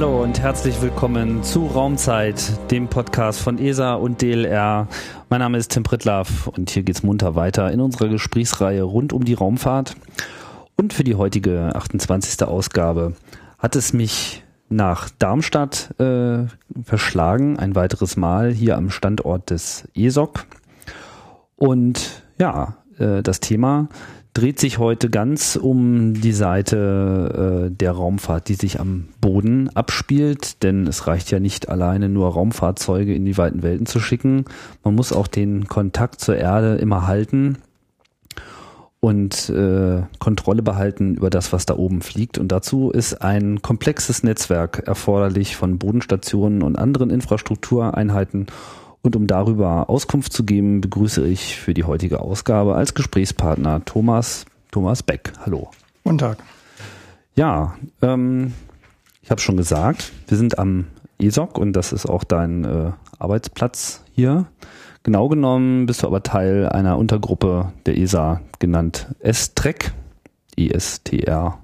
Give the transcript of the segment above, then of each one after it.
Hallo und herzlich willkommen zu Raumzeit, dem Podcast von ESA und DLR. Mein Name ist Tim Pritlaff und hier geht's munter weiter in unserer Gesprächsreihe rund um die Raumfahrt. Und für die heutige 28. Ausgabe hat es mich nach Darmstadt äh, verschlagen, ein weiteres Mal hier am Standort des ESOC. Und ja, äh, das Thema dreht sich heute ganz um die Seite äh, der Raumfahrt, die sich am Boden abspielt, denn es reicht ja nicht alleine nur Raumfahrzeuge in die weiten Welten zu schicken. Man muss auch den Kontakt zur Erde immer halten und äh, Kontrolle behalten über das, was da oben fliegt. Und dazu ist ein komplexes Netzwerk erforderlich von Bodenstationen und anderen Infrastruktureinheiten und um darüber Auskunft zu geben, begrüße ich für die heutige Ausgabe als Gesprächspartner Thomas, Thomas Beck. Hallo. Guten Tag. Ja, ähm, ich habe schon gesagt, wir sind am ESOC und das ist auch dein äh, Arbeitsplatz hier. Genau genommen bist du aber Teil einer Untergruppe der ESA genannt S-TREC, I-S-T-R-A-C-K.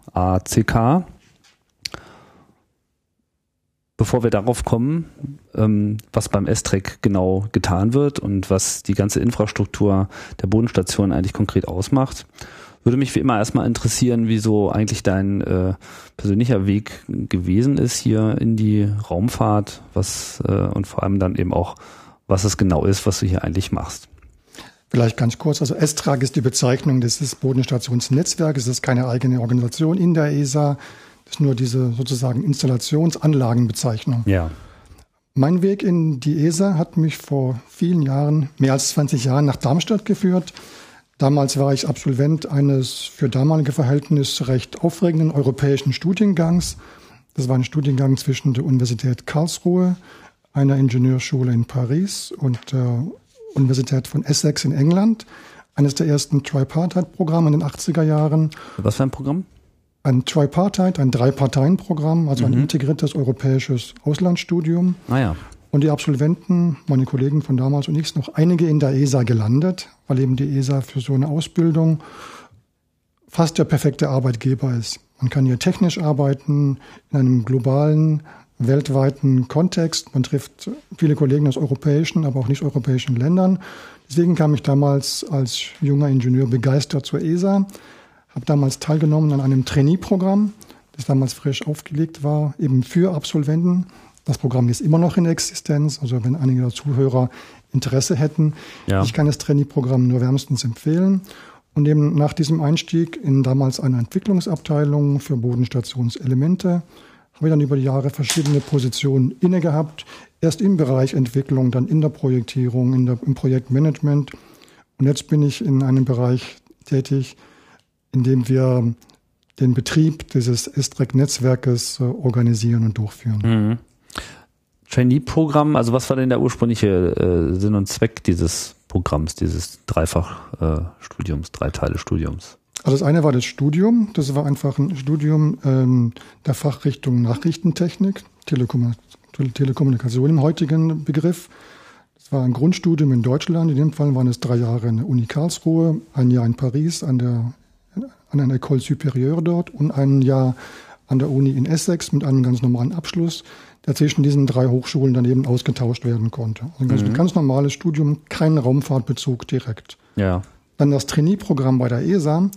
Bevor wir darauf kommen, ähm, was beim S-Track genau getan wird und was die ganze Infrastruktur der Bodenstation eigentlich konkret ausmacht, würde mich wie immer erstmal interessieren, wie so eigentlich dein äh, persönlicher Weg gewesen ist hier in die Raumfahrt, was äh, und vor allem dann eben auch, was es genau ist, was du hier eigentlich machst. Vielleicht ganz kurz. Also S-Trag ist die Bezeichnung des Bodenstationsnetzwerkes. Es ist keine eigene Organisation in der ESA. Das ist nur diese sozusagen Installationsanlagenbezeichnung. Ja. Mein Weg in die ESA hat mich vor vielen Jahren, mehr als 20 Jahren, nach Darmstadt geführt. Damals war ich Absolvent eines für damalige Verhältnisse recht aufregenden europäischen Studiengangs. Das war ein Studiengang zwischen der Universität Karlsruhe, einer Ingenieurschule in Paris und der Universität von Essex in England. Eines der ersten Tripartite-Programme in den 80er Jahren. Was für ein Programm? Ein Tripartite, ein Drei-Parteien-Programm, also mhm. ein integriertes europäisches Auslandsstudium. Ah ja. Und die Absolventen, meine Kollegen von damals und ich, sind noch einige in der ESA gelandet, weil eben die ESA für so eine Ausbildung fast der perfekte Arbeitgeber ist. Man kann hier technisch arbeiten, in einem globalen, weltweiten Kontext. Man trifft viele Kollegen aus europäischen, aber auch nicht europäischen Ländern. Deswegen kam ich damals als junger Ingenieur begeistert zur ESA habe damals teilgenommen an einem Trainee-Programm, das damals frisch aufgelegt war, eben für Absolventen. Das Programm ist immer noch in Existenz. Also wenn einige der Zuhörer Interesse hätten, ja. ich kann das Trainee-Programm nur wärmstens empfehlen. Und eben nach diesem Einstieg in damals eine Entwicklungsabteilung für Bodenstationselemente habe ich dann über die Jahre verschiedene Positionen inne gehabt. Erst im Bereich Entwicklung, dann in der Projektierung, in der, im Projektmanagement. Und jetzt bin ich in einem Bereich tätig, indem wir den Betrieb dieses Estrec-Netzwerkes äh, organisieren und durchführen. Mhm. Trainee-Programm, also was war denn der ursprüngliche äh, Sinn und Zweck dieses Programms, dieses Dreifach-Studiums, äh, Dreiteile-Studiums? Also das eine war das Studium, das war einfach ein Studium ähm, der Fachrichtung Nachrichtentechnik, Telekom Telekommunikation im heutigen Begriff. Das war ein Grundstudium in Deutschland, in dem Fall waren es drei Jahre in der Uni Karlsruhe, ein Jahr in Paris an der an einer École Supérieure dort und ein Jahr an der Uni in Essex mit einem ganz normalen Abschluss, der zwischen diesen drei Hochschulen daneben ausgetauscht werden konnte. Also ein ganz, mhm. ganz normales Studium, kein Raumfahrtbezug direkt. Ja. Dann das Trainee-Programm bei der ESA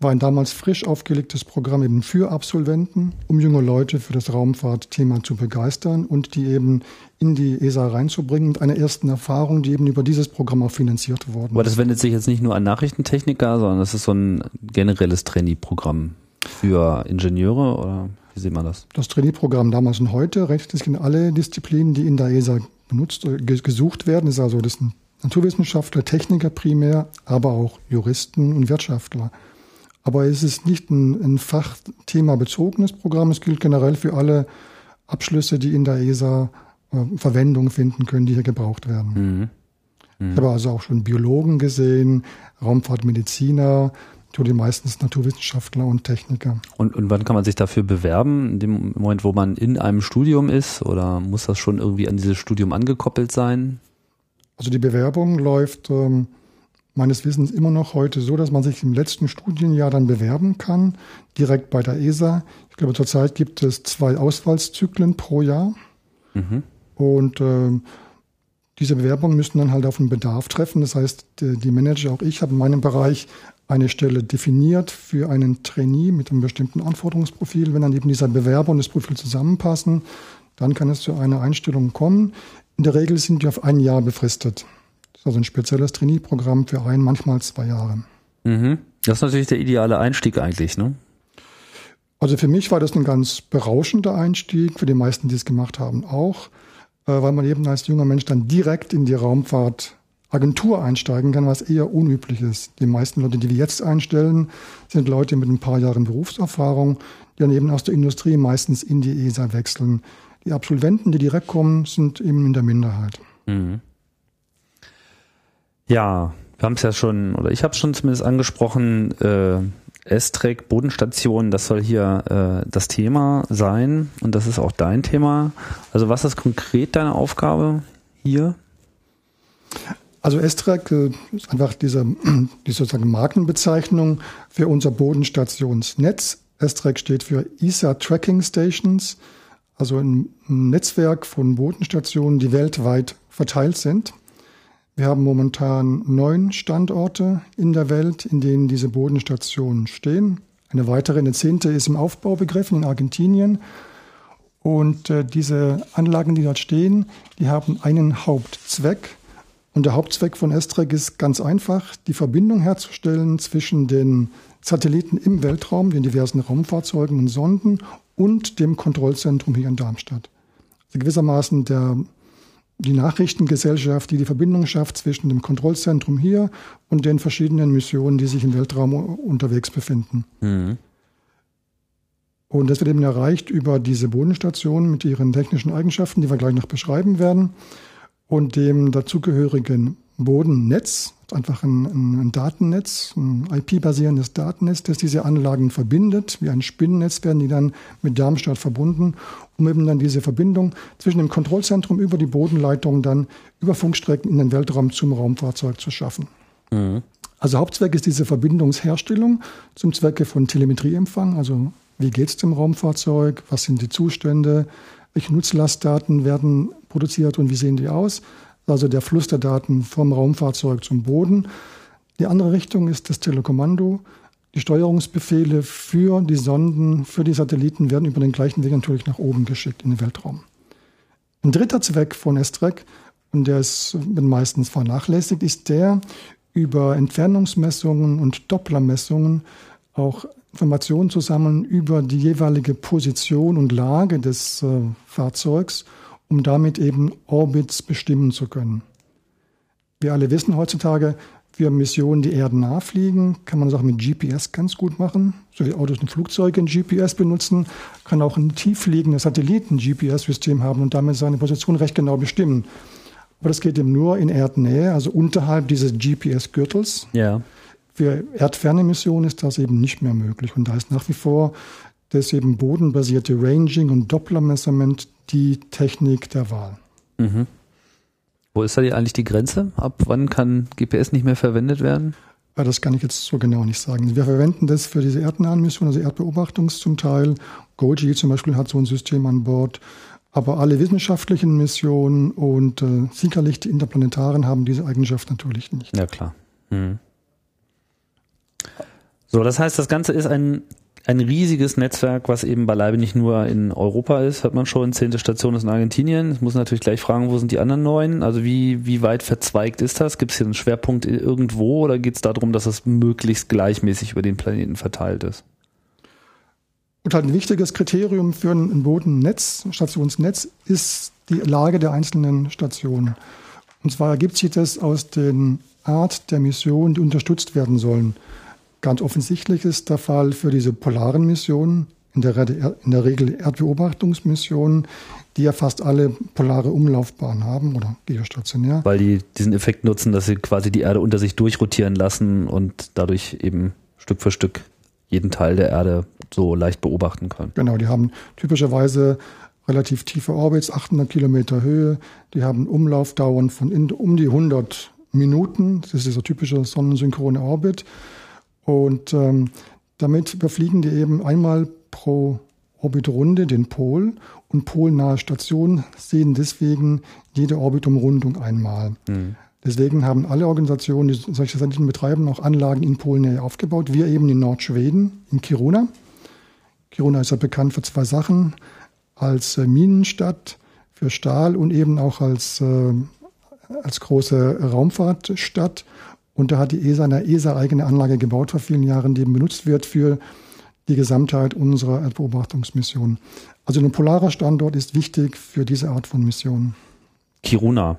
war ein damals frisch aufgelegtes Programm eben für Absolventen, um junge Leute für das Raumfahrtthema zu begeistern und die eben in die ESA reinzubringen mit einer ersten Erfahrung, die eben über dieses Programm auch finanziert worden Aber das wendet sich jetzt nicht nur an Nachrichtentechniker, sondern das ist so ein generelles Trainee-Programm für Ingenieure oder wie sieht man das? Das Trainee-Programm damals und heute richtet sich in alle Disziplinen, die in der ESA benutzt, äh, gesucht werden. Das ist also das sind Naturwissenschaftler, Techniker primär, aber auch Juristen und Wirtschaftler. Aber es ist nicht ein, ein Fachthema bezogenes Programm. Es gilt generell für alle Abschlüsse, die in der ESA Verwendung finden können, die hier gebraucht werden. Mhm. Mhm. Ich habe also auch schon Biologen gesehen, Raumfahrtmediziner, natürlich meistens Naturwissenschaftler und Techniker. Und, und wann kann man sich dafür bewerben? In dem Moment, wo man in einem Studium ist? Oder muss das schon irgendwie an dieses Studium angekoppelt sein? Also die Bewerbung läuft ähm, meines Wissens immer noch heute so, dass man sich im letzten Studienjahr dann bewerben kann, direkt bei der ESA. Ich glaube, zurzeit gibt es zwei Auswahlzyklen pro Jahr. Mhm. Und äh, diese Bewerbungen müssen dann halt auf den Bedarf treffen. Das heißt, die Manager, auch ich, habe in meinem Bereich eine Stelle definiert für einen Trainee mit einem bestimmten Anforderungsprofil. Wenn dann eben dieser Bewerber und das Profil zusammenpassen, dann kann es zu einer Einstellung kommen. In der Regel sind die auf ein Jahr befristet. Das ist also ein spezielles Trainee-Programm für ein, manchmal zwei Jahre. Mhm. Das ist natürlich der ideale Einstieg eigentlich, ne? Also für mich war das ein ganz berauschender Einstieg, für die meisten, die es gemacht haben, auch, weil man eben als junger Mensch dann direkt in die Raumfahrtagentur einsteigen kann, was eher unüblich ist. Die meisten Leute, die wir jetzt einstellen, sind Leute mit ein paar Jahren Berufserfahrung, die dann eben aus der Industrie meistens in die ESA wechseln. Die Absolventen, die direkt kommen, sind eben in der Minderheit. Mhm. Ja, wir haben es ja schon, oder ich habe es schon zumindest angesprochen, äh, S-Track Bodenstation, das soll hier äh, das Thema sein und das ist auch dein Thema. Also was ist konkret deine Aufgabe hier? Also S-Track äh, ist einfach diese, die sozusagen Markenbezeichnung für unser Bodenstationsnetz. S-Track steht für ESA Tracking Stations, also ein Netzwerk von Bodenstationen, die weltweit verteilt sind. Wir haben momentan neun Standorte in der Welt, in denen diese Bodenstationen stehen. Eine weitere, eine zehnte, ist im Aufbau begriffen in Argentinien. Und äh, diese Anlagen, die dort stehen, die haben einen Hauptzweck. Und der Hauptzweck von Estrec ist ganz einfach, die Verbindung herzustellen zwischen den Satelliten im Weltraum, den diversen Raumfahrzeugen und Sonden und dem Kontrollzentrum hier in Darmstadt. Also gewissermaßen der die Nachrichtengesellschaft, die die Verbindung schafft zwischen dem Kontrollzentrum hier und den verschiedenen Missionen, die sich im Weltraum unterwegs befinden. Mhm. Und das wird eben erreicht über diese Bodenstation mit ihren technischen Eigenschaften, die wir gleich noch beschreiben werden, und dem dazugehörigen Bodennetz, einfach ein, ein Datennetz, ein IP-basierendes Datennetz, das diese Anlagen verbindet. Wie ein Spinnennetz werden die dann mit Darmstadt verbunden, um eben dann diese Verbindung zwischen dem Kontrollzentrum über die Bodenleitung dann über Funkstrecken in den Weltraum zum Raumfahrzeug zu schaffen. Mhm. Also Hauptzweck ist diese Verbindungsherstellung zum Zwecke von Telemetrieempfang. Also wie geht es dem Raumfahrzeug? Was sind die Zustände? Welche Nutzlastdaten werden produziert und wie sehen die aus? Also der Fluss der Daten vom Raumfahrzeug zum Boden. Die andere Richtung ist das Telekommando. Die Steuerungsbefehle für die Sonden, für die Satelliten werden über den gleichen Weg natürlich nach oben geschickt in den Weltraum. Ein dritter Zweck von Estrec, und der ist meistens vernachlässigt, ist der, über Entfernungsmessungen und Dopplermessungen auch Informationen zu sammeln über die jeweilige Position und Lage des äh, Fahrzeugs um damit eben Orbits bestimmen zu können. Wir alle wissen heutzutage, für Missionen, die erdennah fliegen, kann man das auch mit GPS ganz gut machen. So wie Autos und Flugzeuge ein GPS benutzen, kann auch ein tieffliegender Satellit ein GPS-System haben und damit seine Position recht genau bestimmen. Aber das geht eben nur in Erdnähe, also unterhalb dieses GPS-Gürtels. Ja. Für erdferne Missionen ist das eben nicht mehr möglich. Und da ist nach wie vor das eben bodenbasierte Ranging und Dopplermessament die Technik der Wahl. Mhm. Wo ist da eigentlich die Grenze? Ab wann kann GPS nicht mehr verwendet werden? Das kann ich jetzt so genau nicht sagen. Wir verwenden das für diese erdnahen Missionen, also Erdbeobachtungs zum Teil. Goji zum Beispiel hat so ein System an Bord. Aber alle wissenschaftlichen Missionen und äh, sicherlich die interplanetaren haben diese Eigenschaft natürlich nicht. Ja, klar. Mhm. So, das heißt, das Ganze ist ein ein riesiges Netzwerk, was eben beileibe nicht nur in Europa ist, hat man schon. Zehnte Station ist in Argentinien. Ich muss natürlich gleich fragen, wo sind die anderen neun? Also wie, wie weit verzweigt ist das? Gibt es hier einen Schwerpunkt irgendwo oder geht es darum, dass es möglichst gleichmäßig über den Planeten verteilt ist? Und halt ein wichtiges Kriterium für ein Bodennetz, Stationsnetz, ist die Lage der einzelnen Stationen. Und zwar ergibt sich das aus den Art der Missionen, die unterstützt werden sollen. Ganz offensichtlich ist der Fall für diese polaren Missionen, in der, in der Regel Erdbeobachtungsmissionen, die ja fast alle polare Umlaufbahnen haben oder geostationär. Weil die diesen Effekt nutzen, dass sie quasi die Erde unter sich durchrotieren lassen und dadurch eben Stück für Stück jeden Teil der Erde so leicht beobachten können. Genau, die haben typischerweise relativ tiefe Orbits, 800 Kilometer Höhe. Die haben Umlaufdauern von in, um die 100 Minuten. Das ist dieser typische sonnensynchrone Orbit. Und ähm, damit überfliegen die eben einmal pro Orbitrunde den Pol und polnahe Stationen sehen deswegen jede Orbitumrundung einmal. Mhm. Deswegen haben alle Organisationen, die solche Satelliten betreiben, auch Anlagen in Polnähe aufgebaut. Wir eben in Nordschweden, in Kiruna. Kiruna ist ja bekannt für zwei Sachen. Als äh, Minenstadt für Stahl und eben auch als, äh, als große Raumfahrtstadt. Und da hat die ESA eine ESA-eigene Anlage gebaut vor vielen Jahren, die benutzt wird für die Gesamtheit unserer Erdbeobachtungsmission. Also ein polarer Standort ist wichtig für diese Art von Missionen. Kiruna,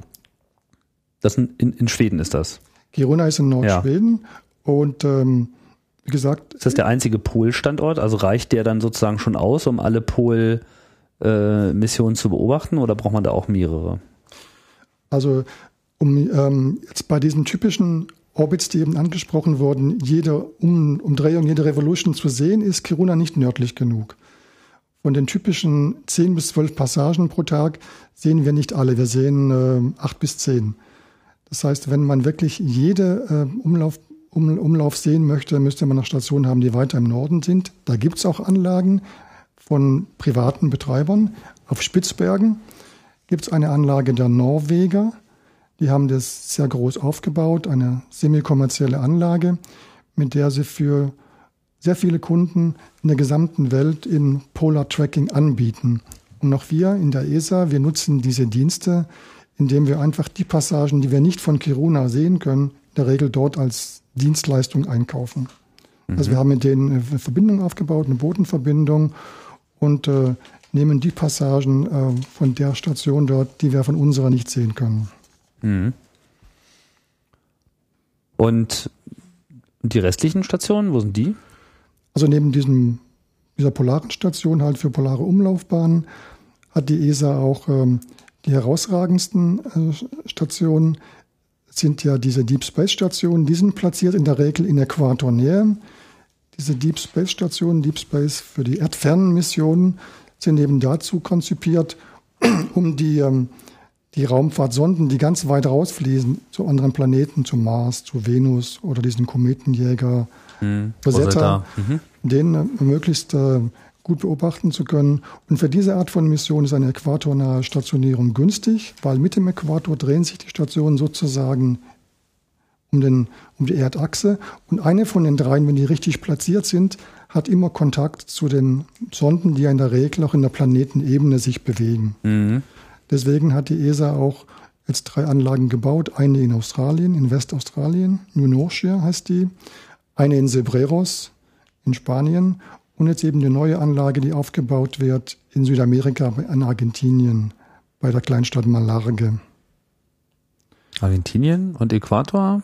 das in, in Schweden ist das. Kiruna ist in Nordschweden ja. und ähm, wie gesagt. Ist das der einzige Polstandort? Also reicht der dann sozusagen schon aus, um alle Pol-Missionen äh, zu beobachten oder braucht man da auch mehrere? Also um ähm, jetzt bei diesen typischen Orbits, die eben angesprochen wurden, jede um Umdrehung, jede Revolution zu sehen, ist Kiruna nicht nördlich genug. Von den typischen 10 bis 12 Passagen pro Tag sehen wir nicht alle. Wir sehen äh, 8 bis 10. Das heißt, wenn man wirklich jede äh, Umlauf, um, Umlauf sehen möchte, müsste man nach Stationen haben, die weiter im Norden sind. Da gibt es auch Anlagen von privaten Betreibern. Auf Spitzbergen gibt es eine Anlage der Norweger. Die haben das sehr groß aufgebaut, eine semi-kommerzielle Anlage, mit der sie für sehr viele Kunden in der gesamten Welt in Polar Tracking anbieten. Und auch wir in der ESA, wir nutzen diese Dienste indem wir einfach die Passagen, die wir nicht von Kiruna sehen können, in der Regel dort als Dienstleistung einkaufen. Mhm. Also wir haben mit denen eine Verbindung aufgebaut, eine Bodenverbindung und äh, nehmen die Passagen äh, von der Station dort, die wir von unserer nicht sehen können. Mhm. Und die restlichen Stationen, wo sind die? Also neben diesem, dieser polaren Station halt für polare Umlaufbahnen hat die ESA auch ähm, die herausragendsten äh, Stationen sind ja diese Deep Space Stationen. Die sind platziert in der Regel in Äquatornähe. Diese Deep Space Stationen, Deep Space für die erdfernen Missionen, sind eben dazu konzipiert, um die, ähm, die Raumfahrtsonden, die ganz weit rausfließen, zu anderen Planeten, zu Mars, zu Venus oder diesen Kometenjäger hm, Rosetta, mhm. denen äh, möglichst äh, gut beobachten zu können. Und für diese Art von Mission ist eine äquatornahe Stationierung günstig, weil mit dem Äquator drehen sich die Stationen sozusagen um, den, um die Erdachse. Und eine von den dreien, wenn die richtig platziert sind, hat immer Kontakt zu den Sonden, die ja in der Regel auch in der Planetenebene sich bewegen. Mhm. Deswegen hat die ESA auch jetzt drei Anlagen gebaut. Eine in Australien, in Westaustralien, New Norcia heißt die. Eine in Cebreros in Spanien und jetzt eben die neue Anlage, die aufgebaut wird in Südamerika, in Argentinien, bei der Kleinstadt Malarge. Argentinien und Äquator?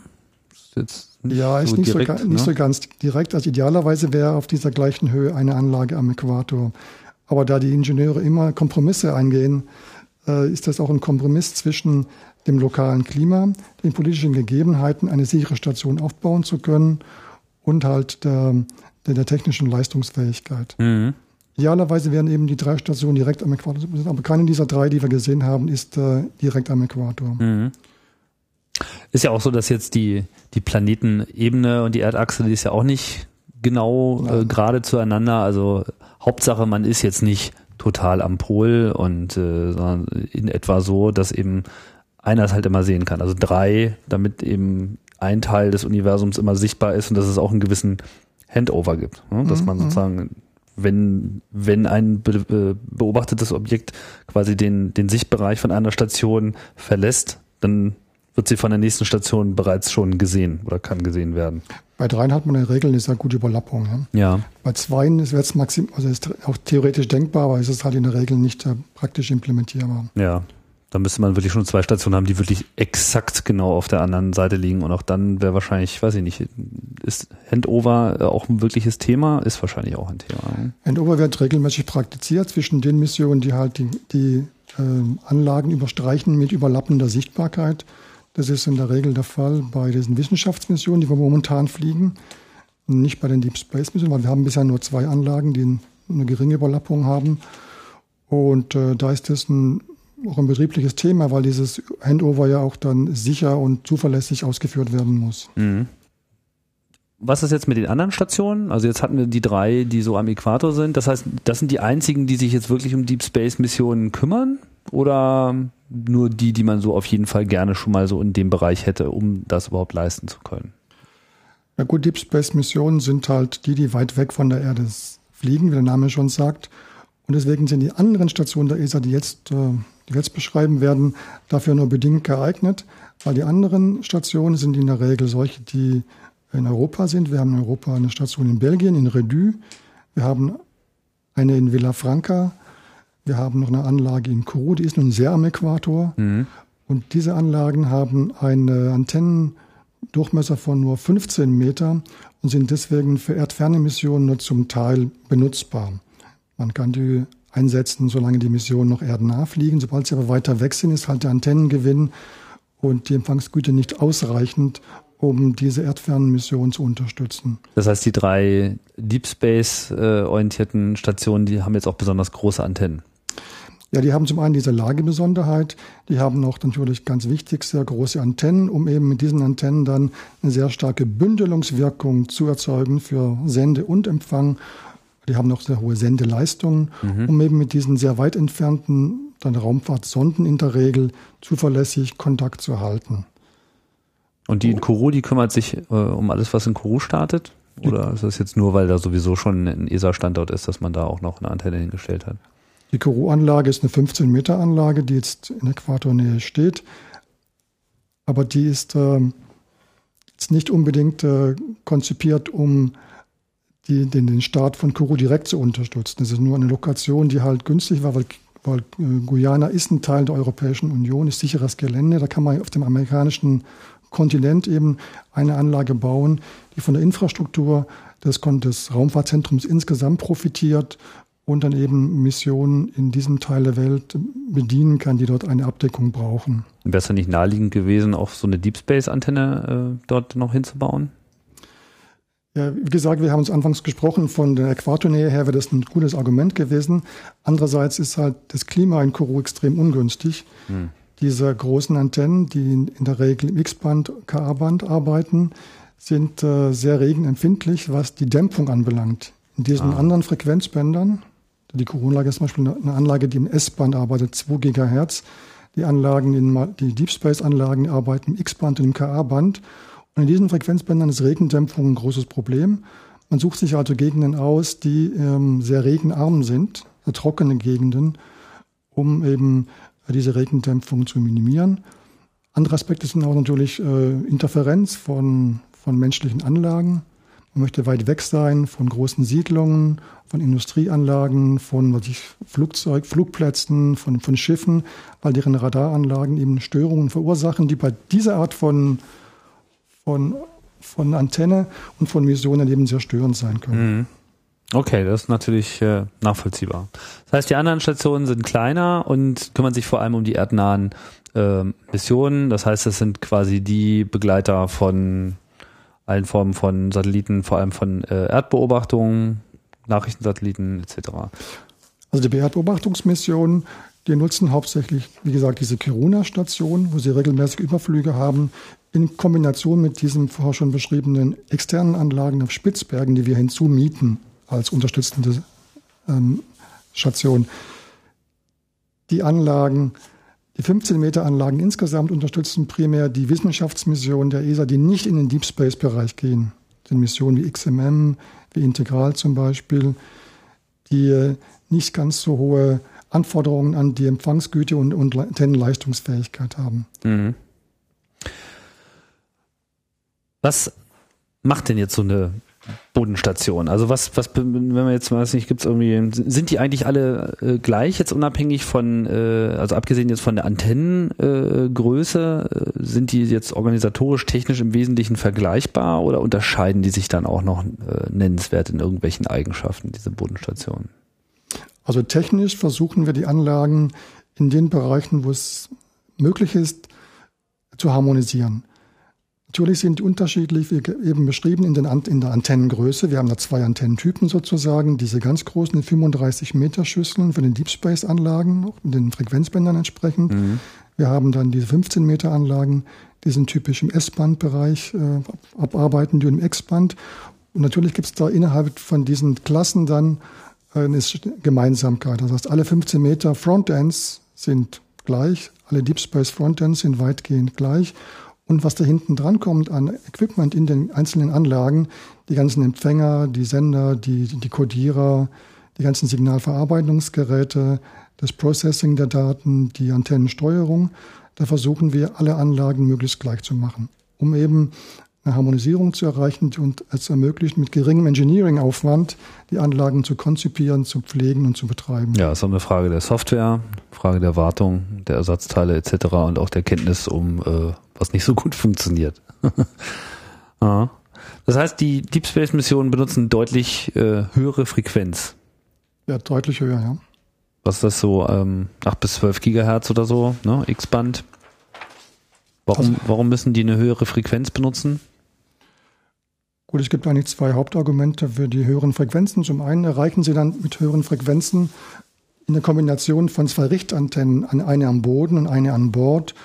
Ist ja, ist so nicht, direkt, so, nicht ne? so ganz direkt. Also idealerweise wäre auf dieser gleichen Höhe eine Anlage am Äquator. Aber da die Ingenieure immer Kompromisse eingehen, ist das auch ein Kompromiss zwischen dem lokalen Klima, den politischen Gegebenheiten, eine sichere Station aufbauen zu können und halt der, der, der technischen Leistungsfähigkeit. Mhm. Idealerweise wären eben die drei Stationen direkt am Äquator, aber keine dieser drei, die wir gesehen haben, ist äh, direkt am Äquator. Mhm. Ist ja auch so, dass jetzt die, die Planetenebene und die Erdachse, die ist ja auch nicht genau äh, gerade zueinander. Also Hauptsache, man ist jetzt nicht total am Pol und äh, sondern in etwa so, dass eben einer es halt immer sehen kann. Also drei, damit eben ein Teil des Universums immer sichtbar ist und dass es auch einen gewissen Handover gibt. Ne? Dass mhm. man sozusagen, wenn, wenn ein be beobachtetes Objekt quasi den, den Sichtbereich von einer Station verlässt, dann wird sie von der nächsten Station bereits schon gesehen oder kann gesehen werden. Bei dreien hat man in der Regel eine sehr gute Überlappung. Ja. ja. Bei zweien ist es maxim, also ist auch theoretisch denkbar, aber ist es halt in der Regel nicht äh, praktisch implementierbar. Ja. Da müsste man wirklich schon zwei Stationen haben, die wirklich exakt genau auf der anderen Seite liegen. Und auch dann wäre wahrscheinlich, weiß ich nicht, ist Handover auch ein wirkliches Thema? Ist wahrscheinlich auch ein Thema. Handover wird regelmäßig praktiziert zwischen den Missionen, die halt die, die äh, Anlagen überstreichen mit überlappender Sichtbarkeit. Das ist in der Regel der Fall bei diesen Wissenschaftsmissionen, die wir momentan fliegen. Nicht bei den Deep Space Missionen, weil wir haben bisher nur zwei Anlagen, die eine geringe Überlappung haben. Und äh, da ist es ein auch ein betriebliches Thema, weil dieses Handover ja auch dann sicher und zuverlässig ausgeführt werden muss. Mhm. Was ist jetzt mit den anderen Stationen? Also jetzt hatten wir die drei, die so am Äquator sind. Das heißt, das sind die einzigen, die sich jetzt wirklich um Deep Space Missionen kümmern? Oder nur die, die man so auf jeden Fall gerne schon mal so in dem Bereich hätte, um das überhaupt leisten zu können? Ja gut, Deep Space Missionen sind halt die, die weit weg von der Erde fliegen, wie der Name schon sagt. Und deswegen sind die anderen Stationen der ESA, die jetzt, äh, die jetzt beschreiben werden, dafür nur bedingt geeignet, weil die anderen Stationen sind in der Regel solche, die in Europa sind. Wir haben in Europa eine Station in Belgien, in Redü. Wir haben eine in Villafranca. Wir haben noch eine Anlage in Kourou, die ist nun sehr am Äquator. Mhm. Und diese Anlagen haben einen Antennendurchmesser von nur 15 Meter und sind deswegen für erdferne Missionen nur zum Teil benutzbar. Man kann die einsetzen, solange die Missionen noch erdnah fliegen. Sobald sie aber weiter weg sind, ist halt der Antennengewinn und die Empfangsgüte nicht ausreichend, um diese erdfernen Missionen zu unterstützen. Das heißt, die drei Deep Space äh, orientierten Stationen, die haben jetzt auch besonders große Antennen. Ja, die haben zum einen diese Lagebesonderheit, die haben auch natürlich ganz wichtig sehr große Antennen, um eben mit diesen Antennen dann eine sehr starke Bündelungswirkung zu erzeugen für Sende und Empfang. Die haben noch sehr hohe Sendeleistungen, mhm. um eben mit diesen sehr weit entfernten dann Raumfahrtsonden in der Regel zuverlässig Kontakt zu halten. Und die in Kourou, die kümmert sich äh, um alles, was in Kourou startet? Oder ist das jetzt nur, weil da sowieso schon ein ESA-Standort ist, dass man da auch noch eine Antenne hingestellt hat? Die Kourou-Anlage ist eine 15-Meter-Anlage, die jetzt in Äquatornähe steht. Aber die ist äh, jetzt nicht unbedingt äh, konzipiert, um die, den, den Start von Kourou direkt zu unterstützen. Das ist nur eine Lokation, die halt günstig war, weil, weil äh, Guyana ist ein Teil der Europäischen Union, ist sicheres Gelände. Da kann man auf dem amerikanischen Kontinent eben eine Anlage bauen, die von der Infrastruktur des, des Raumfahrtzentrums insgesamt profitiert und dann eben Missionen in diesem Teil der Welt bedienen kann, die dort eine Abdeckung brauchen. Wäre es dann nicht naheliegend gewesen, auch so eine Deep Space-Antenne äh, dort noch hinzubauen? Ja, wie gesagt, wir haben uns anfangs gesprochen, von der Äquatornähe her wäre das ein gutes Argument gewesen. Andererseits ist halt das Klima in Kourou extrem ungünstig. Hm diese großen Antennen, die in der Regel im X-Band, KA-Band arbeiten, sind äh, sehr regenempfindlich, was die Dämpfung anbelangt. In diesen ah. anderen Frequenzbändern, die Corona-Anlage ist zum Beispiel eine Anlage, die im S-Band arbeitet, 2 Gigahertz. Die Anlagen, in, die Deep Space-Anlagen arbeiten im X-Band und im KA-Band. Und in diesen Frequenzbändern ist Regendämpfung ein großes Problem. Man sucht sich also Gegenden aus, die ähm, sehr regenarm sind, trockene Gegenden, um eben diese Regendämpfung zu minimieren. Andere Aspekte sind auch natürlich äh, Interferenz von, von menschlichen Anlagen. Man möchte weit weg sein von großen Siedlungen, von Industrieanlagen, von was ich, Flugzeug, Flugplätzen, von, von Schiffen, weil deren Radaranlagen eben Störungen verursachen, die bei dieser Art von, von, von Antenne und von Missionen eben sehr störend sein können. Mhm. Okay, das ist natürlich äh, nachvollziehbar. Das heißt, die anderen Stationen sind kleiner und kümmern sich vor allem um die erdnahen äh, Missionen. Das heißt, es sind quasi die Begleiter von allen Formen von Satelliten, vor allem von äh, Erdbeobachtungen, Nachrichtensatelliten etc. Also die Erdbeobachtungsmissionen, die nutzen hauptsächlich, wie gesagt, diese Kiruna-Station, wo sie regelmäßig Überflüge haben, in Kombination mit diesen vorher schon beschriebenen externen Anlagen auf Spitzbergen, die wir hinzumieten als unterstützende ähm, Station. Die Anlagen, die 15 Meter Anlagen insgesamt unterstützen primär die Wissenschaftsmissionen der ESA, die nicht in den Deep Space Bereich gehen. Das sind Missionen wie XMM, wie Integral zum Beispiel, die äh, nicht ganz so hohe Anforderungen an die Empfangsgüte und, und Antennenleistungsfähigkeit haben. Mhm. Was macht denn jetzt so eine Bodenstation. Also was, was, wenn man jetzt weiß nicht, gibt es irgendwie, sind die eigentlich alle äh, gleich jetzt unabhängig von, äh, also abgesehen jetzt von der Antennengröße, äh, sind die jetzt organisatorisch, technisch im Wesentlichen vergleichbar oder unterscheiden die sich dann auch noch äh, nennenswert in irgendwelchen Eigenschaften, diese Bodenstationen? Also technisch versuchen wir die Anlagen in den Bereichen, wo es möglich ist, zu harmonisieren. Natürlich sind die unterschiedlich, wie eben beschrieben, in, in der Antennengröße. Wir haben da zwei Antennentypen sozusagen. Diese ganz großen 35 Meter Schüsseln für den Deep Space Anlagen, den Frequenzbändern entsprechend. Mhm. Wir haben dann diese 15 Meter Anlagen, die sind typisch im S-Band-Bereich äh, abarbeiten, die im X-Band. Und natürlich gibt es da innerhalb von diesen Klassen dann äh, eine Gemeinsamkeit. Das heißt, alle 15 Meter Frontends sind gleich, alle Deep Space Frontends sind weitgehend gleich. Und was da hinten dran kommt an Equipment in den einzelnen Anlagen, die ganzen Empfänger, die Sender, die, die Codierer, die ganzen Signalverarbeitungsgeräte, das Processing der Daten, die Antennensteuerung, da versuchen wir alle Anlagen möglichst gleich zu machen, um eben eine Harmonisierung zu erreichen und es ermöglicht, mit geringem Engineering-Aufwand die Anlagen zu konzipieren, zu pflegen und zu betreiben. Ja, ist auch eine Frage der Software, Frage der Wartung, der Ersatzteile etc. und auch der Kenntnis um, äh, was nicht so gut funktioniert. ja. Das heißt, die Deep Space Missionen benutzen deutlich äh, höhere Frequenz. Ja, deutlich höher, ja. Was ist das so, ähm, 8 bis 12 Gigahertz oder so, ne? X-Band? Warum, warum müssen die eine höhere Frequenz benutzen? Gut, es gibt eigentlich zwei Hauptargumente für die höheren Frequenzen. Zum einen erreichen sie dann mit höheren Frequenzen in der Kombination von zwei Richtantennen, eine am Boden und eine an Bord,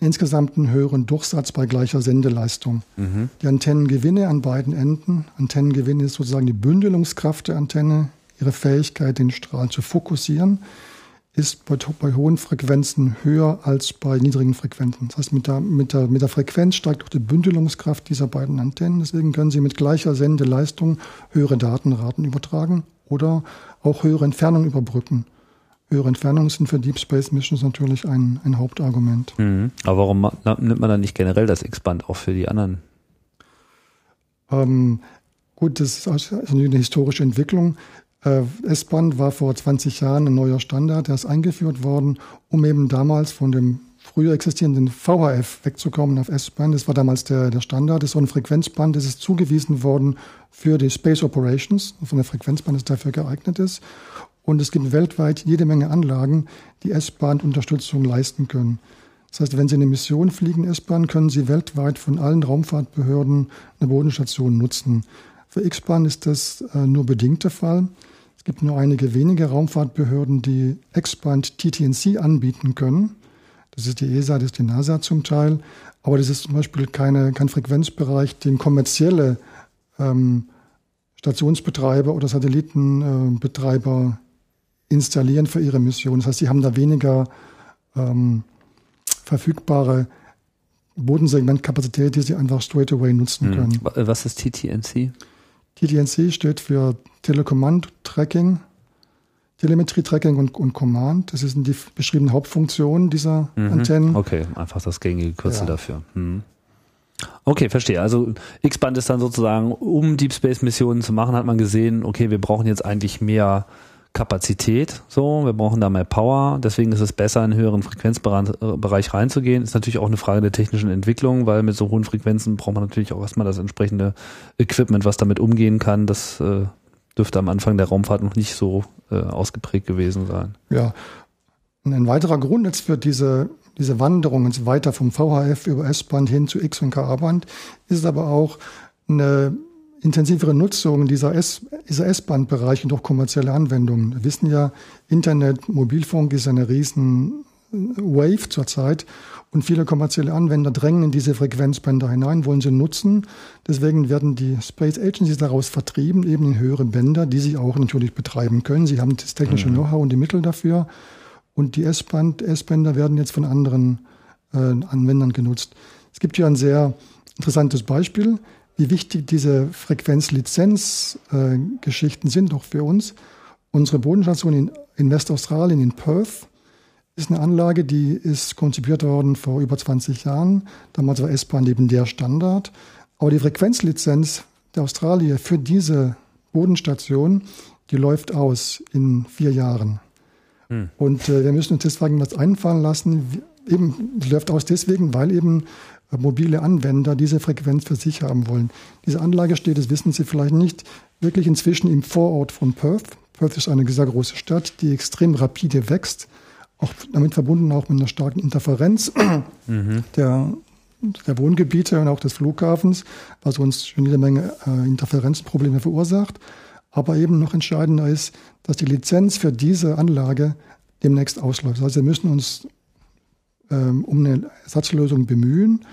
insgesamt einen höheren Durchsatz bei gleicher Sendeleistung. Mhm. Die Antennengewinne an beiden Enden, Antennengewinne ist sozusagen die Bündelungskraft der Antenne, ihre Fähigkeit, den Strahl zu fokussieren ist bei, bei, hohen Frequenzen höher als bei niedrigen Frequenzen. Das heißt, mit der, mit, der, mit der Frequenz steigt auch die Bündelungskraft dieser beiden Antennen. Deswegen können Sie mit gleicher Sendeleistung höhere Datenraten übertragen oder auch höhere Entfernungen überbrücken. Höhere Entfernungen sind für Deep Space Missions natürlich ein, ein Hauptargument. Mhm. Aber warum nimmt man dann nicht generell das X-Band auch für die anderen? Ähm, gut, das ist also eine historische Entwicklung. Äh, S-Bahn war vor 20 Jahren ein neuer Standard, der ist eingeführt worden, um eben damals von dem früher existierenden VHF wegzukommen auf S-Bahn. Das war damals der, der Standard. Das ist so ein Frequenzband, das ist zugewiesen worden für die Space Operations, von der Frequenzband, das dafür geeignet ist. Und es gibt weltweit jede Menge Anlagen, die S-Bahn-Unterstützung leisten können. Das heißt, wenn Sie eine Mission fliegen, S-Bahn, können Sie weltweit von allen Raumfahrtbehörden eine Bodenstation nutzen. Für X-Bahn ist das äh, nur bedingt der Fall. Es gibt nur einige wenige Raumfahrtbehörden, die X-Band TTNC anbieten können. Das ist die ESA, das ist die NASA zum Teil. Aber das ist zum Beispiel keine, kein Frequenzbereich, den kommerzielle ähm, Stationsbetreiber oder Satellitenbetreiber äh, installieren für ihre Mission. Das heißt, sie haben da weniger ähm, verfügbare Bodensegmentkapazität, die sie einfach straight away nutzen hm. können. Was ist TTNC? TTNC steht für Telecommand-Tracking, Telemetrie-Tracking und, und, Command. Das sind die beschriebenen Hauptfunktionen dieser mhm. Antennen. Okay, einfach das gängige Kürzel ja. dafür. Mhm. Okay, verstehe. Also X-Band ist dann sozusagen, um Deep Space Missionen zu machen, hat man gesehen, okay, wir brauchen jetzt eigentlich mehr Kapazität, so, wir brauchen da mehr Power, deswegen ist es besser, in einen höheren Frequenzbereich reinzugehen. Ist natürlich auch eine Frage der technischen Entwicklung, weil mit so hohen Frequenzen braucht man natürlich auch erstmal das entsprechende Equipment, was damit umgehen kann. Das äh, dürfte am Anfang der Raumfahrt noch nicht so äh, ausgeprägt gewesen sein. Ja. Und ein weiterer Grund jetzt für diese, diese Wanderung ins weiter vom VHF über S-Band hin zu X- und K-Band ist aber auch eine intensivere Nutzung dieser S-Band-Bereiche durch kommerzielle Anwendungen. Wir wissen ja, Internet, Mobilfunk ist eine riesen Wave zurzeit und viele kommerzielle Anwender drängen in diese Frequenzbänder hinein, wollen sie nutzen. Deswegen werden die Space Agencies daraus vertrieben, eben in höhere Bänder, die sie auch natürlich betreiben können. Sie haben das technische mhm. Know-how und die Mittel dafür. Und die S-Bänder werden jetzt von anderen äh, Anwendern genutzt. Es gibt hier ein sehr interessantes Beispiel wie wichtig diese Frequenzlizenzgeschichten äh, sind auch für uns. Unsere Bodenstation in, in Westaustralien, in Perth, ist eine Anlage, die ist konzipiert worden vor über 20 Jahren. Damals war S-Bahn eben der Standard. Aber die Frequenzlizenz der Australier für diese Bodenstation, die läuft aus in vier Jahren. Hm. Und äh, wir müssen uns deswegen was einfallen lassen. Eben, die läuft aus deswegen, weil eben mobile Anwender diese Frequenz für sich haben wollen. Diese Anlage steht, das wissen Sie vielleicht nicht, wirklich inzwischen im Vorort von Perth. Perth ist eine sehr große Stadt, die extrem rapide wächst, auch damit verbunden auch mit einer starken Interferenz mhm. der, der Wohngebiete und auch des Flughafens, was uns schon jede Menge äh, Interferenzprobleme verursacht. Aber eben noch entscheidender ist, dass die Lizenz für diese Anlage demnächst ausläuft. Heißt, wir müssen uns ähm, um eine Ersatzlösung bemühen. Und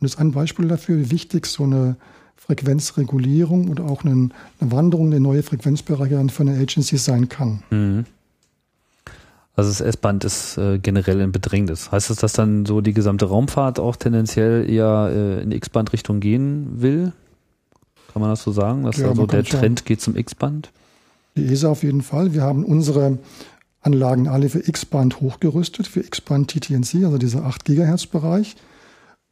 das ist ein Beispiel dafür, wie wichtig so eine Frequenzregulierung oder auch eine, eine Wanderung in neue Frequenzbereiche für eine Agency sein kann. Mhm. Also das S-Band ist äh, generell in Bedrängnis. Heißt das, dass dann so die gesamte Raumfahrt auch tendenziell eher äh, in X-Band-Richtung gehen will? Kann man das so sagen, dass ja, also der Trend sagen. geht zum X-Band? Die ESA auf jeden Fall. Wir haben unsere Anlagen alle für X-Band hochgerüstet, für X-Band TTNC, also dieser 8 Gigahertz Bereich.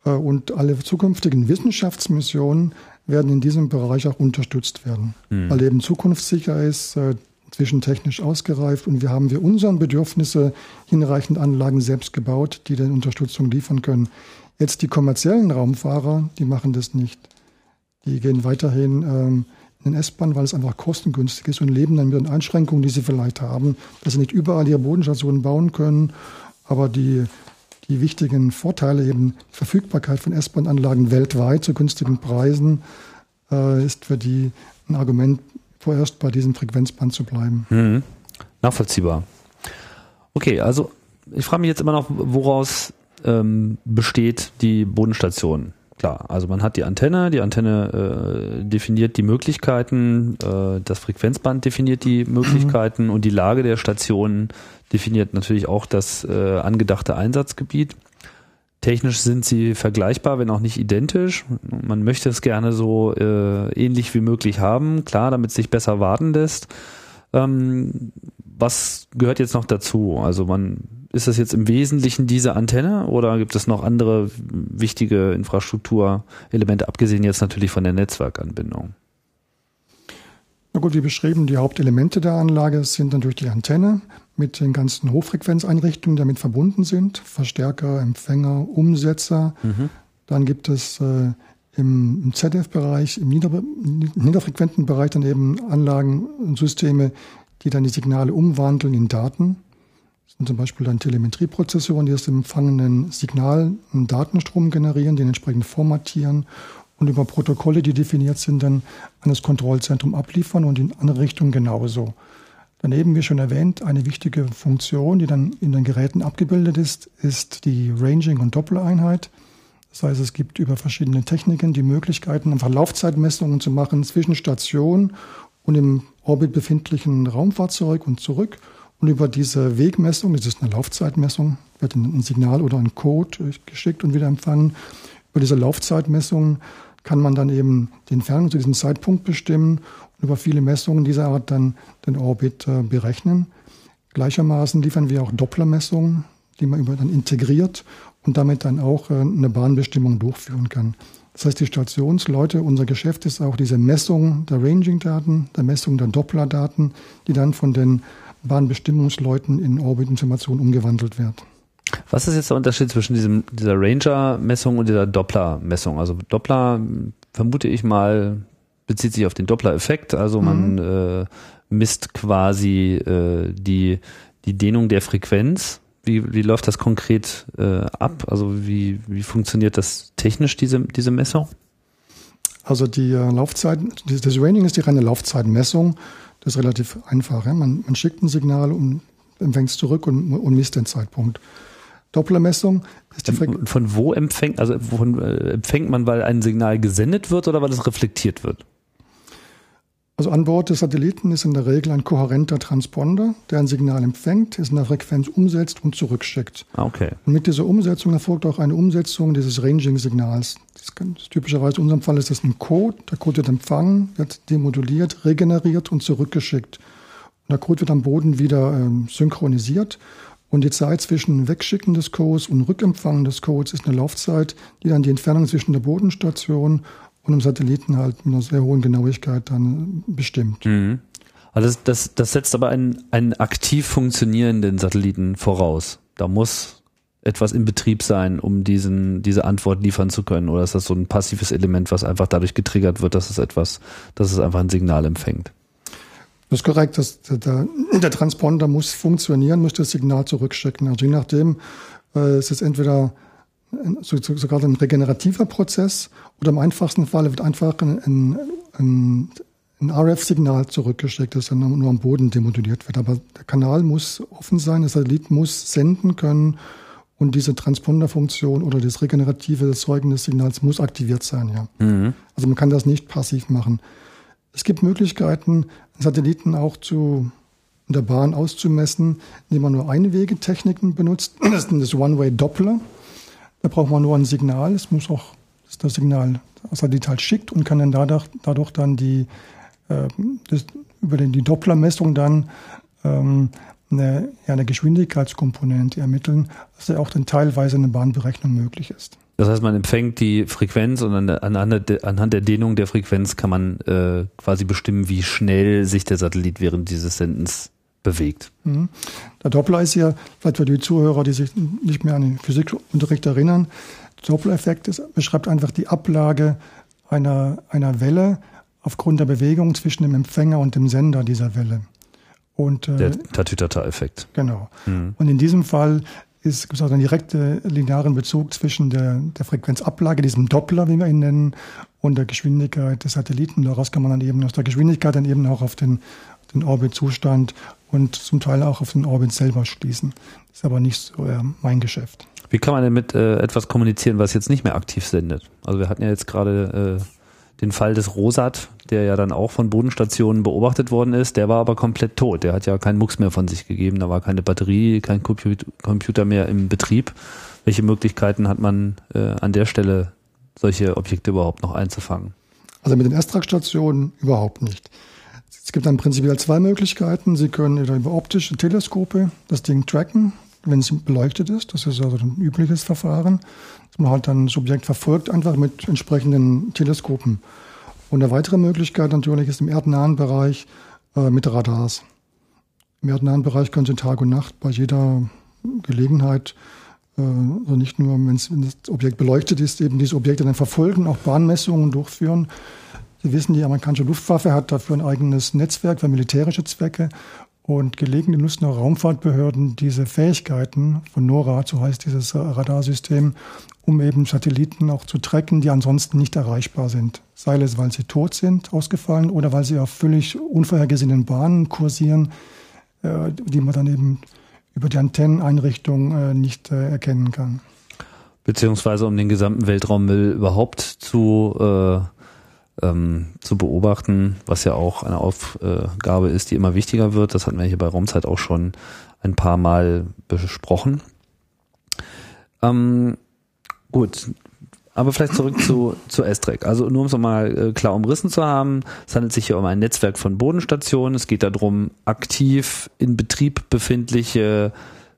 Äh, und alle zukünftigen Wissenschaftsmissionen werden in diesem Bereich auch unterstützt werden, mhm. weil eben zukunftssicher ist, äh, zwischentechnisch ausgereift und wir haben für unseren Bedürfnisse hinreichend Anlagen selbst gebaut, die dann Unterstützung liefern können. Jetzt die kommerziellen Raumfahrer, die machen das nicht. Die gehen weiterhin ähm, in den S-Bahn, weil es einfach kostengünstig ist und leben dann mit den Einschränkungen, die sie vielleicht haben, dass sie nicht überall ihre Bodenstationen bauen können, aber die die wichtigen Vorteile, eben die Verfügbarkeit von S-Bahn-Anlagen weltweit zu günstigen Preisen, äh, ist für die ein Argument, vorerst bei diesem Frequenzband zu bleiben. Mhm. Nachvollziehbar. Okay, also ich frage mich jetzt immer noch, woraus ähm, besteht die Bodenstation? Klar, also man hat die Antenne, die Antenne äh, definiert die Möglichkeiten, äh, das Frequenzband definiert die Möglichkeiten mhm. und die Lage der Station definiert natürlich auch das äh, angedachte Einsatzgebiet. Technisch sind sie vergleichbar, wenn auch nicht identisch. Man möchte es gerne so äh, ähnlich wie möglich haben, klar, damit es sich besser warten lässt. Ähm, was gehört jetzt noch dazu? Also man ist das jetzt im Wesentlichen diese Antenne oder gibt es noch andere wichtige Infrastrukturelemente, abgesehen jetzt natürlich von der Netzwerkanbindung? Na gut, wie beschrieben, die Hauptelemente der Anlage sind natürlich die Antenne mit den ganzen Hochfrequenzeinrichtungen, die damit verbunden sind. Verstärker, Empfänger, Umsetzer. Mhm. Dann gibt es äh, im, ZF-Bereich, im nieder, niederfrequenten Bereich dann eben Anlagen und Systeme, die dann die Signale umwandeln in Daten. Sind zum Beispiel dann Telemetrieprozessoren, die aus dem empfangenen Signal einen Datenstrom generieren, den entsprechend formatieren und über Protokolle, die definiert sind, dann an das Kontrollzentrum abliefern und in andere Richtungen genauso. Daneben, wie schon erwähnt, eine wichtige Funktion, die dann in den Geräten abgebildet ist, ist die Ranging- und Doppeleinheit. Das heißt, es gibt über verschiedene Techniken die Möglichkeiten, einfach Laufzeitmessungen zu machen zwischen Station und im Orbit befindlichen Raumfahrzeug und zurück. Und über diese Wegmessung, das ist eine Laufzeitmessung, wird ein Signal oder ein Code geschickt und wieder empfangen. Über diese Laufzeitmessung kann man dann eben die Entfernung zu diesem Zeitpunkt bestimmen und über viele Messungen dieser Art dann den Orbit äh, berechnen. Gleichermaßen liefern wir auch Dopplermessungen, die man über dann integriert und damit dann auch äh, eine Bahnbestimmung durchführen kann. Das heißt, die Stationsleute, unser Geschäft ist auch diese Messung der Ranging-Daten, der Messung der Doppler-Daten, die dann von den Bahnbestimmungsleuten in Orbitinformation umgewandelt wird. Was ist jetzt der Unterschied zwischen diesem, dieser Ranger-Messung und dieser Doppler-Messung? Also Doppler, vermute ich mal, bezieht sich auf den Doppler-Effekt. Also man mhm. äh, misst quasi äh, die, die Dehnung der Frequenz. Wie, wie läuft das konkret äh, ab? Also wie, wie funktioniert das technisch, diese, diese Messung? Also die äh, Laufzeit, das Raining ist die reine Laufzeitmessung. Das ist relativ einfach. Ja? Man, man schickt ein Signal und empfängt es zurück und, und misst den Zeitpunkt. Dopplermessung ist die Frequenz. Von wo empfängt, also von, äh, empfängt man, weil ein Signal gesendet wird oder weil es reflektiert wird? Also an Bord des Satelliten ist in der Regel ein kohärenter Transponder, der ein Signal empfängt, es in der Frequenz umsetzt und zurückschickt. Ah, okay. Und mit dieser Umsetzung erfolgt auch eine Umsetzung dieses Ranging-Signals. Typischerweise in unserem Fall ist das ein Code. Der Code wird empfangen, wird demoduliert, regeneriert und zurückgeschickt. Und der Code wird am Boden wieder ähm, synchronisiert und die Zeit zwischen Wegschicken des Codes und Rückempfangen des Codes ist eine Laufzeit, die dann die Entfernung zwischen der Bodenstation und dem Satelliten halt mit einer sehr hohen Genauigkeit dann bestimmt. Mhm. Also das, das, das setzt aber einen, einen aktiv funktionierenden Satelliten voraus. Da muss etwas in Betrieb sein, um diesen, diese Antwort liefern zu können. Oder ist das so ein passives Element, was einfach dadurch getriggert wird, dass es etwas, dass es einfach ein Signal empfängt? Das ist korrekt. Das, der, der Transponder muss funktionieren, muss das Signal zurückschicken. Also je nachdem äh, ist es entweder sogar ein regenerativer Prozess oder im einfachsten Fall wird einfach ein, ein, ein RF-Signal zurückgeschickt, das dann nur am Boden demoduliert wird. Aber der Kanal muss offen sein, der Satellit muss senden können und diese Transponderfunktion oder das regenerative Erzeugen des Signals muss aktiviert sein, ja. Mhm. Also man kann das nicht passiv machen. Es gibt Möglichkeiten, Satelliten auch zu in der Bahn auszumessen, indem man nur Einwegetechniken benutzt. Das ist das One-Way-Doppler. Da braucht man nur ein Signal. Es muss auch das Signal das Satellit halt schickt und kann dann dadurch, dadurch dann die äh, das, über den, die Dopplermessung dann ähm, eine, ja, eine Geschwindigkeitskomponente ermitteln, dass ja auch dann teilweise eine Bahnberechnung möglich ist. Das heißt, man empfängt die Frequenz und anhand der, anhand der Dehnung der Frequenz kann man äh, quasi bestimmen, wie schnell sich der Satellit während dieses Sendens bewegt. Mhm. Der Doppler ist ja, vielleicht für die Zuhörer, die sich nicht mehr an den Physikunterricht erinnern, der Doppler-Effekt beschreibt einfach die Ablage einer, einer Welle aufgrund der Bewegung zwischen dem Empfänger und dem Sender dieser Welle. Und, äh, der Tatütata-Effekt. Genau. Mhm. Und in diesem Fall ist gibt es also einen direkten linearen Bezug zwischen der, der Frequenzablage, diesem Doppler, wie wir ihn nennen, und der Geschwindigkeit des Satelliten. Daraus kann man dann eben aus der Geschwindigkeit dann eben auch auf den, den Orbitzustand und zum Teil auch auf den Orbit selber schließen. Das ist aber nicht so äh, mein Geschäft. Wie kann man denn mit äh, etwas kommunizieren, was jetzt nicht mehr aktiv sendet? Also wir hatten ja jetzt gerade äh, den Fall des Rosat, der ja dann auch von Bodenstationen beobachtet worden ist. Der war aber komplett tot. Der hat ja keinen Mucks mehr von sich gegeben. Da war keine Batterie, kein Computer mehr im Betrieb. Welche Möglichkeiten hat man äh, an der Stelle, solche Objekte überhaupt noch einzufangen? Also mit den S-Track-Stationen überhaupt nicht. Es gibt dann prinzipiell zwei Möglichkeiten. Sie können über optische Teleskope das Ding tracken, wenn es beleuchtet ist. Das ist also ein übliches Verfahren. Man halt dann das Objekt verfolgt, einfach mit entsprechenden Teleskopen. Und eine weitere Möglichkeit natürlich ist im erdnahen Bereich äh, mit Radars. Im erdnahen Bereich können Sie Tag und Nacht bei jeder Gelegenheit, äh, also nicht nur, wenn das Objekt beleuchtet ist, eben diese Objekte dann verfolgen, auch Bahnmessungen durchführen. Sie wissen, die amerikanische Luftwaffe hat dafür ein eigenes Netzwerk für militärische Zwecke. Und gelegentlich nutzen auch Raumfahrtbehörden diese Fähigkeiten von NORAD, so heißt dieses Radarsystem, um eben Satelliten auch zu tracken, die ansonsten nicht erreichbar sind. Sei es, weil sie tot sind, ausgefallen, oder weil sie auf völlig unvorhergesehenen Bahnen kursieren, äh, die man dann eben über die Antenneneinrichtung äh, nicht äh, erkennen kann. Beziehungsweise um den gesamten Weltraummüll überhaupt zu äh ähm, zu beobachten, was ja auch eine Aufgabe ist, die immer wichtiger wird. Das hatten wir hier bei Raumzeit auch schon ein paar Mal besprochen. Ähm, gut, aber vielleicht zurück zu, zu S-Track. Also nur um es nochmal äh, klar umrissen zu haben, es handelt sich hier um ein Netzwerk von Bodenstationen. Es geht darum, aktiv in Betrieb befindliche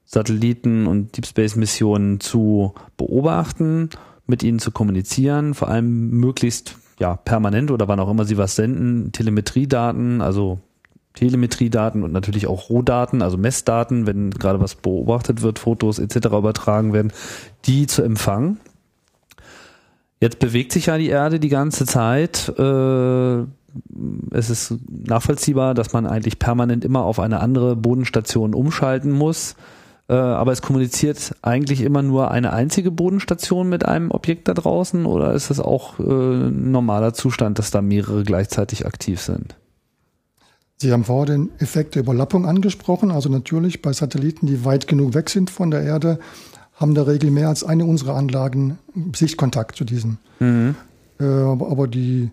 Satelliten und Deep Space Missionen zu beobachten, mit ihnen zu kommunizieren, vor allem möglichst ja, permanent oder wann auch immer sie was senden, Telemetriedaten, also Telemetriedaten und natürlich auch Rohdaten, also Messdaten, wenn gerade was beobachtet wird, Fotos etc. übertragen werden, die zu empfangen. Jetzt bewegt sich ja die Erde die ganze Zeit. Äh, es ist nachvollziehbar, dass man eigentlich permanent immer auf eine andere Bodenstation umschalten muss. Äh, aber es kommuniziert eigentlich immer nur eine einzige Bodenstation mit einem Objekt da draußen oder ist es auch äh, ein normaler Zustand, dass da mehrere gleichzeitig aktiv sind? Sie haben vorher den Effekt der Überlappung angesprochen. Also natürlich bei Satelliten, die weit genug weg sind von der Erde, haben der Regel mehr als eine unserer Anlagen Sichtkontakt zu diesen. Mhm. Äh, aber, aber die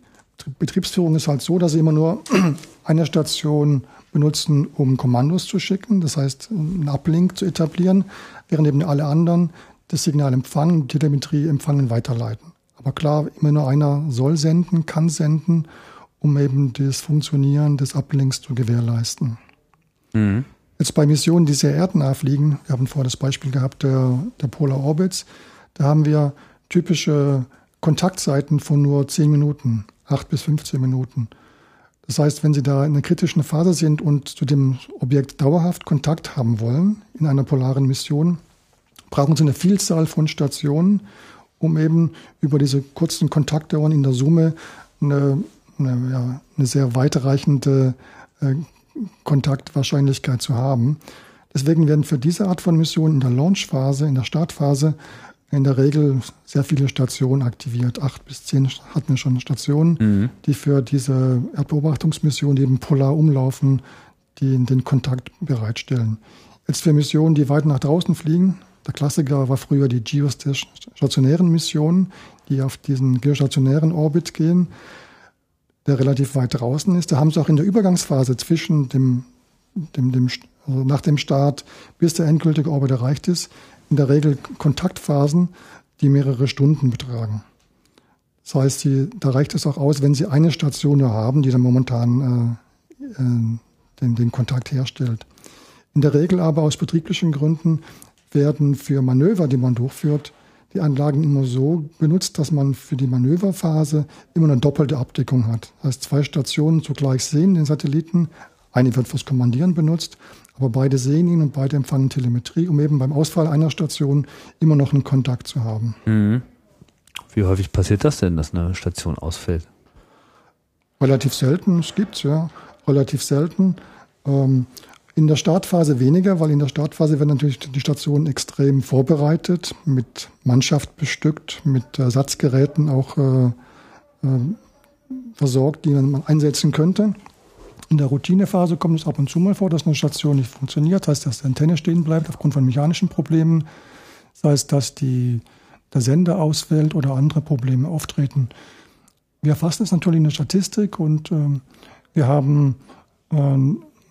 Betriebsführung ist halt so, dass sie immer nur eine Station benutzen, um Kommandos zu schicken, das heißt einen Uplink zu etablieren, während eben alle anderen das Signal empfangen, die Telemetrie empfangen, weiterleiten. Aber klar, immer nur einer soll senden, kann senden, um eben das Funktionieren des Uplinks zu gewährleisten. Mhm. Jetzt bei Missionen, die sehr erdnah fliegen, wir haben vorher das Beispiel gehabt der, der Polar Orbits, da haben wir typische Kontaktzeiten von nur 10 Minuten, 8 bis 15 Minuten. Das heißt, wenn Sie da in einer kritischen Phase sind und zu dem Objekt dauerhaft Kontakt haben wollen in einer polaren Mission, brauchen Sie eine Vielzahl von Stationen, um eben über diese kurzen Kontaktdauern in der Summe eine, eine, ja, eine sehr weitreichende äh, Kontaktwahrscheinlichkeit zu haben. Deswegen werden für diese Art von Missionen in der Launchphase, in der Startphase in der Regel sehr viele Stationen aktiviert. Acht bis zehn hatten wir schon Stationen, mhm. die für diese Erdbeobachtungsmission, die eben polar umlaufen, die den Kontakt bereitstellen. Jetzt für Missionen, die weit nach draußen fliegen, der Klassiker war früher die geostationären Missionen, die auf diesen geostationären Orbit gehen, der relativ weit draußen ist. Da haben sie auch in der Übergangsphase zwischen dem, dem, dem also nach dem Start bis der endgültige Orbit erreicht ist, in der Regel Kontaktphasen, die mehrere Stunden betragen. Das heißt, sie, da reicht es auch aus, wenn Sie eine Station nur haben, die dann momentan äh, äh, den, den Kontakt herstellt. In der Regel aber aus betrieblichen Gründen werden für Manöver, die man durchführt, die Anlagen immer so benutzt, dass man für die Manöverphase immer eine doppelte Abdeckung hat. Das heißt, zwei Stationen zugleich sehen den Satelliten. Eine wird fürs Kommandieren benutzt, aber beide sehen ihn und beide empfangen Telemetrie, um eben beim Ausfall einer Station immer noch einen Kontakt zu haben. Mhm. Wie häufig passiert das denn, dass eine Station ausfällt? Relativ selten, es gibt es ja, relativ selten. Ähm, in der Startphase weniger, weil in der Startphase werden natürlich die Stationen extrem vorbereitet, mit Mannschaft bestückt, mit Ersatzgeräten auch äh, äh, versorgt, die man einsetzen könnte. In der Routinephase kommt es ab und zu mal vor, dass eine Station nicht funktioniert, das heißt, dass die Antenne stehen bleibt aufgrund von mechanischen Problemen, das heißt, dass die, der Sender ausfällt oder andere Probleme auftreten. Wir erfassen es natürlich in der Statistik und äh, wir haben äh,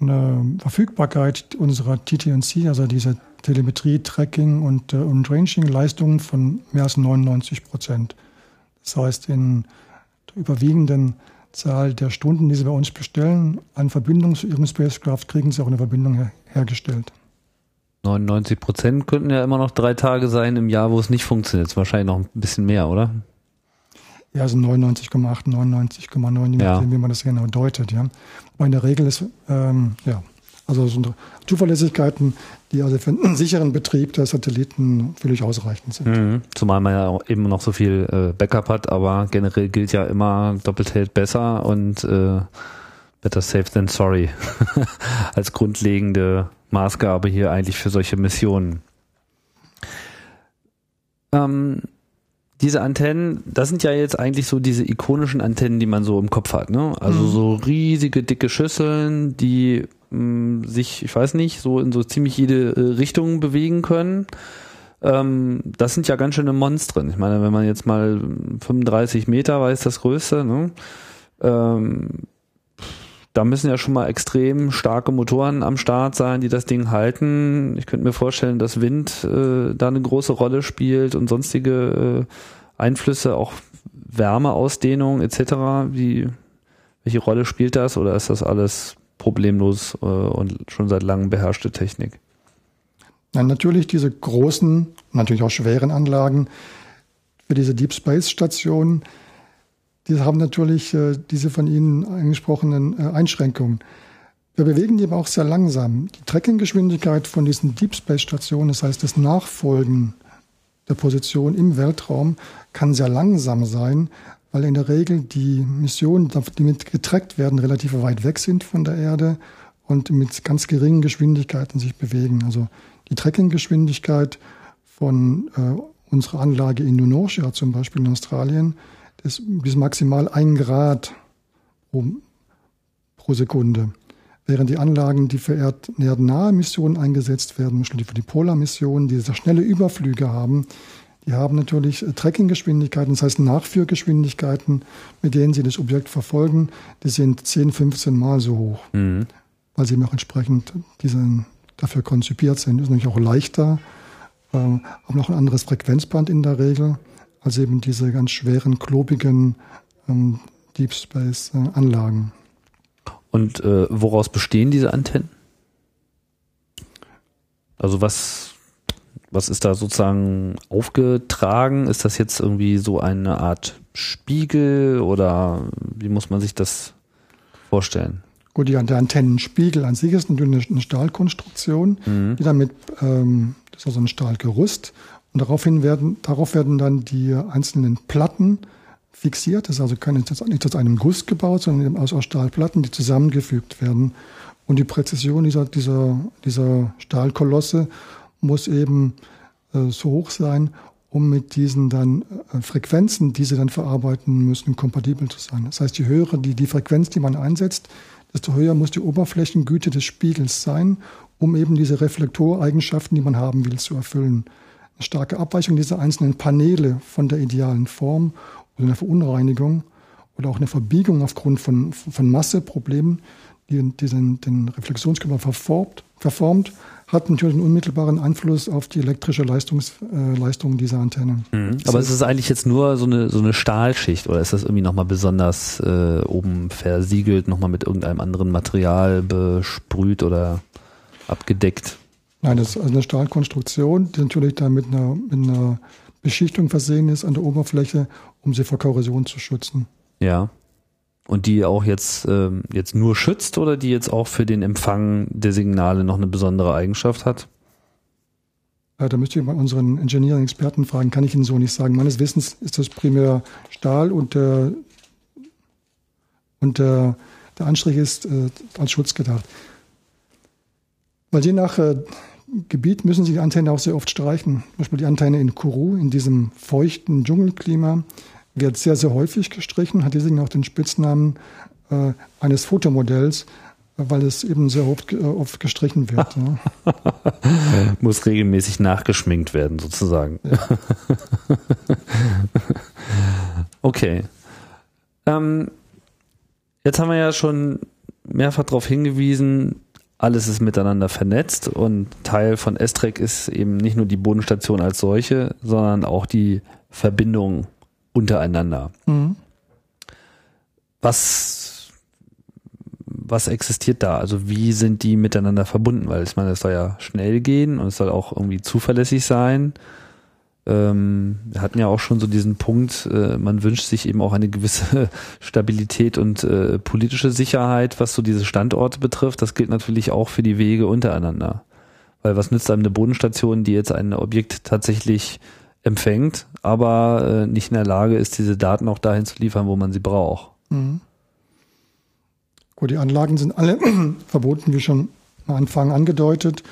eine Verfügbarkeit unserer TTNC, also diese Telemetrie, Tracking und, äh, und Ranging-Leistungen von mehr als 99 Prozent. Das heißt, in der überwiegenden Zahl der Stunden, die Sie bei uns bestellen, an Verbindung zu Ihrem Spacecraft kriegen Sie auch eine Verbindung her hergestellt. 99 Prozent könnten ja immer noch drei Tage sein im Jahr, wo es nicht funktioniert. Wahrscheinlich noch ein bisschen mehr, oder? Ja, also 99,8, 99,9, je nachdem, wie man das genau deutet. Ja. Aber in der Regel ist, ähm, ja, also so Zuverlässigkeiten, die also für einen sicheren Betrieb der Satelliten völlig ausreichend sind. Mhm. Zumal man ja auch eben noch so viel äh, Backup hat, aber generell gilt ja immer, doppelt hält besser und äh, better safe than sorry als grundlegende Maßgabe hier eigentlich für solche Missionen. Ähm, diese Antennen, das sind ja jetzt eigentlich so diese ikonischen Antennen, die man so im Kopf hat, ne? Also mhm. so riesige, dicke Schüsseln, die mh, mm, sich, ich weiß nicht, so in so ziemlich jede äh, Richtung bewegen können. Ähm, das sind ja ganz schöne Monstren. Ich meine, wenn man jetzt mal 35 Meter weiß, das größte, ne? Ähm, da müssen ja schon mal extrem starke Motoren am Start sein, die das Ding halten. Ich könnte mir vorstellen, dass Wind äh, da eine große Rolle spielt und sonstige äh, Einflüsse, auch Wärmeausdehnung etc. Wie, welche Rolle spielt das oder ist das alles problemlos äh, und schon seit langem beherrschte Technik? Ja, natürlich diese großen, natürlich auch schweren Anlagen für diese Deep Space Stationen die haben natürlich äh, diese von Ihnen angesprochenen äh, Einschränkungen. Wir bewegen die aber auch sehr langsam. Die Trekkinggeschwindigkeit von diesen Deep Space Stationen, das heißt das Nachfolgen der Position im Weltraum, kann sehr langsam sein, weil in der Regel die Missionen, die mit getrackt werden, relativ weit weg sind von der Erde und mit ganz geringen Geschwindigkeiten sich bewegen. Also die Trekkinggeschwindigkeit von äh, unserer Anlage in Nunosia zum Beispiel in Australien ist bis maximal ein Grad pro, pro Sekunde. Während die Anlagen, die für erdnahe Missionen eingesetzt werden, zum Beispiel für die Polarmissionen, die sehr schnelle Überflüge haben, die haben natürlich Trekkinggeschwindigkeiten, das heißt Nachführgeschwindigkeiten, mit denen sie das Objekt verfolgen, die sind 10, 15 Mal so hoch, mhm. weil sie auch entsprechend diese, dafür konzipiert sind. Ist natürlich auch leichter, äh, haben noch ein anderes Frequenzband in der Regel als eben diese ganz schweren, klobigen ähm, Deep Space äh. Und äh, woraus bestehen diese Antennen? Also was, was ist da sozusagen aufgetragen? Ist das jetzt irgendwie so eine Art Spiegel oder wie muss man sich das vorstellen? Gut, ja, der Antennenspiegel an sich ist natürlich eine Stahlkonstruktion, mhm. die damit, ähm, das ist also ein Stahlgerüst und daraufhin werden, darauf werden dann die einzelnen Platten fixiert. Das ist also keine, nicht aus einem Guss gebaut, sondern aus Stahlplatten, die zusammengefügt werden. Und die Präzision dieser, dieser, dieser Stahlkolosse muss eben äh, so hoch sein, um mit diesen dann äh, Frequenzen, die sie dann verarbeiten müssen, kompatibel zu sein. Das heißt, je höher die, die Frequenz, die man einsetzt, desto höher muss die Oberflächengüte des Spiegels sein, um eben diese Reflektoreigenschaften, die man haben will, zu erfüllen. Eine starke Abweichung dieser einzelnen Paneele von der idealen Form oder eine Verunreinigung oder auch eine Verbiegung aufgrund von, von Masseproblemen, die, die den, den Reflexionskörper verformt, verformt, hat natürlich einen unmittelbaren Einfluss auf die elektrische Leistungs, äh, Leistung dieser Antenne. Mhm. Aber ist es eigentlich jetzt nur so eine, so eine Stahlschicht oder ist das irgendwie nochmal besonders äh, oben versiegelt, nochmal mit irgendeinem anderen Material besprüht oder abgedeckt? Nein, das ist eine Stahlkonstruktion, die natürlich dann mit einer, mit einer Beschichtung versehen ist an der Oberfläche, um sie vor Korrosion zu schützen. Ja. Und die auch jetzt, ähm, jetzt nur schützt oder die jetzt auch für den Empfang der Signale noch eine besondere Eigenschaft hat? Da müsste ich mal unseren Engineering-Experten fragen, kann ich Ihnen so nicht sagen. Meines Wissens ist das primär Stahl und der, und der, der Anstrich ist äh, als Schutz gedacht. Weil je nach äh, Gebiet müssen Sie die Antenne auch sehr oft streichen. Zum Beispiel die Antenne in Kourou, in diesem feuchten Dschungelklima, wird sehr, sehr häufig gestrichen, hat deswegen auch den Spitznamen äh, eines Fotomodells, weil es eben sehr oft, äh, oft gestrichen wird. ja. Muss regelmäßig nachgeschminkt werden, sozusagen. Ja. okay. Ähm, jetzt haben wir ja schon mehrfach darauf hingewiesen, alles ist miteinander vernetzt und Teil von Estrek ist eben nicht nur die Bodenstation als solche, sondern auch die Verbindung untereinander. Mhm. Was, was existiert da? Also wie sind die miteinander verbunden? Weil ich meine, es soll ja schnell gehen und es soll auch irgendwie zuverlässig sein. Ähm, wir hatten ja auch schon so diesen Punkt, äh, man wünscht sich eben auch eine gewisse Stabilität und äh, politische Sicherheit, was so diese Standorte betrifft. Das gilt natürlich auch für die Wege untereinander. Weil was nützt einem eine Bodenstation, die jetzt ein Objekt tatsächlich empfängt, aber äh, nicht in der Lage ist, diese Daten auch dahin zu liefern, wo man sie braucht. Mhm. Gut, die Anlagen sind alle verboten, wie schon am Anfang angedeutet,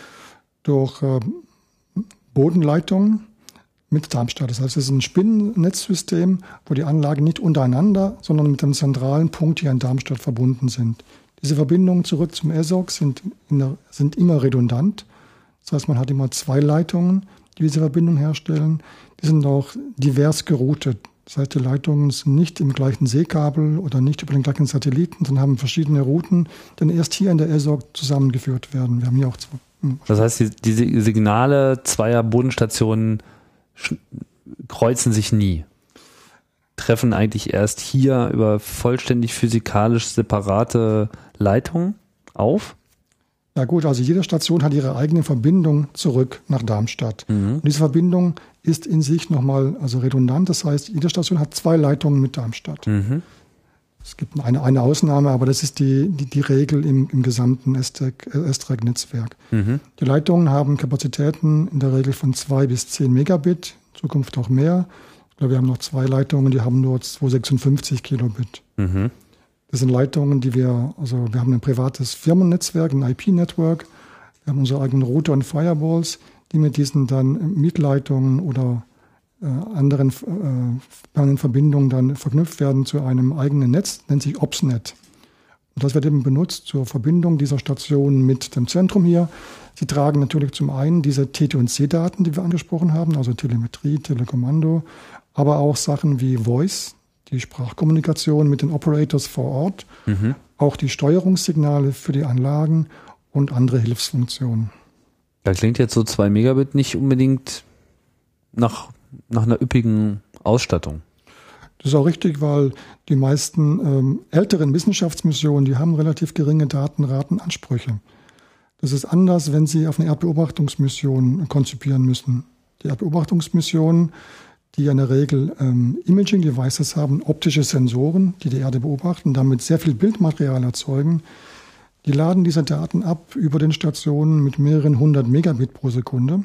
durch äh, Bodenleitungen mit Darmstadt. Das heißt, es ist ein Spinnennetzsystem, wo die Anlagen nicht untereinander, sondern mit einem zentralen Punkt hier in Darmstadt verbunden sind. Diese Verbindungen zurück zum ESOC sind, der, sind immer redundant. Das heißt, man hat immer zwei Leitungen die diese Verbindung herstellen, die sind auch divers geroutet. Das heißt, die Leitungen sind nicht im gleichen Seekabel oder nicht über den gleichen Satelliten, sondern haben verschiedene Routen, die erst hier in der ESOC zusammengeführt werden. Wir haben hier auch zwei. Hm. Das heißt, die, die Signale zweier Bodenstationen kreuzen sich nie. Treffen eigentlich erst hier über vollständig physikalisch separate Leitungen auf? Ja gut, also jede Station hat ihre eigene Verbindung zurück nach Darmstadt. Mhm. Und diese Verbindung ist in sich nochmal also redundant. Das heißt, jede Station hat zwei Leitungen mit Darmstadt. Mhm. Es gibt eine, eine Ausnahme, aber das ist die, die, die Regel im, im gesamten S-Track-Netzwerk. Mhm. Die Leitungen haben Kapazitäten in der Regel von zwei bis zehn Megabit, in Zukunft auch mehr. Ich glaube, wir haben noch zwei Leitungen, die haben nur 256 Kilobit. Mhm. Das sind Leitungen, die wir, also wir haben ein privates Firmennetzwerk, ein IP-Network. Wir haben unsere eigenen Router und Firewalls, die mit diesen dann Mietleitungen oder äh, anderen äh, Verbindungen dann verknüpft werden zu einem eigenen Netz, nennt sich OpsNet. Und das wird eben benutzt zur Verbindung dieser Stationen mit dem Zentrum hier. Sie tragen natürlich zum einen diese TT&C-Daten, die wir angesprochen haben, also Telemetrie, Telekommando, aber auch Sachen wie Voice, die Sprachkommunikation mit den Operators vor Ort, mhm. auch die Steuerungssignale für die Anlagen und andere Hilfsfunktionen. Da klingt jetzt so zwei Megabit nicht unbedingt nach, nach einer üppigen Ausstattung. Das ist auch richtig, weil die meisten ähm, älteren Wissenschaftsmissionen, die haben relativ geringe Datenratenansprüche. Das ist anders, wenn Sie auf eine Erdbeobachtungsmission konzipieren müssen. Die Erdbeobachtungsmissionen die in der Regel ähm, Imaging Devices haben, optische Sensoren, die die Erde beobachten, damit sehr viel Bildmaterial erzeugen. Die laden diese Daten ab über den Stationen mit mehreren hundert Megabit pro Sekunde.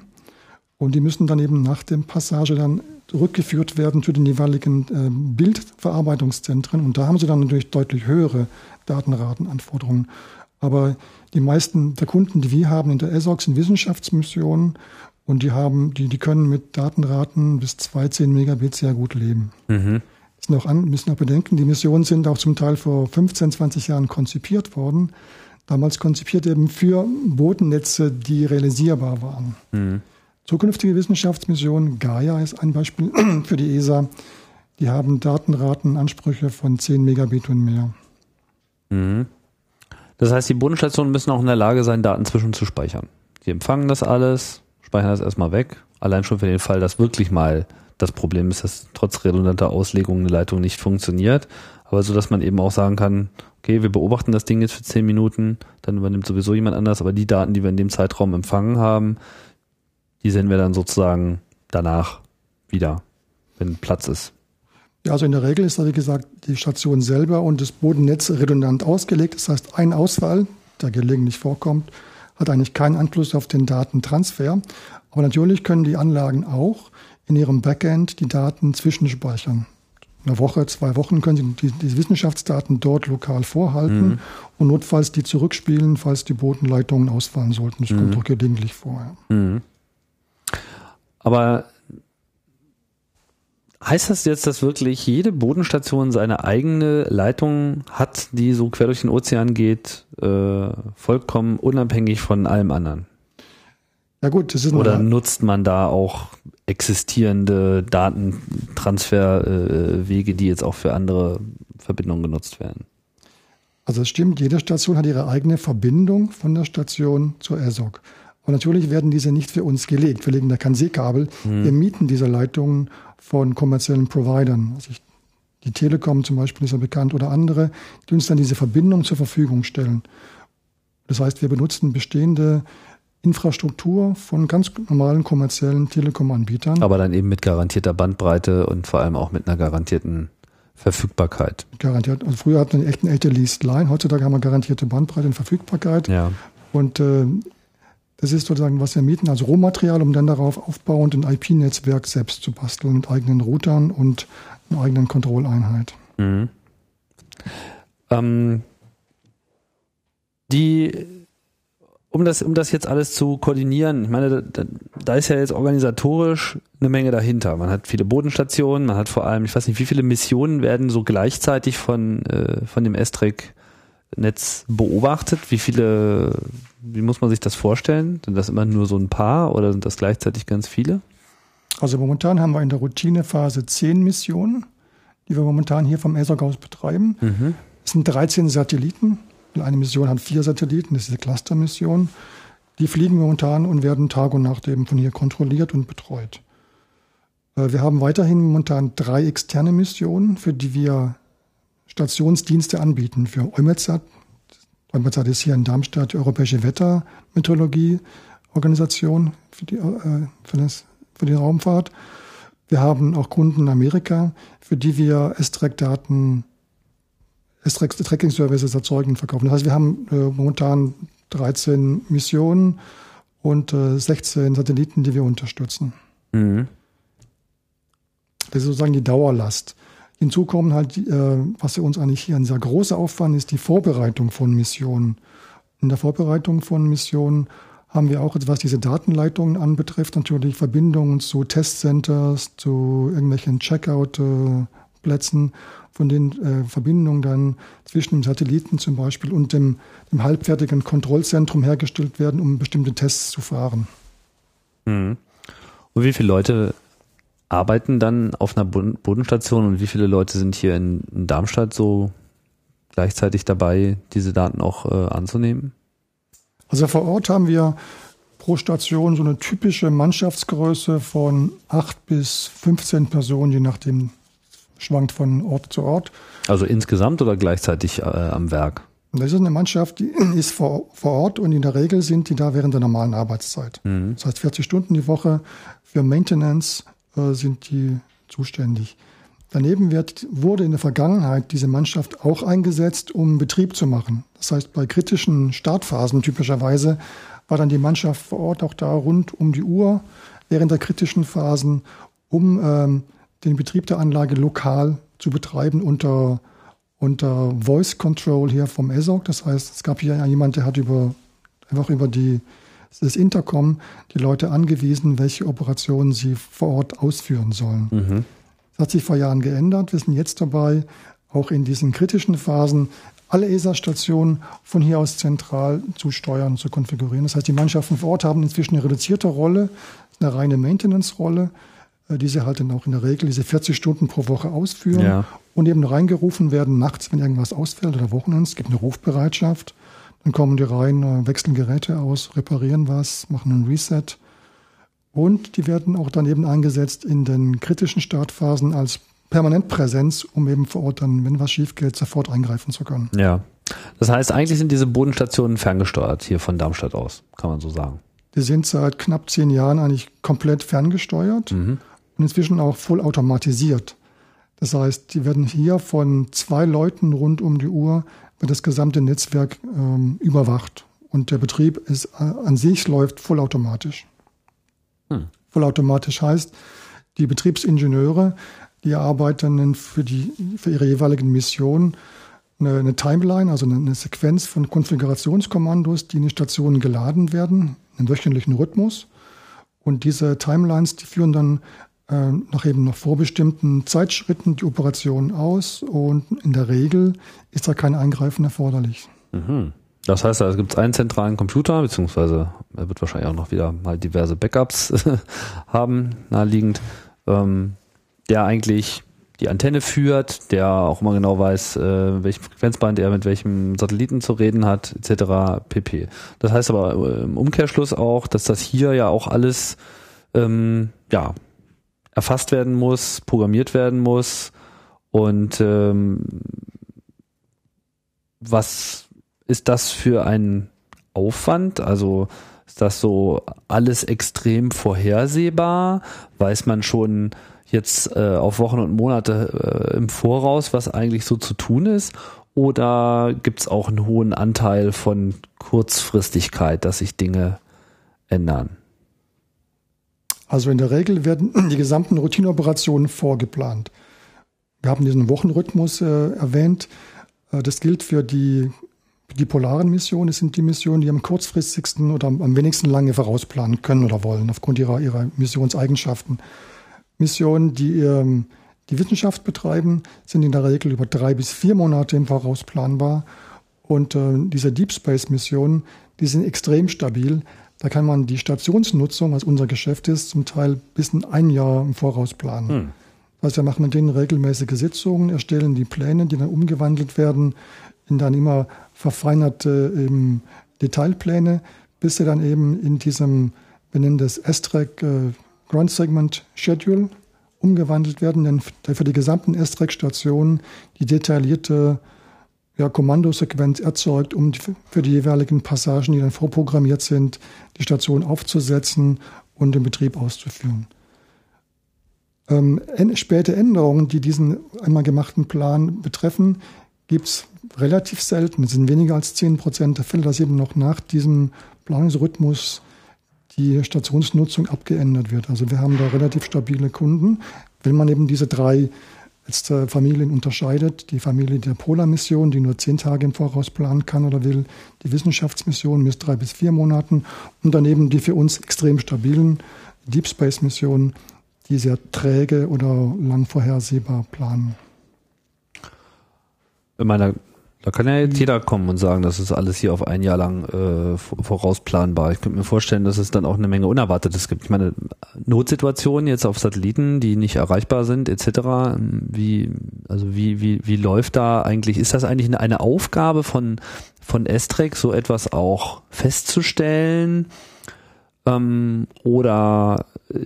Und die müssen dann eben nach dem Passage dann rückgeführt werden zu den jeweiligen äh, Bildverarbeitungszentren. Und da haben sie dann natürlich deutlich höhere Datenratenanforderungen. Aber die meisten der Kunden, die wir haben in der ESOC, sind Wissenschaftsmissionen Und die haben, die, die können mit Datenraten bis 210 Megabit sehr gut leben. Mhm. Müssen auch, an, müssen auch bedenken, die Missionen sind auch zum Teil vor 15, 20 Jahren konzipiert worden. Damals konzipiert eben für Bodennetze, die realisierbar waren. Mhm. Zukünftige Wissenschaftsmissionen, Gaia ist ein Beispiel für die ESA, die haben Datenratenansprüche von 10 Megabit und mehr. Mhm. Das heißt, die Bodenstationen müssen auch in der Lage sein, Daten zwischenzuspeichern. Die empfangen das alles, speichern das erstmal weg. Allein schon für den Fall, dass wirklich mal das Problem ist, dass trotz redundanter Auslegung eine Leitung nicht funktioniert. Aber so, dass man eben auch sagen kann, okay, wir beobachten das Ding jetzt für zehn Minuten, dann übernimmt sowieso jemand anders, aber die Daten, die wir in dem Zeitraum empfangen haben, die senden wir dann sozusagen danach wieder, wenn Platz ist. Ja, also in der Regel ist da, wie gesagt, die Station selber und das Bodennetz redundant ausgelegt. Das heißt, ein Ausfall, der gelegentlich vorkommt, hat eigentlich keinen Einfluss auf den Datentransfer. Aber natürlich können die Anlagen auch in ihrem Backend die Daten zwischenspeichern. Eine Woche, zwei Wochen können sie die, die Wissenschaftsdaten dort lokal vorhalten mhm. und notfalls die zurückspielen, falls die Bodenleitungen ausfallen sollten. Das mhm. kommt doch gelegentlich vor. Mhm. Aber Heißt das jetzt, dass wirklich jede Bodenstation seine eigene Leitung hat, die so quer durch den Ozean geht, äh, vollkommen unabhängig von allem anderen? Ja gut, das ist Oder nutzt man da auch existierende Datentransferwege, äh, die jetzt auch für andere Verbindungen genutzt werden? Also es stimmt, jede Station hat ihre eigene Verbindung von der Station zur ESOC. Und natürlich werden diese nicht für uns gelegt. Wir legen da kein Seekabel. Hm. Wir mieten diese Leitungen von kommerziellen Providern. Also ich, die Telekom zum Beispiel ist ja bekannt oder andere, die uns dann diese Verbindung zur Verfügung stellen. Das heißt, wir benutzen bestehende Infrastruktur von ganz normalen kommerziellen Telekom-Anbietern. Aber dann eben mit garantierter Bandbreite und vor allem auch mit einer garantierten Verfügbarkeit. Garantiert. Also früher hatten wir echt eine echte Leased Line, heutzutage haben wir garantierte Bandbreite und Verfügbarkeit. Ja. Und äh, das ist sozusagen, was wir mieten, also Rohmaterial, um dann darauf aufbauend ein IP-Netzwerk selbst zu basteln mit eigenen Routern und einer eigenen Kontrolleinheit. Mhm. Ähm, die, um das, um das jetzt alles zu koordinieren, ich meine, da, da ist ja jetzt organisatorisch eine Menge dahinter. Man hat viele Bodenstationen, man hat vor allem, ich weiß nicht, wie viele Missionen werden so gleichzeitig von, äh, von dem Estrek Netz beobachtet? Wie viele, wie muss man sich das vorstellen? Sind das immer nur so ein paar oder sind das gleichzeitig ganz viele? Also momentan haben wir in der Routinephase zehn Missionen, die wir momentan hier vom ESOC aus betreiben. Mhm. Es sind 13 Satelliten. Eine Mission hat vier Satelliten, das ist eine Cluster-Mission. Die fliegen momentan und werden Tag und Nacht eben von hier kontrolliert und betreut. Äh, wir haben weiterhin momentan drei externe Missionen, für die wir Stationsdienste anbieten für EUMETSAT. EUMETSAT ist hier in Darmstadt die Europäische Wettermeteorologie-Organisation für die, äh, für, für die Raumfahrt. Wir haben auch Kunden in Amerika, für die wir S-Track-Daten, S-Tracking-Services erzeugen und verkaufen. Das heißt, wir haben äh, momentan 13 Missionen und äh, 16 Satelliten, die wir unterstützen. Mhm. Das ist sozusagen die Dauerlast. Hinzu kommen halt, äh, was für uns eigentlich hier ein sehr großer Aufwand ist, die Vorbereitung von Missionen. In der Vorbereitung von Missionen haben wir auch, was diese Datenleitungen anbetrifft, natürlich Verbindungen zu Testcenters, zu irgendwelchen Checkout-Plätzen, von den äh, Verbindungen dann zwischen dem Satelliten zum Beispiel und dem, dem halbfertigen Kontrollzentrum hergestellt werden, um bestimmte Tests zu fahren. Mhm. Und wie viele Leute arbeiten dann auf einer Bodenstation und wie viele Leute sind hier in, in Darmstadt so gleichzeitig dabei, diese Daten auch äh, anzunehmen? Also vor Ort haben wir pro Station so eine typische Mannschaftsgröße von acht bis 15 Personen, je nachdem schwankt von Ort zu Ort. Also insgesamt oder gleichzeitig äh, am Werk? Das ist eine Mannschaft, die ist vor, vor Ort und in der Regel sind die da während der normalen Arbeitszeit. Mhm. Das heißt 40 Stunden die Woche für Maintenance, äh, sind die zuständig. Daneben wird, wurde in der Vergangenheit diese Mannschaft auch eingesetzt, um Betrieb zu machen. Das heißt, bei kritischen Startphasen typischerweise war dann die Mannschaft vor Ort auch da rund um die Uhr während der kritischen Phasen, um ähm, den Betrieb der Anlage lokal zu betreiben unter, unter Voice Control hier vom ESOC. Das heißt, es gab hier jemand, der hat über, einfach über die ist Intercom die Leute angewiesen, welche Operationen sie vor Ort ausführen sollen. Mhm. Das hat sich vor Jahren geändert. Wir sind jetzt dabei, auch in diesen kritischen Phasen alle ESA-Stationen von hier aus zentral zu steuern, zu konfigurieren. Das heißt, die Mannschaften vor Ort haben inzwischen eine reduzierte Rolle, eine reine Maintenance-Rolle, äh, die sie halt dann auch in der Regel diese 40 Stunden pro Woche ausführen ja. und eben reingerufen werden nachts, wenn irgendwas ausfällt oder Wochenends. Es gibt eine Rufbereitschaft. Dann kommen die rein, äh, wechseln Geräte aus, reparieren was, machen einen Reset. Und die werden auch dann eben eingesetzt in den kritischen Startphasen als Permanentpräsenz, um eben vor Ort dann, wenn was schief geht, sofort eingreifen zu können. Ja. Das heißt, eigentlich sind diese Bodenstationen ferngesteuert hier von Darmstadt aus, kann man so sagen. Die sind seit knapp zehn Jahren eigentlich komplett ferngesteuert mhm. Und inzwischen auch voll automatisiert. Das heißt, die werden hier von zwei Leuten rund um die Uhr wird das gesamte Netzwerk ähm, überwacht. Und der Betrieb ist äh, an sich läuft vollautomatisch. Hm. Vollautomatisch heißt, die Betriebsingenieure, die arbeiten für, die, für ihre jeweiligen Missionen eine, eine Timeline, also eine, eine, Sequenz von Konfigurationskommandos, die in die Stationen geladen werden, im wöchentlichen Rhythmus. Und diese Timelines, die führen dann nach eben noch vorbestimmten Zeitschritten die Operation aus und in der Regel ist da kein Eingreifen erforderlich. Mhm. Das heißt, es gibt einen zentralen Computer, beziehungsweise er wird wahrscheinlich auch noch wieder mal diverse Backups haben, naheliegend, ähm, der eigentlich die Antenne führt, der auch immer genau weiß, äh, welchem Frequenzband er mit welchem Satelliten zu reden hat, etc. pp. Das heißt aber äh, im Umkehrschluss auch, dass das hier ja auch alles ähm, ja erfasst werden muss, programmiert werden muss und ähm, was ist das für ein Aufwand? Also ist das so alles extrem vorhersehbar? Weiß man schon jetzt äh, auf Wochen und Monate äh, im Voraus, was eigentlich so zu tun ist? Oder gibt es auch einen hohen Anteil von Kurzfristigkeit, dass sich Dinge ändern? Also in der Regel werden die gesamten Routineoperationen vorgeplant. Wir haben diesen Wochenrhythmus äh, erwähnt. Äh, das gilt für die, die polaren Missionen. Das sind die Missionen, die am kurzfristigsten oder am, wenigsten lange vorausplanen können oder wollen, aufgrund ihrer, ihrer Missionseigenschaften. Missionen, die ähm, die Wissenschaft betreiben, sind in der Regel über drei bis vier Monate im Voraus planbar. Und äh, diese Deep Space Missionen, die sind extrem stabil. Da kann man die Stationsnutzung, was unser Geschäft ist, zum Teil bis in ein Jahr im Voraus planen. Hm. Also wir machen mit denen regelmäßige Sitzungen, erstellen die Pläne, die dann umgewandelt werden in dann immer verfeinerte eben Detailpläne, bis sie dann eben in diesem, wir nennen das S-Track äh, Ground Segment Schedule umgewandelt werden, denn für die gesamten S-Track-Stationen die detaillierte ja, Kommandosequenz erzeugt, um für die jeweiligen Passagen, die dann vorprogrammiert sind, die Station aufzusetzen und den Betrieb auszuführen. Ähm, späte Änderungen, die diesen einmal gemachten Plan betreffen, gibt es relativ selten. Es sind weniger als 10 Prozent der Fälle, dass eben noch nach diesem Planungsrhythmus die Stationsnutzung abgeändert wird. Also wir haben da relativ stabile Kunden. Wenn man eben diese drei jetzt äh, Familien unterscheidet. Die Familie der Polarmission, die nur zehn Tage im Voraus planen kann oder will, die Wissenschaftsmission bis drei bis vier Monaten und daneben die für uns extrem stabilen Deep Space Missionen, die sehr träge oder lang vorhersehbar planen. In meiner da kann ja jetzt jeder kommen und sagen, das ist alles hier auf ein Jahr lang äh, vorausplanbar. Ich könnte mir vorstellen, dass es dann auch eine Menge Unerwartetes gibt. Ich meine, Notsituationen jetzt auf Satelliten, die nicht erreichbar sind, etc. Wie, also wie, wie, wie läuft da eigentlich, ist das eigentlich eine Aufgabe von, von Estrek, so etwas auch festzustellen? Ähm, oder äh,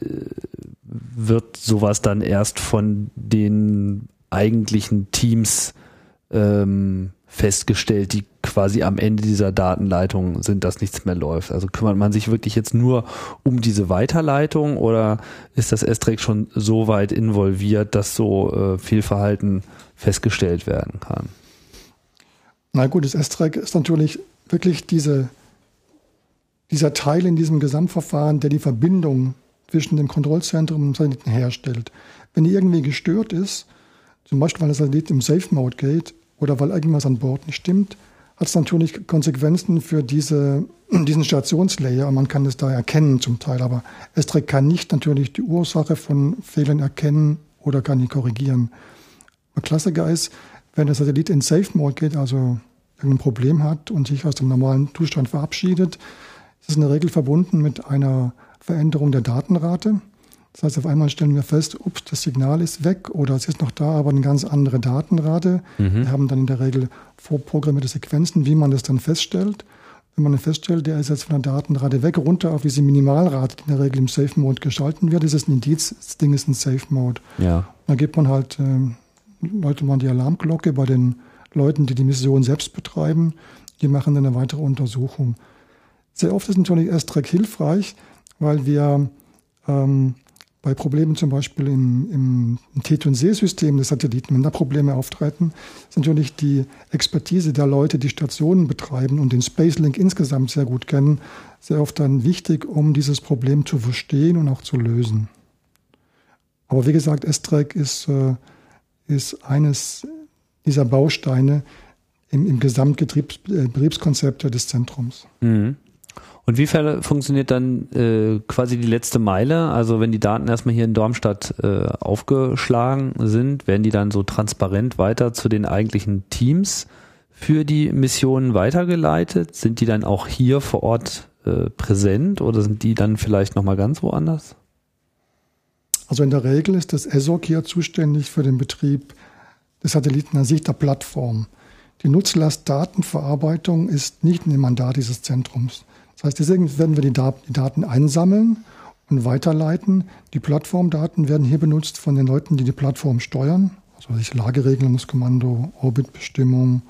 wird sowas dann erst von den eigentlichen Teams ähm, festgestellt, die quasi am Ende dieser Datenleitung sind, dass nichts mehr läuft. Also kümmert man sich wirklich jetzt nur um diese Weiterleitung oder ist das S-Track schon so weit involviert, dass so äh, Fehlverhalten festgestellt werden kann? Na gut, das S-Track ist natürlich wirklich diese, dieser Teil in diesem Gesamtverfahren, der die Verbindung zwischen dem Kontrollzentrum und dem Satelliten herstellt. Wenn die irgendwie gestört ist, zum Beispiel weil der Satellit im Safe Mode geht, oder weil irgendwas an Bord nicht stimmt, hat es natürlich Konsequenzen für diese diesen Stationslayer man kann es da erkennen zum Teil, aber S-Track kann nicht natürlich die Ursache von Fehlern erkennen oder kann die korrigieren. Der Klassiker ist, wenn der Satellit in Safe Mode geht, also irgendein Problem hat und sich aus dem normalen Zustand verabschiedet, ist es in der Regel verbunden mit einer Veränderung der Datenrate. Das heißt, auf einmal stellen wir fest, ups, das Signal ist weg oder es ist noch da, aber eine ganz andere Datenrate. Mhm. Wir haben dann in der Regel vorprogrammierte Sequenzen, wie man das dann feststellt. Wenn man dann feststellt, der ist jetzt von der Datenrate weg, runter auf diese Minimalrate, die in der Regel im Safe Mode geschalten wird, ist es ein Indiz, das Ding ist ein Safe Mode. Ja. Da gibt man halt, äh, läutet man die Alarmglocke bei den Leuten, die die Mission selbst betreiben. Die machen dann eine weitere Untersuchung. Sehr oft ist natürlich S-Track hilfreich, weil wir ähm, bei Problemen zum Beispiel im, im T&C-System des Satelliten, wenn da Probleme auftreten, ist natürlich die Expertise der Leute, die Stationen betreiben und den Spacelink insgesamt sehr gut kennen, sehr oft dann wichtig, um dieses Problem zu verstehen und auch zu lösen. Aber wie gesagt, S-Track ist, äh, ist eines dieser Bausteine im, im Gesamtbetriebskonzept des Zentrums. Mhm. Und wie funktioniert dann äh, quasi die letzte Meile? Also wenn die Daten erstmal hier in Dormstadt äh, aufgeschlagen sind, werden die dann so transparent weiter zu den eigentlichen Teams für die Missionen weitergeleitet? Sind die dann auch hier vor Ort äh, präsent oder sind die dann vielleicht nochmal ganz woanders? Also in der Regel ist das ESOC hier zuständig für den Betrieb des Satelliten an sich der Plattform. Die Nutzlastdatenverarbeitung ist nicht ein Mandat dieses Zentrums. Das heißt, deswegen werden wir die, Daten einsammeln und weiterleiten. Die Plattformdaten werden hier benutzt von den Leuten, die die Plattform steuern. Also ich Lageregelungskommando, Orbitbestimmung,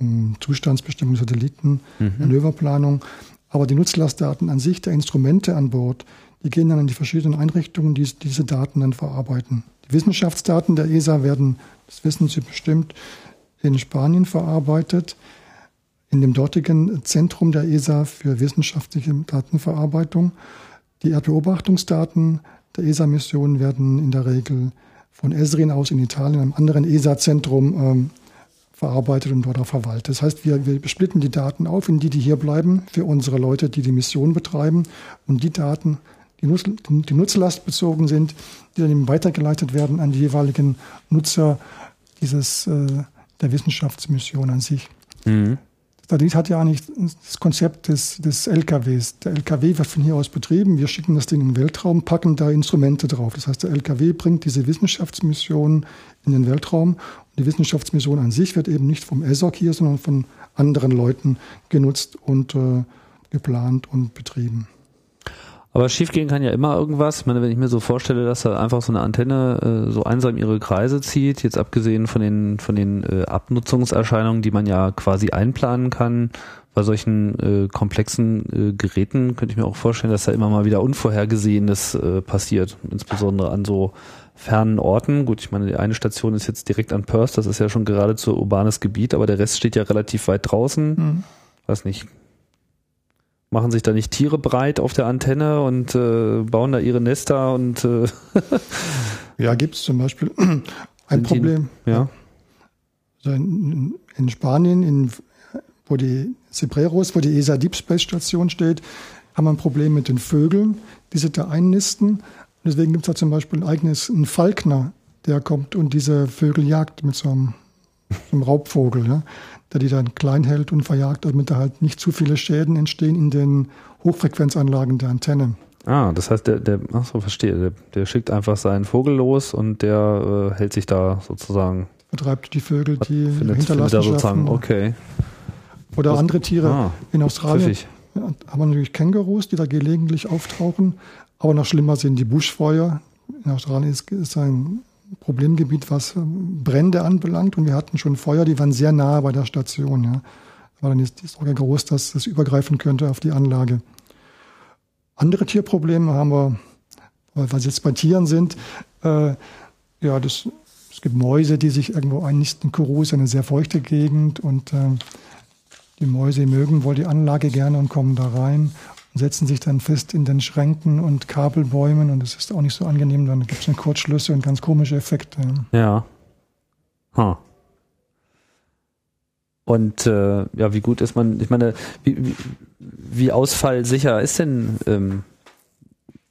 ähm, Zustandsbestimmung Satelliten, mhm. Manöverplanung. Aber die Nutzlastdaten an sich der Instrumente an Bord, die gehen dann an die verschiedenen Einrichtungen, die diese Daten dann verarbeiten. Die Wissenschaftsdaten der ESA werden, das wissen Sie bestimmt, in Spanien verarbeitet in dem dortigen Zentrum der ESA für wissenschaftliche Datenverarbeitung. Die Erdbeobachtungsdaten der ESA-Mission werden in der Regel von Esrin aus in Italien, einem anderen ESA-Zentrum, ähm, verarbeitet und dort auch verwaltet. Das heißt, wir, wir splitten die Daten auf in die, die hier bleiben, für unsere Leute, die die Mission betreiben. Und die Daten, die, Nutz, die Nutzlast bezogen sind, die dann eben weitergeleitet werden an die jeweiligen Nutzer dieses, äh, der Wissenschaftsmission an sich. Mhm. Satellit hat ja eigentlich das Konzept des, des LKWs. Der LKW wird von hier aus betrieben. Wir schicken das Ding in den Weltraum, packen da Instrumente drauf. Das heißt, der LKW bringt diese Wissenschaftsmission in den Weltraum. Und die Wissenschaftsmission an sich wird eben nicht vom ESOC hier, sondern von anderen Leuten genutzt und äh, geplant und betrieben. Aber schiefgehen kann ja immer irgendwas. Ich meine, wenn ich mir so vorstelle, dass da einfach so eine Antenne äh, so einsam ihre Kreise zieht, jetzt abgesehen von den von den äh, Abnutzungserscheinungen, die man ja quasi einplanen kann, bei solchen äh, komplexen äh, Geräten könnte ich mir auch vorstellen, dass da immer mal wieder Unvorhergesehenes äh, passiert, insbesondere an so fernen Orten. Gut, ich meine, die eine Station ist jetzt direkt an Perth, das ist ja schon geradezu urbanes Gebiet, aber der Rest steht ja relativ weit draußen. Mhm. Weiß nicht, machen sich da nicht Tiere breit auf der Antenne und äh, bauen da ihre Nester und äh ja, gibt es zum Beispiel ein Problem. Die, ja. Also in, in, Spanien, in, wo die Cebreros, wo die ESA Deep Space Station steht, haben wir ein Problem mit den Vögeln, die sich da einnisten. deswegen gibt es da zum Beispiel ein eigenes ein Falkner, der kommt und diese Vögel jagt mit so einem, so einem Raubvogel. Ja der die dann klein hält und verjagt, damit da halt nicht zu viele Schäden entstehen in den Hochfrequenzanlagen der Antenne. Ah, das heißt, der, der ach so, verstehe, der, der schickt einfach seinen Vogel los und der äh, hält sich da sozusagen. Vertreibt die Vögel, die findet, hinterlassen sozusagen, okay. Oder Was? andere Tiere. Ah, in Australien ja, haben wir natürlich Kängurus, die da gelegentlich auftauchen. Aber noch schlimmer sind die Buschfeuer. In Australien ist, ist ein Problemgebiet, was Brände anbelangt. Und wir hatten schon Feuer, die waren sehr nah bei der Station. Ja. War dann die Sorge groß, dass das übergreifen könnte auf die Anlage. Andere Tierprobleme haben wir, weil wir jetzt bei Tieren sind. Äh, ja, das, es gibt Mäuse, die sich irgendwo einnisten. Kourou ist eine sehr feuchte Gegend und äh, die Mäuse mögen wohl die Anlage gerne und kommen da rein setzen sich dann fest in den Schränken und Kabelbäumen und es ist auch nicht so angenehm, dann gibt es eine Kurzschlüsse und ganz komische Effekte. Ja. Huh. Und äh, ja, wie gut ist man, ich meine, wie, wie, wie ausfallsicher ist denn ähm,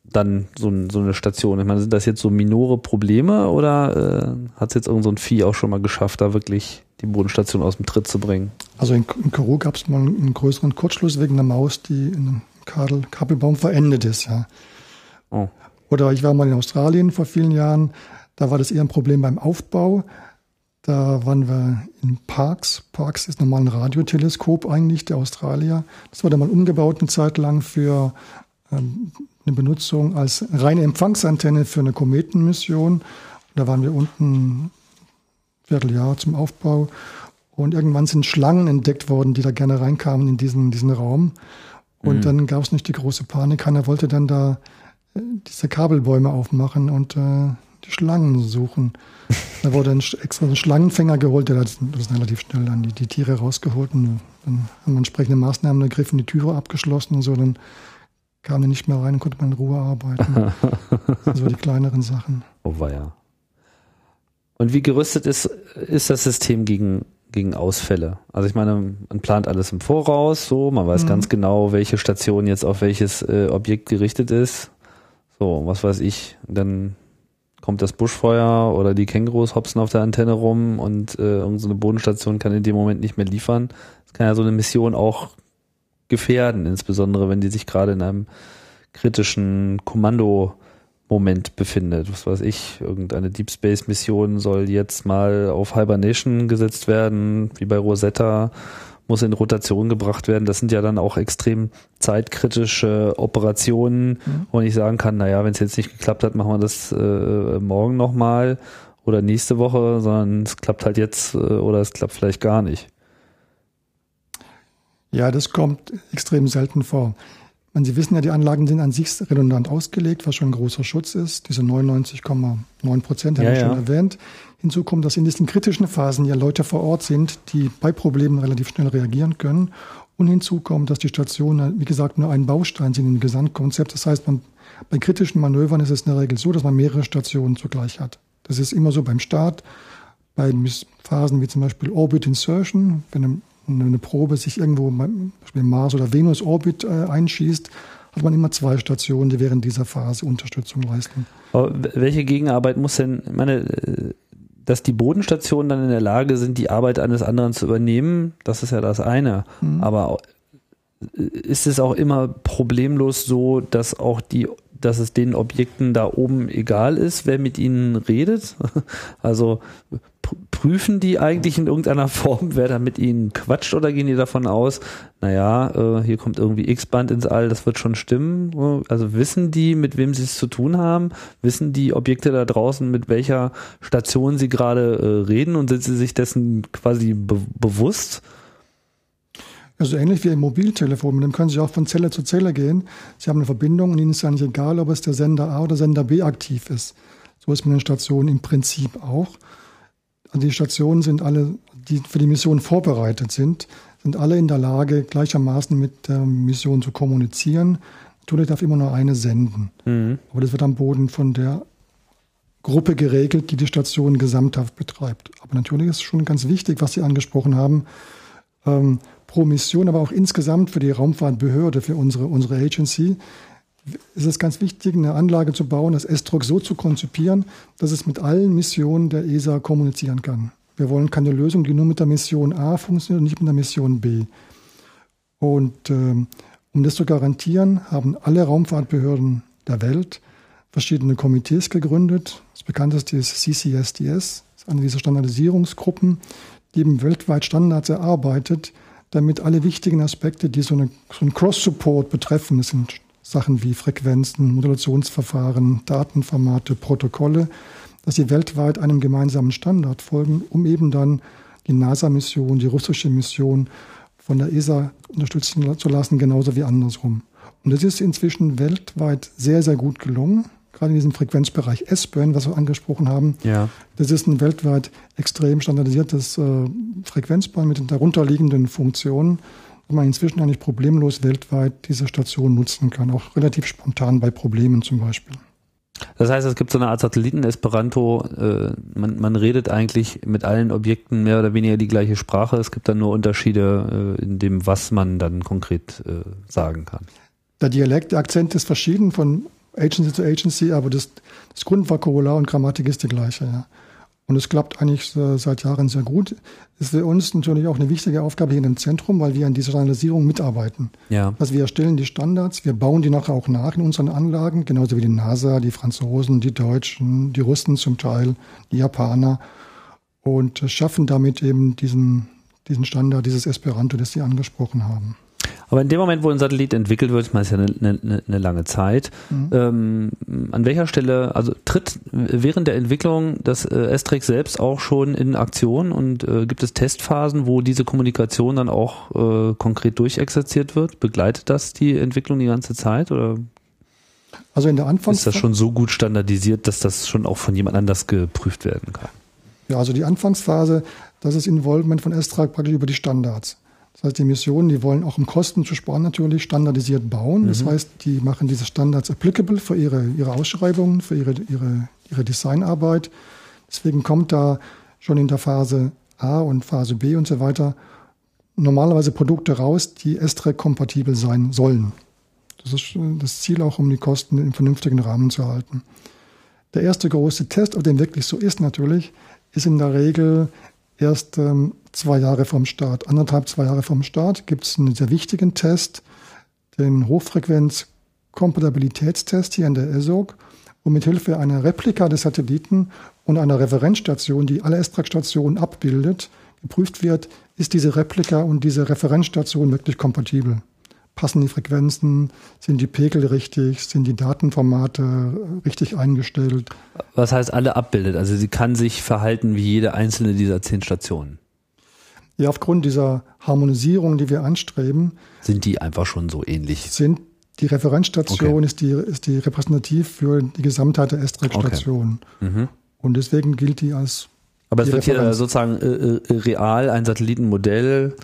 dann so, so, eine Station? Ich meine, sind das jetzt so minore Probleme oder äh, hat es jetzt irgend so ein Vieh auch schon mal geschafft, da wirklich die Bodenstation aus dem Tritt zu bringen? Also in, in Peru gab es mal einen größeren Kurzschluss wegen einer Maus, die in einem Kabel, Kabelbaum verendet ist, ja. Oh. Oder ich war mal in Australien vor vielen Jahren, da war das eher ein Problem beim Aufbau. Da waren wir in Parks. Parks ist normal ein Radioteleskop eigentlich, der Australier. Das wurde mal umgebaut eine Zeit lang für ähm, eine Benutzung als reine Empfangsantenne für eine Kometenmission. Da waren wir unten ein Vierteljahr zum Aufbau. Und irgendwann sind Schlangen entdeckt worden, die da gerne reinkamen in diesen, diesen Raum. Und mhm. dann gab es nicht die große Panik. Keiner wollte dann da äh, diese Kabelbäume aufmachen und äh, die Schlangen suchen. Da wurde ein, extra ein Schlangenfänger geholt, der hat das relativ schnell dann die, die Tiere rausgeholt und dann haben wir entsprechende Maßnahmen ergriffen, die Türe abgeschlossen und so. Dann kam er nicht mehr rein und konnte man in Ruhe arbeiten. waren die kleineren Sachen. Oh ja. Und wie gerüstet ist, ist das System gegen, gegen Ausfälle? Also ich meine, man plant alles im Voraus, so, man weiß mhm. ganz genau, welche Station jetzt auf welches äh, Objekt gerichtet ist. So, was weiß ich. Dann kommt das Buschfeuer oder die Kängurus hopsen auf der Antenne rum und äh, irgendeine Bodenstation kann in dem Moment nicht mehr liefern. Das kann ja so eine Mission auch gefährden, insbesondere wenn die sich gerade in einem kritischen Kommandomoment befindet. Was weiß ich, irgendeine Deep Space Mission soll jetzt mal auf Hibernation gesetzt werden, wie bei Rosetta, muss in Rotation gebracht werden. Das sind ja dann auch extrem zeitkritische Operationen, mhm. wo ich sagen kann, naja, wenn es jetzt nicht geklappt hat, machen wir das äh, morgen nochmal oder nächste Woche, sondern es klappt halt jetzt äh, oder es klappt vielleicht gar nicht. Ja, das kommt extrem selten vor. Man, Sie wissen ja, die Anlagen sind an sich redundant ausgelegt, was schon ein großer Schutz ist. Diese 99,9 Prozent, habe ja, ich schon ja. erwähnt. Hinzu kommt, dass in diesen kritischen Phasen ja Leute vor Ort sind, die bei Problemen relativ schnell reagieren können. Und hinzu kommt, dass die Stationen, wie gesagt, nur ein Baustein sind im Gesamtkonzept. Das heißt, man, bei kritischen Manövern ist es in der Regel so, dass man mehrere Stationen zugleich hat. Das ist immer so beim Start, bei Phasen wie zum Beispiel Orbit Insertion, wenn eine Probe sich irgendwo, zum Beispiel Mars oder Venus Orbit äh, einschießt, hat man immer zwei Stationen, die während dieser Phase Unterstützung leisten. Aber welche Gegenarbeit muss denn, meine, äh, dass die Bodenstationen dann in der Lage sind, die Arbeit eines anderen zu übernehmen, das ist ja das eine. Mhm. Aber äh, ist es auch immer problemlos so, dass auch die dass es den Objekten da oben egal ist, wer mit ihnen redet. Also prüfen die eigentlich in irgendeiner Form, wer da mit ihnen quatscht oder gehen die davon aus, naja, äh, hier kommt irgendwie X-Band ins All, das wird schon stimmen. Also wissen die, mit wem sie es zu tun haben? Wissen die Objekte da draußen, mit welcher Station sie gerade äh, reden und sind sie sich dessen quasi be bewusst? Also ähnlich wie ein Mobiltelefon, mit dem können Sie auch von Zelle zu Zelle gehen. Sie haben eine Verbindung und Ihnen ist nicht egal, ob es der Sender A oder Sender B aktiv ist. So ist mit den Stationen im Prinzip auch. Die Stationen sind alle, die für die Mission vorbereitet sind, sind alle in der Lage, gleichermaßen mit der Mission zu kommunizieren. Natürlich darf immer nur eine senden. Mhm. Aber das wird am Boden von der Gruppe geregelt, die die Station gesamthaft betreibt. Aber natürlich ist schon ganz wichtig, was Sie angesprochen haben. Ähm, pro Mission, aber auch insgesamt für die Raumfahrtbehörde, für unsere, unsere Agency, ist es ganz wichtig, eine Anlage zu bauen, das ESTROC so zu konzipieren, dass es mit allen Missionen der ESA kommunizieren kann. Wir wollen keine Lösung, die nur mit der Mission A funktioniert und nicht mit der Mission B. Und ähm, um das zu garantieren, haben alle Raumfahrtbehörden der Welt verschiedene Komitees gegründet. Das bekannteste ist CCSDS, ist eine dieser Standardisierungsgruppen, die eben weltweit Standards erarbeitet, damit alle wichtigen Aspekte, die so, eine, so einen Cross-Support betreffen, das sind Sachen wie Frequenzen, Modulationsverfahren, Datenformate, Protokolle, dass sie weltweit einem gemeinsamen Standard folgen, um eben dann die NASA-Mission, die russische Mission von der ESA unterstützen zu lassen, genauso wie andersrum. Und das ist inzwischen weltweit sehr, sehr gut gelungen gerade in diesem Frequenzbereich S-Band, was wir angesprochen haben. Ja. Das ist ein weltweit extrem standardisiertes äh, Frequenzband mit den darunterliegenden Funktionen, dass man inzwischen eigentlich problemlos weltweit diese Station nutzen kann, auch relativ spontan bei Problemen zum Beispiel. Das heißt, es gibt so eine Art Satelliten-Esperanto. Äh, man, man redet eigentlich mit allen Objekten mehr oder weniger die gleiche Sprache. Es gibt dann nur Unterschiede äh, in dem, was man dann konkret äh, sagen kann. Der Dialekt, der Akzent ist verschieden von Agency zu Agency, aber das, das Grundvokabular und Grammatik ist die gleiche. Ja. Und es klappt eigentlich seit Jahren sehr gut. Ist für uns natürlich auch eine wichtige Aufgabe hier im Zentrum, weil wir an dieser Standardisierung mitarbeiten. Ja. Also wir erstellen die Standards, wir bauen die nachher auch nach in unseren Anlagen, genauso wie die NASA, die Franzosen, die Deutschen, die Russen zum Teil, die Japaner und schaffen damit eben diesen, diesen Standard, dieses Esperanto, das Sie angesprochen haben. Aber in dem Moment, wo ein Satellit entwickelt wird, ich meine, ist ja eine, eine, eine lange Zeit, mhm. ähm, an welcher Stelle, also tritt während der Entwicklung das äh, S-Track selbst auch schon in Aktion und äh, gibt es Testphasen, wo diese Kommunikation dann auch äh, konkret durchexerziert wird? Begleitet das die Entwicklung die ganze Zeit oder? Also in der Anfangs ist das schon so gut standardisiert, dass das schon auch von jemand anders geprüft werden kann? Ja, also die Anfangsphase, das ist Involvement von S-Track praktisch über die Standards. Das heißt, die Missionen, die wollen auch um Kosten zu sparen natürlich standardisiert bauen. Mhm. Das heißt, die machen diese Standards applicable für ihre, ihre Ausschreibungen, für ihre, ihre, ihre Designarbeit. Deswegen kommt da schon in der Phase A und Phase B und so weiter normalerweise Produkte raus, die S-Track-kompatibel sein sollen. Das ist das Ziel auch, um die Kosten im vernünftigen Rahmen zu halten. Der erste große Test, auf dem wirklich so ist natürlich, ist in der Regel erst ähm, zwei Jahre vom Start. Anderthalb, zwei Jahre vom Start gibt es einen sehr wichtigen Test, den Hochfrequenz-Kompatibilitätstest hier in der ESOG, wo mit Hilfe einer Replika des Satelliten und einer Referenzstation, die alle S-Track-Stationen abbildet, geprüft wird, ist diese Replika und diese Referenzstation wirklich kompatibel passen die Frequenzen, sind die Pegel richtig, sind die Datenformate richtig eingestellt. Was heißt alle abbildet? Also sie kann sich verhalten wie jede einzelne dieser zehn Stationen. Ja, aufgrund dieser Harmonisierung, die wir anstreben, sind die einfach schon so ähnlich. Sind die Referenzstation okay. ist die ist die repräsentativ für die Gesamtheit der S-Track-Stationen. Okay. Mhm. Und deswegen gilt die als aber es wird Referenz. hier sozusagen äh, äh, real ein Satellitenmodell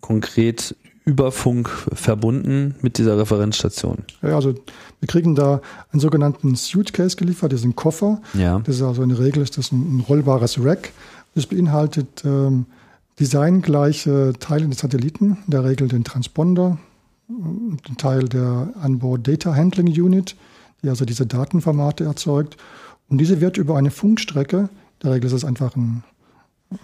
konkret über Funk verbunden mit dieser Referenzstation. Ja, also wir kriegen da einen sogenannten Suitcase geliefert, das ist ein Koffer. Ja. Das ist also in der Regel ist das ein, ein rollbares Rack. Das beinhaltet ähm, designgleiche Teile des Satelliten, in der Regel den Transponder, den Teil der Onboard Data Handling Unit, die also diese Datenformate erzeugt. Und diese wird über eine Funkstrecke, in der Regel ist es einfach ein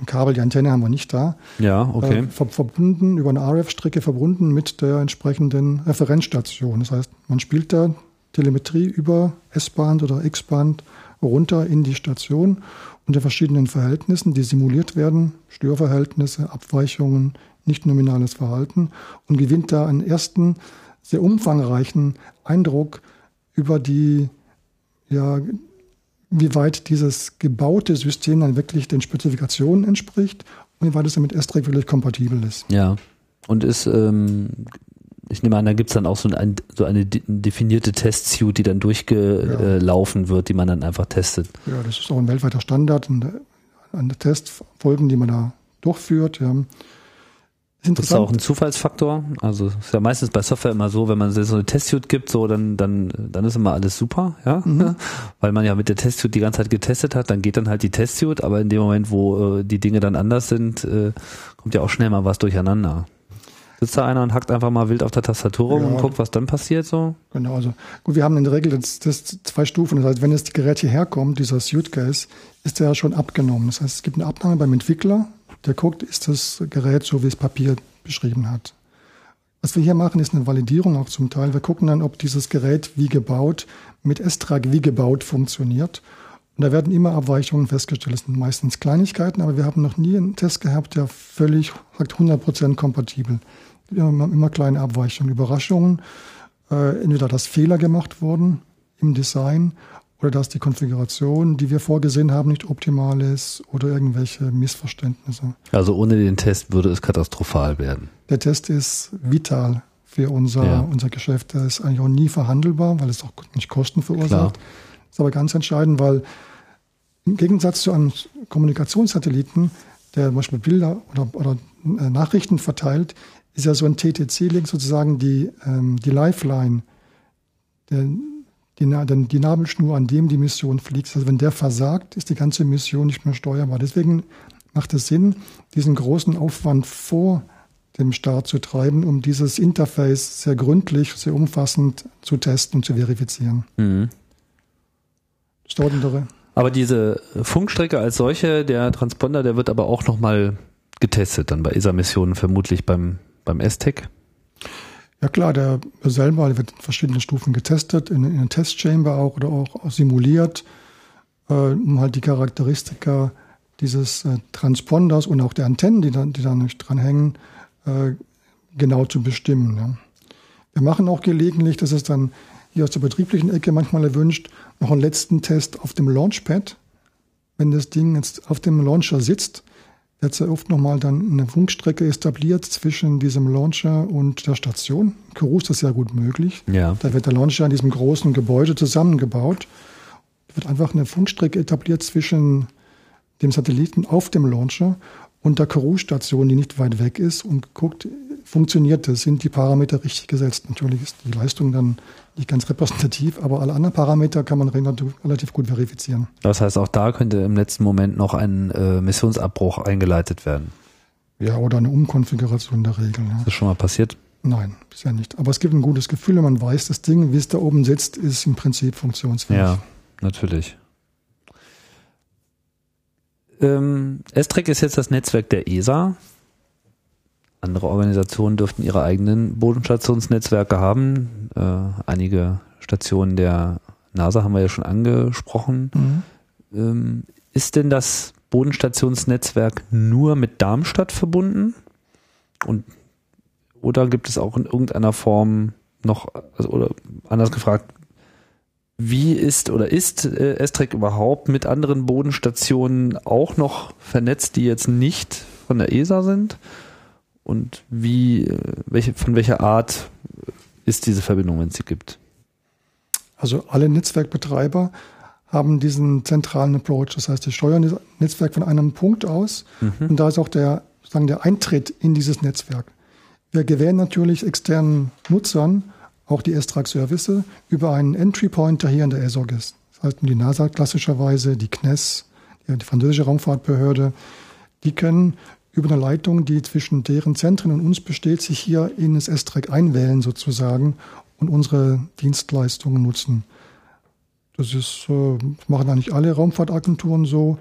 ein Kabel, die Antenne haben wir nicht da. Ja, okay. Äh, ver verbunden, über eine RF-Strecke verbunden mit der entsprechenden Referenzstation. Das heißt, man spielt da Telemetrie über S-Band oder X-Band runter in die Station unter verschiedenen Verhältnissen, die simuliert werden, Störverhältnisse, Abweichungen, nicht nominales Verhalten und gewinnt da einen ersten sehr umfangreichen Eindruck über die ja, wie weit dieses gebaute System dann wirklich den Spezifikationen entspricht und wie weit es dann mit S-Track wirklich kompatibel ist. Ja. Und ist, ähm, ich nehme an, da gibt es dann auch so, ein, so eine definierte Testsuite, die dann durchgelaufen ja. wird, die man dann einfach testet. Ja, das ist auch ein weltweiter Standard, an Testfolgen, die man da durchführt. Ja. Ist das auch ein Zufallsfaktor? Also ist ja meistens bei Software immer so, wenn man so eine Testsuite gibt, so dann dann dann ist immer alles super, ja, mhm. weil man ja mit der Testsuite die ganze Zeit getestet hat, dann geht dann halt die Testsuite, aber in dem Moment, wo äh, die Dinge dann anders sind, äh, kommt ja auch schnell mal was durcheinander. Sitzt da einer und hackt einfach mal wild auf der Tastatur rum ja, und guckt, was dann passiert so? Genau, also gut, wir haben in der Regel das, das zwei Stufen. Das heißt, wenn das Gerät hierher kommt, dieser Suitcase, ist der ja schon abgenommen. Das heißt, es gibt eine Abnahme beim Entwickler, der guckt, ist das Gerät so, wie es Papier beschrieben hat. Was wir hier machen, ist eine Validierung auch zum Teil. Wir gucken dann, ob dieses Gerät wie gebaut mit S-Trag wie gebaut funktioniert. Und da werden immer Abweichungen festgestellt. Das sind meistens Kleinigkeiten, aber wir haben noch nie einen Test gehabt, der völlig, sagt 100% kompatibel. Wir haben immer kleine Abweichungen, Überraschungen. Äh, entweder dass Fehler gemacht wurden im Design oder dass die Konfiguration, die wir vorgesehen haben, nicht optimal ist oder irgendwelche Missverständnisse. Also ohne den Test würde es katastrophal werden. Der Test ist vital für unser, ja. unser Geschäft. Der ist eigentlich auch nie verhandelbar, weil es auch nicht Kosten verursacht. Klar. Ist aber ganz entscheidend, weil im Gegensatz zu einem Kommunikationssatelliten, der zum Beispiel Bilder oder, oder äh, Nachrichten verteilt, ist ja so ein TTC-Link sozusagen die, ähm, die Lifeline. Der, die, die Nabelschnur, an dem die Mission fliegt. Also wenn der versagt, ist die ganze Mission nicht mehr steuerbar. Deswegen macht es Sinn, diesen großen Aufwand vor dem Start zu treiben, um dieses Interface sehr gründlich, sehr umfassend zu testen und zu verifizieren. Mhm. Eine aber diese Funkstrecke als solche, der Transponder, der wird aber auch nochmal getestet, dann bei ESA-Missionen vermutlich beim, beim STEC. Ja klar, der selber wird in verschiedenen Stufen getestet, in, in einer Testchamber auch oder auch simuliert, äh, um halt die Charakteristika dieses äh, Transponders und auch der Antennen, die da, die da nicht dran hängen, äh, genau zu bestimmen. Ja. Wir machen auch gelegentlich, das ist dann hier aus der betrieblichen Ecke manchmal erwünscht, noch einen letzten Test auf dem Launchpad. Wenn das Ding jetzt auf dem Launcher sitzt, wird sehr oft nochmal dann eine Funkstrecke etabliert zwischen diesem Launcher und der Station. Peru ist das ja gut möglich. Ja. Da wird der Launcher in diesem großen Gebäude zusammengebaut. Da wird einfach eine Funkstrecke etabliert zwischen dem Satelliten auf dem Launcher und der Crew-Station, die nicht weit weg ist und guckt, funktioniert das, sind die Parameter richtig gesetzt. Natürlich ist die Leistung dann nicht ganz repräsentativ, aber alle anderen Parameter kann man relativ gut verifizieren. Das heißt, auch da könnte im letzten Moment noch ein äh, Missionsabbruch eingeleitet werden. Ja, oder eine Umkonfiguration der Regel. Ja. Ist das schon mal passiert? Nein, bisher nicht. Aber es gibt ein gutes Gefühl, wenn man weiß, das Ding, wie es da oben sitzt, ist im Prinzip funktionsfähig. Ja, natürlich. Ähm, S-Track ist jetzt das Netzwerk der ESA. Andere Organisationen dürften ihre eigenen Bodenstationsnetzwerke haben. Äh, einige Stationen der NASA haben wir ja schon angesprochen. Mhm. Ähm, ist denn das Bodenstationsnetzwerk nur mit Darmstadt verbunden? Und oder gibt es auch in irgendeiner Form noch, also, oder anders gefragt, wie ist oder ist äh, Estrek überhaupt mit anderen Bodenstationen auch noch vernetzt, die jetzt nicht von der ESA sind? Und wie, äh, welche, von welcher Art ist diese Verbindung, wenn es sie gibt? Also alle Netzwerkbetreiber haben diesen zentralen Approach. Das heißt, sie steuern das Netzwerk von einem Punkt aus mhm. und da ist auch der, sagen, der Eintritt in dieses Netzwerk. Wir gewähren natürlich externen Nutzern auch die ESTRAC-Service über einen Entry Point, hier in der ESOG ist. Das heißt, die NASA klassischerweise, die CNES, die französische Raumfahrtbehörde, die können über eine Leitung, die zwischen deren Zentren und uns besteht, sich hier in das S-Track einwählen sozusagen und unsere Dienstleistungen nutzen. Das ist, äh, machen eigentlich alle Raumfahrtagenturen so.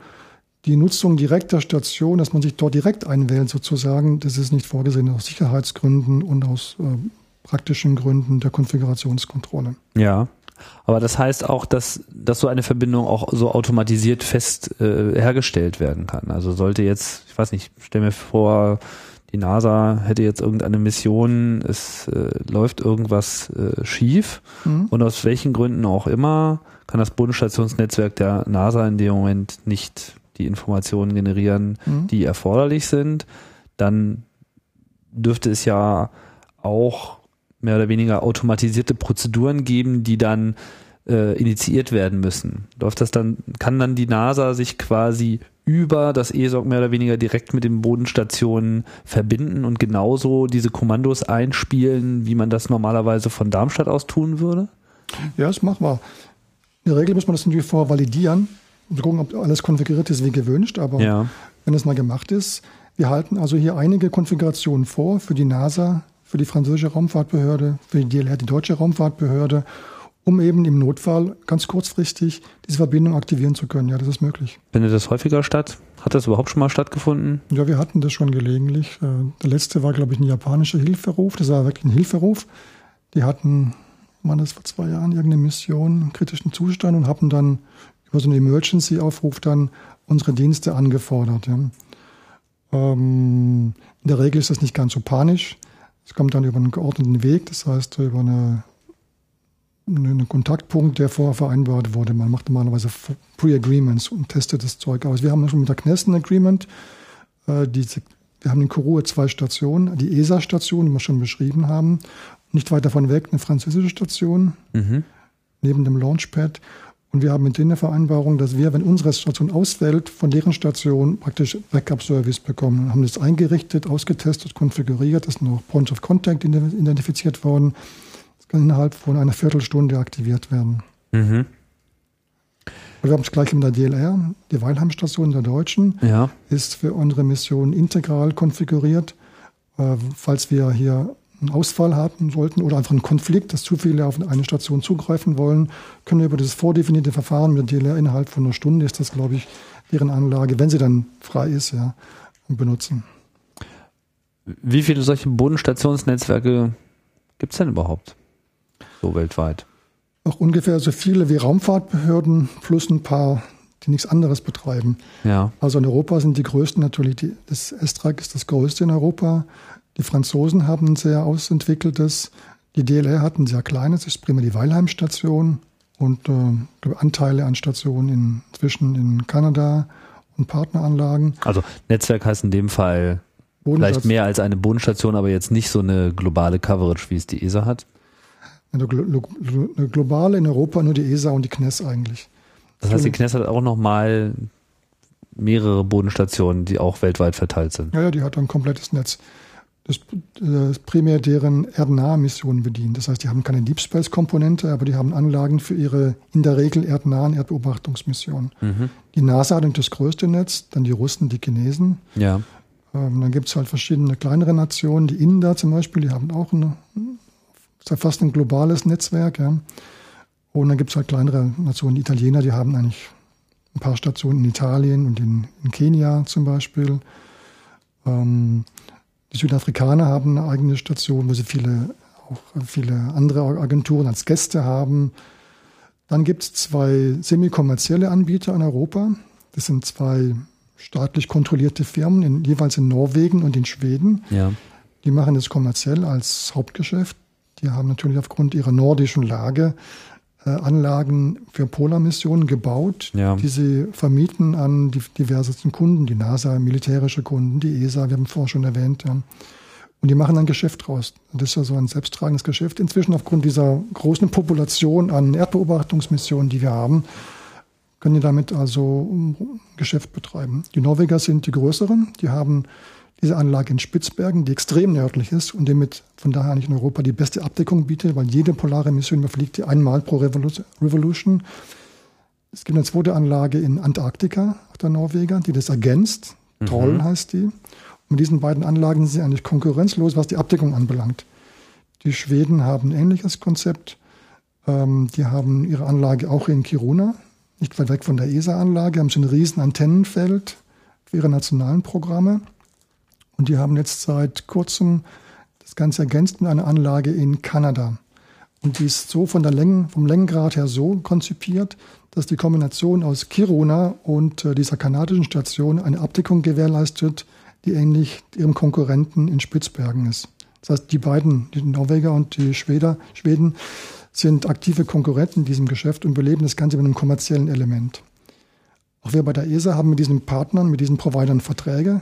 Die Nutzung direkt der Station, dass man sich dort direkt einwählt sozusagen, das ist nicht vorgesehen aus Sicherheitsgründen und aus äh, praktischen Gründen der Konfigurationskontrolle. Ja. Aber das heißt auch, dass, dass so eine Verbindung auch so automatisiert fest äh, hergestellt werden kann. Also sollte jetzt, ich weiß nicht, stell mir vor, die NASA hätte jetzt irgendeine Mission, es äh, läuft irgendwas äh, schief mhm. und aus welchen Gründen auch immer kann das Bodenstationsnetzwerk der NASA in dem Moment nicht die Informationen generieren, mhm. die erforderlich sind, dann dürfte es ja auch mehr oder weniger automatisierte Prozeduren geben, die dann äh, initiiert werden müssen. Läuft das dann, kann dann die NASA sich quasi über das ESOC mehr oder weniger direkt mit den Bodenstationen verbinden und genauso diese Kommandos einspielen, wie man das normalerweise von Darmstadt aus tun würde? Ja, das machen wir. In der Regel muss man das natürlich vorvalidieren und gucken, ob alles konfiguriert ist wie gewünscht, aber ja. wenn es mal gemacht ist, wir halten also hier einige Konfigurationen vor für die NASA, für die französische Raumfahrtbehörde, für die DLR, die deutsche Raumfahrtbehörde, um eben im Notfall ganz kurzfristig diese Verbindung aktivieren zu können. Ja, das ist möglich. Findet das häufiger statt? Hat das überhaupt schon mal stattgefunden? Ja, wir hatten das schon gelegentlich. Äh, der letzte war, glaube ich, ein japanischer Hilferuf. Das war wirklich ein Hilferuf. Die hatten, waren das vor zwei Jahren, irgendeine Mission im kritischen Zustand und haben dann über so einen Emergency-Aufruf dann unsere Dienste angefordert. Ja. Ähm, in der Regel ist das nicht ganz so panisch. Es kommt dann über einen geordneten Weg, das heißt über eine, einen Kontaktpunkt, der vorher vereinbart wurde. Man macht normalerweise Pre-Agreements und testet das Zeug aus. Wir haben schon mit der Kness ein Agreement. Äh, die, wir haben in Kourou zwei Stationen, die ESA-Station, die wir schon beschrieben haben. Nicht weit davon weg eine französische Station, mhm. neben dem Launchpad. Und wir haben mit denen eine Vereinbarung, dass wir, wenn unsere Station ausfällt, von deren Station praktisch Backup-Service bekommen. Und haben das eingerichtet, ausgetestet, konfiguriert, ist noch Point of Contact identifiziert worden. Das kann innerhalb von einer Viertelstunde aktiviert werden. Mhm. Wir haben es gleich mit der DLR, die Weilheimstation der Deutschen, ja. ist für unsere Mission integral konfiguriert. Äh, falls wir hier einen Ausfall haben sollten oder einfach einen Konflikt, dass zu viele auf eine Station zugreifen wollen, können wir über das vordefinierte Verfahren mit der DLR innerhalb von einer Stunde, ist das, glaube ich, deren Anlage, wenn sie dann frei ist, ja, benutzen. Wie viele solche Bodenstationsnetzwerke gibt es denn überhaupt? So weltweit? Auch ungefähr so viele wie Raumfahrtbehörden plus ein paar, die nichts anderes betreiben. Ja. Also in Europa sind die größten natürlich, die, das Estrak ist das größte in Europa. Die Franzosen haben ein sehr ausentwickeltes. Die DLR hat ein sehr kleines, ist prima die Weilheim-Station und äh, Anteile an Stationen inzwischen in Kanada und Partneranlagen. Also Netzwerk heißt in dem Fall vielleicht mehr als eine Bodenstation, aber jetzt nicht so eine globale Coverage, wie es die ESA hat. Eine, eine globale in Europa nur die ESA und die CNES eigentlich. Das heißt, die CNES hat auch nochmal mehrere Bodenstationen, die auch weltweit verteilt sind. Ja, ja, die hat ein komplettes Netz das, das primär deren erdnahe Missionen bedient. Das heißt, die haben keine Deep Space Komponente, aber die haben Anlagen für ihre in der Regel erdnahen Erdbeobachtungsmissionen. Mhm. Die NASA hat das größte Netz, dann die Russen, die Chinesen. Ja. Ähm, dann gibt es halt verschiedene kleinere Nationen, die Inder zum Beispiel, die haben auch eine, ja fast ein globales Netzwerk. Ja. Und dann gibt es halt kleinere Nationen, die Italiener, die haben eigentlich ein paar Stationen in Italien und in, in Kenia zum Beispiel. Ähm, die Südafrikaner haben eine eigene Station, wo sie viele, auch viele andere Agenturen als Gäste haben. Dann gibt es zwei semi-kommerzielle Anbieter in Europa. Das sind zwei staatlich kontrollierte Firmen, in, jeweils in Norwegen und in Schweden. Ja. Die machen das kommerziell als Hauptgeschäft. Die haben natürlich aufgrund ihrer nordischen Lage Anlagen für Polarmissionen gebaut, ja. die sie vermieten an die diversesten Kunden, die NASA, militärische Kunden, die ESA, wir haben vorher schon erwähnt. Ja. Und die machen ein Geschäft draus. Das ist ja so ein selbsttragendes Geschäft. Inzwischen aufgrund dieser großen Population an Erdbeobachtungsmissionen, die wir haben, können die damit also Geschäft betreiben. Die Norweger sind die größeren. Die haben diese Anlage in Spitzbergen, die extrem nördlich ist und damit von daher eigentlich in Europa die beste Abdeckung bietet, weil jede polare Mission überfliegt die einmal pro Revolution. Es gibt eine zweite Anlage in Antarktika, der Norweger, die das ergänzt. Mhm. Troll heißt die. Und mit diesen beiden Anlagen sind sie eigentlich konkurrenzlos, was die Abdeckung anbelangt. Die Schweden haben ein ähnliches Konzept. Ähm, die haben ihre Anlage auch in Kiruna, nicht weit weg von der ESA-Anlage, haben sie ein riesen Antennenfeld für ihre nationalen Programme. Und die haben jetzt seit kurzem das Ganze ergänzt mit einer Anlage in Kanada. Und die ist so von der Längen, vom Längengrad her so konzipiert, dass die Kombination aus Kiruna und äh, dieser kanadischen Station eine Abdeckung gewährleistet, die ähnlich ihrem Konkurrenten in Spitzbergen ist. Das heißt, die beiden, die Norweger und die Schweder, Schweden, sind aktive Konkurrenten in diesem Geschäft und beleben das Ganze mit einem kommerziellen Element. Auch wir bei der ESA haben mit diesen Partnern, mit diesen Providern Verträge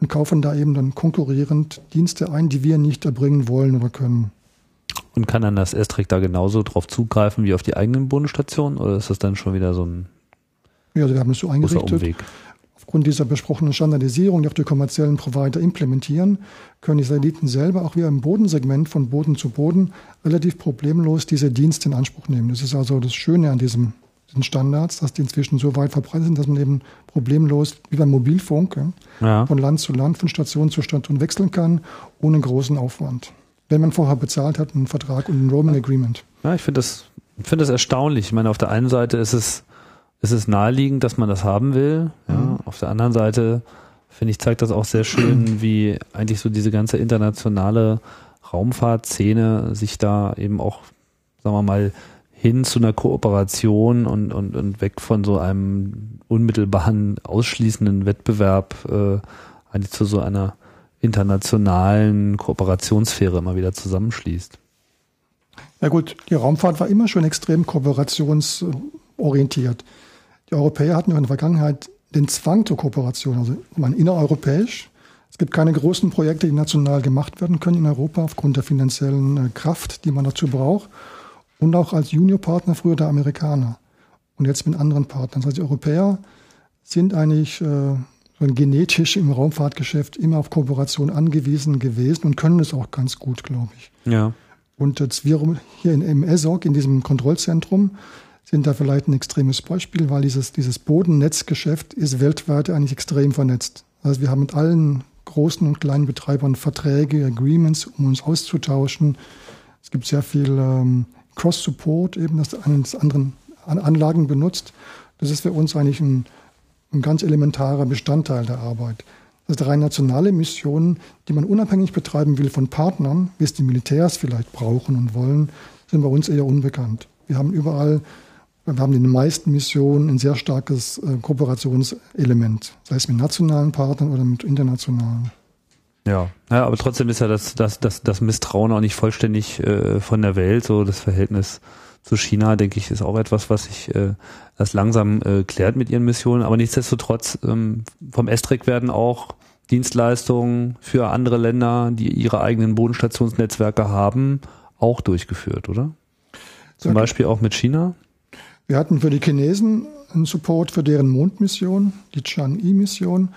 und kaufen da eben dann konkurrierend Dienste ein, die wir nicht erbringen wollen oder können. Und kann dann das S-Trick da genauso drauf zugreifen wie auf die eigenen Bundesstationen oder ist das dann schon wieder so ein Ja, also wir haben es so eingerichtet. Umweg? Aufgrund dieser besprochenen Standardisierung, die auch die kommerziellen Provider implementieren, können die Satelliten selber auch wieder im Bodensegment von Boden zu Boden relativ problemlos diese Dienste in Anspruch nehmen. Das ist also das Schöne an diesem den Standards, dass die inzwischen so weit verbreitet sind, dass man eben problemlos, wie beim Mobilfunk, ja. von Land zu Land, von Station zu Station wechseln kann, ohne großen Aufwand. Wenn man vorher bezahlt hat, einen Vertrag und ein Roaming Agreement. Ja, ich finde das, finde das erstaunlich. Ich meine, auf der einen Seite ist es, ist es naheliegend, dass man das haben will. Ja. Mhm. Auf der anderen Seite, finde ich, zeigt das auch sehr schön, wie eigentlich so diese ganze internationale Raumfahrtszene sich da eben auch, sagen wir mal, hin zu einer Kooperation und, und, und weg von so einem unmittelbaren, ausschließenden Wettbewerb äh, eigentlich zu so einer internationalen Kooperationssphäre immer wieder zusammenschließt. Ja gut, die Raumfahrt war immer schon extrem kooperationsorientiert. Die Europäer hatten in der Vergangenheit den Zwang zur Kooperation, also man innereuropäisch. Es gibt keine großen Projekte, die national gemacht werden können in Europa aufgrund der finanziellen äh, Kraft, die man dazu braucht und auch als Juniorpartner früher der Amerikaner und jetzt mit anderen Partnern. Das heißt, die Europäer sind eigentlich äh, genetisch im Raumfahrtgeschäft immer auf Kooperation angewiesen gewesen und können es auch ganz gut, glaube ich. Ja. Und jetzt wir hier in, im ESOC, in diesem Kontrollzentrum, sind da vielleicht ein extremes Beispiel, weil dieses, dieses Bodennetzgeschäft ist weltweit eigentlich extrem vernetzt. Also wir haben mit allen großen und kleinen Betreibern Verträge, Agreements, um uns auszutauschen. Es gibt sehr viel ähm, Cross-Support, eben, dass der eine des anderen Anlagen benutzt. Das ist für uns eigentlich ein, ein ganz elementarer Bestandteil der Arbeit. Also rein nationale Missionen, die man unabhängig betreiben will von Partnern, wie es die Militärs vielleicht brauchen und wollen, sind bei uns eher unbekannt. Wir haben überall, wir haben in den meisten Missionen ein sehr starkes äh, Kooperationselement, sei es mit nationalen Partnern oder mit internationalen. Ja, ja aber trotzdem ist ja das, das, das, das Misstrauen auch nicht vollständig äh, von der Welt, so das Verhältnis zu China, denke ich, ist auch etwas, was sich äh, das langsam äh, klärt mit ihren Missionen. Aber nichtsdestotrotz, ähm, vom Estrek werden auch Dienstleistungen für andere Länder, die ihre eigenen Bodenstationsnetzwerke haben, auch durchgeführt, oder? Zum ja, Beispiel auch mit China? Wir hatten für die Chinesen einen Support für deren Mondmission, die Chang'e-Mission.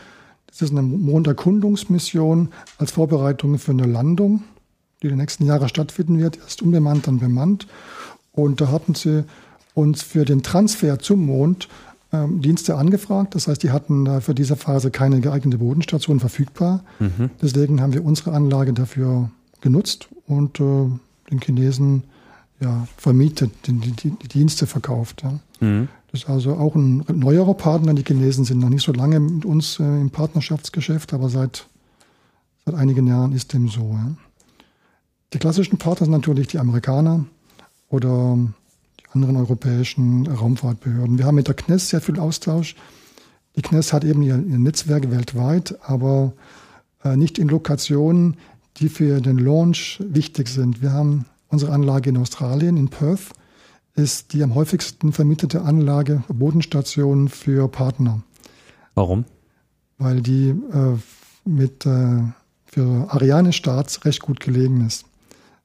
Das ist eine Monderkundungsmission als Vorbereitung für eine Landung, die die nächsten Jahre stattfinden wird, erst unbemannt, dann bemannt. Und da hatten sie uns für den Transfer zum Mond ähm, Dienste angefragt. Das heißt, die hatten da für diese Phase keine geeignete Bodenstation verfügbar. Mhm. Deswegen haben wir unsere Anlage dafür genutzt und äh, den Chinesen ja, vermietet, die, die, die Dienste verkauft. Ja. Mhm. Das ist also auch ein neuerer Partner. Die Chinesen sind noch nicht so lange mit uns äh, im Partnerschaftsgeschäft, aber seit, seit einigen Jahren ist dem so. Ja. Die klassischen Partner sind natürlich die Amerikaner, oder die anderen europäischen Raumfahrtbehörden. Wir haben mit der CNES sehr viel Austausch. Die CNES hat eben ihr, ihr Netzwerk weltweit, aber äh, nicht in Lokationen, die für den Launch wichtig sind. Wir haben unsere Anlage in Australien, in Perth, ist die am häufigsten vermietete Anlage, Bodenstation für Partner. Warum? Weil die äh, mit äh, für Ariane-Starts recht gut gelegen ist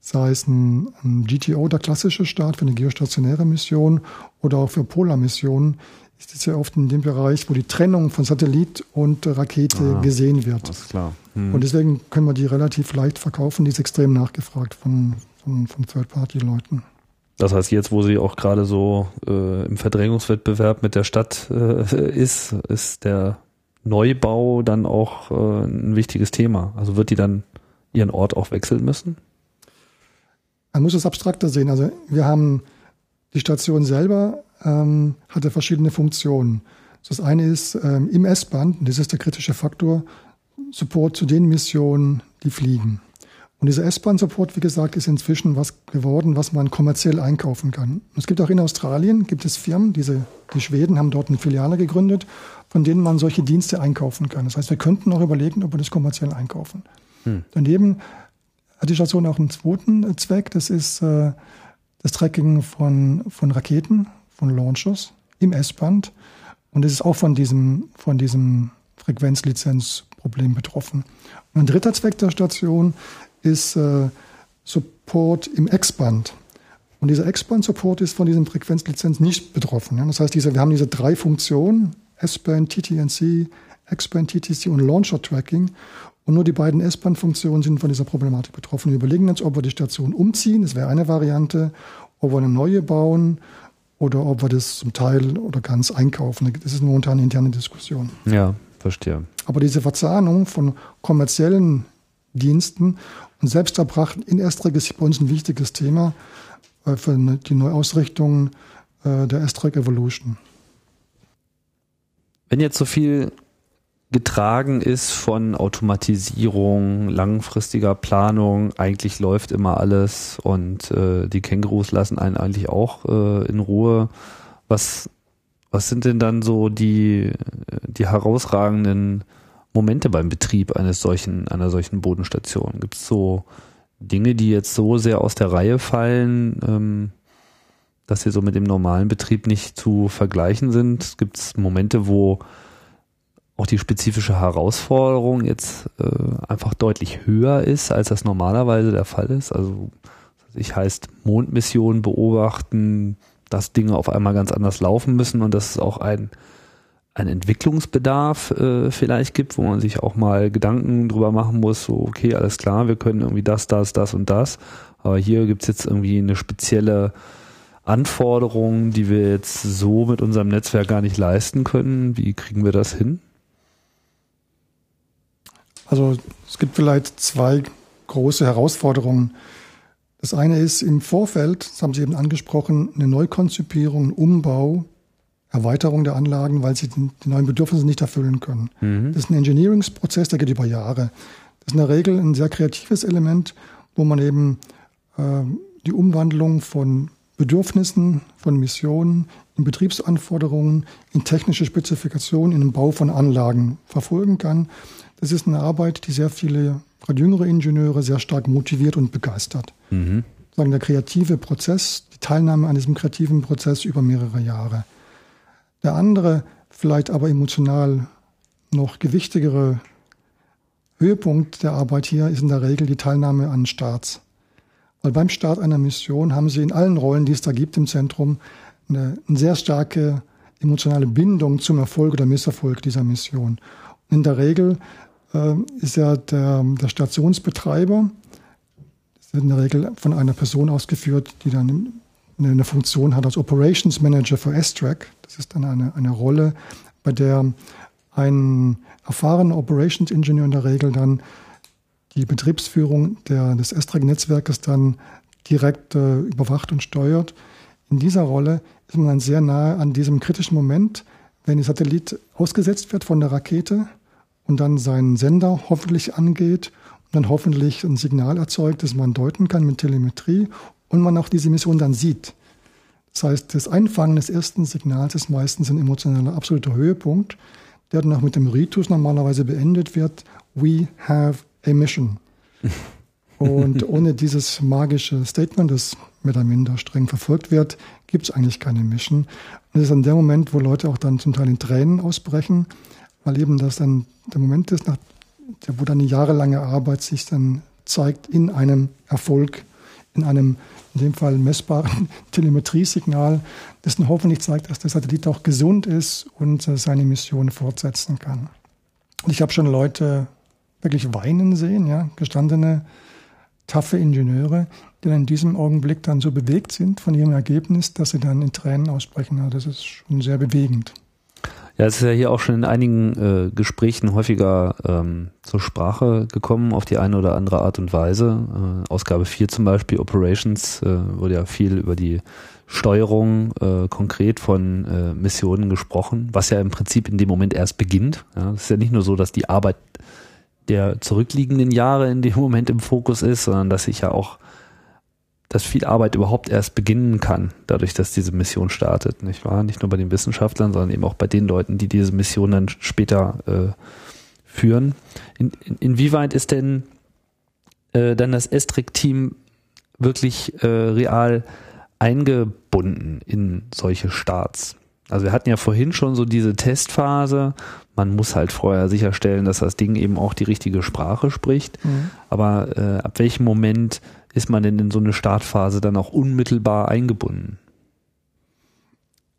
sei es ein, ein GTO, der klassische Start für eine geostationäre Mission oder auch für Polarmissionen, ist es ja oft in dem Bereich, wo die Trennung von Satellit und Rakete ah, gesehen wird. Das ist klar. Hm. Und deswegen können wir die relativ leicht verkaufen. Die ist extrem nachgefragt von, von, von Third-Party-Leuten. Das heißt, jetzt, wo sie auch gerade so äh, im Verdrängungswettbewerb mit der Stadt äh, ist, ist der Neubau dann auch äh, ein wichtiges Thema. Also wird die dann ihren Ort auch wechseln müssen? Man muss es abstrakter sehen. Also wir haben die Station selber ähm, hatte verschiedene Funktionen. Das eine ist ähm, im S-Band, das ist der kritische Faktor, Support zu den Missionen, die fliegen. Und dieser S-Bahn-Support, wie gesagt, ist inzwischen was geworden, was man kommerziell einkaufen kann. Es gibt auch in Australien, gibt es Firmen, diese, die Schweden haben dort eine Filiale gegründet, von denen man solche Dienste einkaufen kann. Das heißt, wir könnten auch überlegen, ob wir das kommerziell einkaufen. Hm. Daneben hat die Station auch einen zweiten Zweck. Das ist äh, das Tracking von, von Raketen, von Launchers im S-Band. Und es ist auch von diesem, von diesem Frequenzlizenzproblem betroffen. Und ein dritter Zweck der Station ist äh, Support im X-Band. Und dieser X-Band-Support ist von diesem Frequenzlizenz nicht betroffen. Ja? Das heißt, diese, wir haben diese drei Funktionen, S-Band, TTNC, X-Band, TTC und Launcher-Tracking. Und nur die beiden S-Bahn-Funktionen sind von dieser Problematik betroffen. Wir überlegen jetzt, ob wir die Station umziehen, das wäre eine Variante, ob wir eine neue bauen oder ob wir das zum Teil oder ganz einkaufen. Das ist momentan eine interne Diskussion. Ja, verstehe. Aber diese Verzahnung von kommerziellen Diensten und Selbsterbracht in Estrek ist bei uns ein wichtiges Thema äh, für die Neuausrichtung äh, der Estrek Evolution. Wenn jetzt so viel getragen ist von Automatisierung, langfristiger Planung. Eigentlich läuft immer alles und äh, die Kängurus lassen einen eigentlich auch äh, in Ruhe. Was, was sind denn dann so die, die herausragenden Momente beim Betrieb eines solchen, einer solchen Bodenstation? Gibt es so Dinge, die jetzt so sehr aus der Reihe fallen, ähm, dass sie so mit dem normalen Betrieb nicht zu vergleichen sind? Gibt es Momente, wo auch die spezifische Herausforderung jetzt äh, einfach deutlich höher ist, als das normalerweise der Fall ist. Also ich heißt Mondmissionen beobachten, dass Dinge auf einmal ganz anders laufen müssen und dass es auch ein, ein Entwicklungsbedarf äh, vielleicht gibt, wo man sich auch mal Gedanken drüber machen muss, so okay, alles klar, wir können irgendwie das, das, das und das, aber hier gibt's jetzt irgendwie eine spezielle Anforderungen, die wir jetzt so mit unserem Netzwerk gar nicht leisten können. Wie kriegen wir das hin? Also es gibt vielleicht zwei große Herausforderungen. Das eine ist im Vorfeld, das haben Sie eben angesprochen, eine Neukonzipierung, Umbau, Erweiterung der Anlagen, weil sie die, neuen Bedürfnisse nicht erfüllen können. Mhm. Das ist ein Engineeringsprozess, der geht über Jahre. Das ist in der Regel ein sehr kreatives Element, wo man eben äh, die Umwandlung von Bedürfnissen, von Missionen, in Betriebsanforderungen, in technische Spezifikationen, in den Bau von Anlagen verfolgen kann. Das ist eine Arbeit, die sehr viele gerade jüngere Ingenieure sehr stark motiviert und begeistert. Mhm. Sagen der kreative Prozess, die Teilnahme an diesem kreativen Prozess über mehrere Jahre. Der andere, vielleicht aber emotional noch gewichtigere Höhepunkt der Arbeit hier ist in der Regel die Teilnahme an Starts. Weil beim Start einer Mission haben Sie in allen Rollen, die es da gibt im Zentrum, eine, eine sehr starke emotionale Bindung zum Erfolg oder Misserfolg dieser Mission. Und in der Regel äh, ist ja der, der Stationsbetreiber, das wird in der Regel von einer Person ausgeführt, die dann eine, Funktion hat als Operations Manager für S-Track. Das ist dann eine, eine Rolle, bei der ein erfahrener Operations Engineer in der Regel dann die Betriebsführung der, des S-Track-Netzwerkes dann direkt äh, überwacht und steuert. In dieser Rolle ist man dann sehr nahe an diesem kritischen Moment, wenn der Satellit ausgesetzt wird von der Rakete und dann seinen Sender hoffentlich angeht und dann hoffentlich ein Signal erzeugt, das man deuten kann mit Telemetrie und man auch diese Mission dann sieht. Das heißt, das Einfangen des ersten Signals ist meistens ein emotionaler absoluter Höhepunkt, der dann auch mit dem Ritus normalerweise beendet wird. We have a mission. Und ohne dieses magische Statement, das mehr oder minder streng verfolgt wird, gibt es eigentlich keine Mission. Und das ist dann der Moment, wo Leute auch dann zum Teil in Tränen ausbrechen, weil eben das dann der Moment ist, nach, wo dann eine jahrelange Arbeit sich dann zeigt in einem Erfolg, in einem in dem Fall messbaren Telemetriesignal, dann hoffentlich zeigt, dass der Satellit auch gesund ist und äh, seine Mission fortsetzen kann. Und ich habe schon Leute wirklich weinen sehen, ja, gestandene, taffe Ingenieure, die dann in diesem Augenblick dann so bewegt sind von ihrem Ergebnis, dass sie dann in Tränen ausbrechen. Ja, das ist schon sehr bewegend. Ja, es ist ja hier auch schon in einigen äh, Gesprächen häufiger ähm, zur Sprache gekommen, auf die eine oder andere Art und Weise. Äh, Ausgabe 4 zum Beispiel, Operations, äh, wurde ja viel über die Steuerung äh, konkret von äh, Missionen gesprochen, was ja im Prinzip in dem Moment erst beginnt. Ja, es ist ja nicht nur so, dass die Arbeit der zurückliegenden Jahre in dem Moment im Fokus ist, sondern dass sich ja auch dass viel Arbeit überhaupt erst beginnen kann, dadurch, dass diese Mission startet, nicht wahr? Nicht nur bei den Wissenschaftlern, sondern eben auch bei den Leuten, die diese Mission dann später äh, führen. In, in, inwieweit ist denn äh, dann das Estric-Team wirklich äh, real eingebunden in solche Starts? Also wir hatten ja vorhin schon so diese Testphase. Man muss halt vorher sicherstellen, dass das Ding eben auch die richtige Sprache spricht. Mhm. Aber äh, ab welchem Moment ist man denn in so eine Startphase dann auch unmittelbar eingebunden?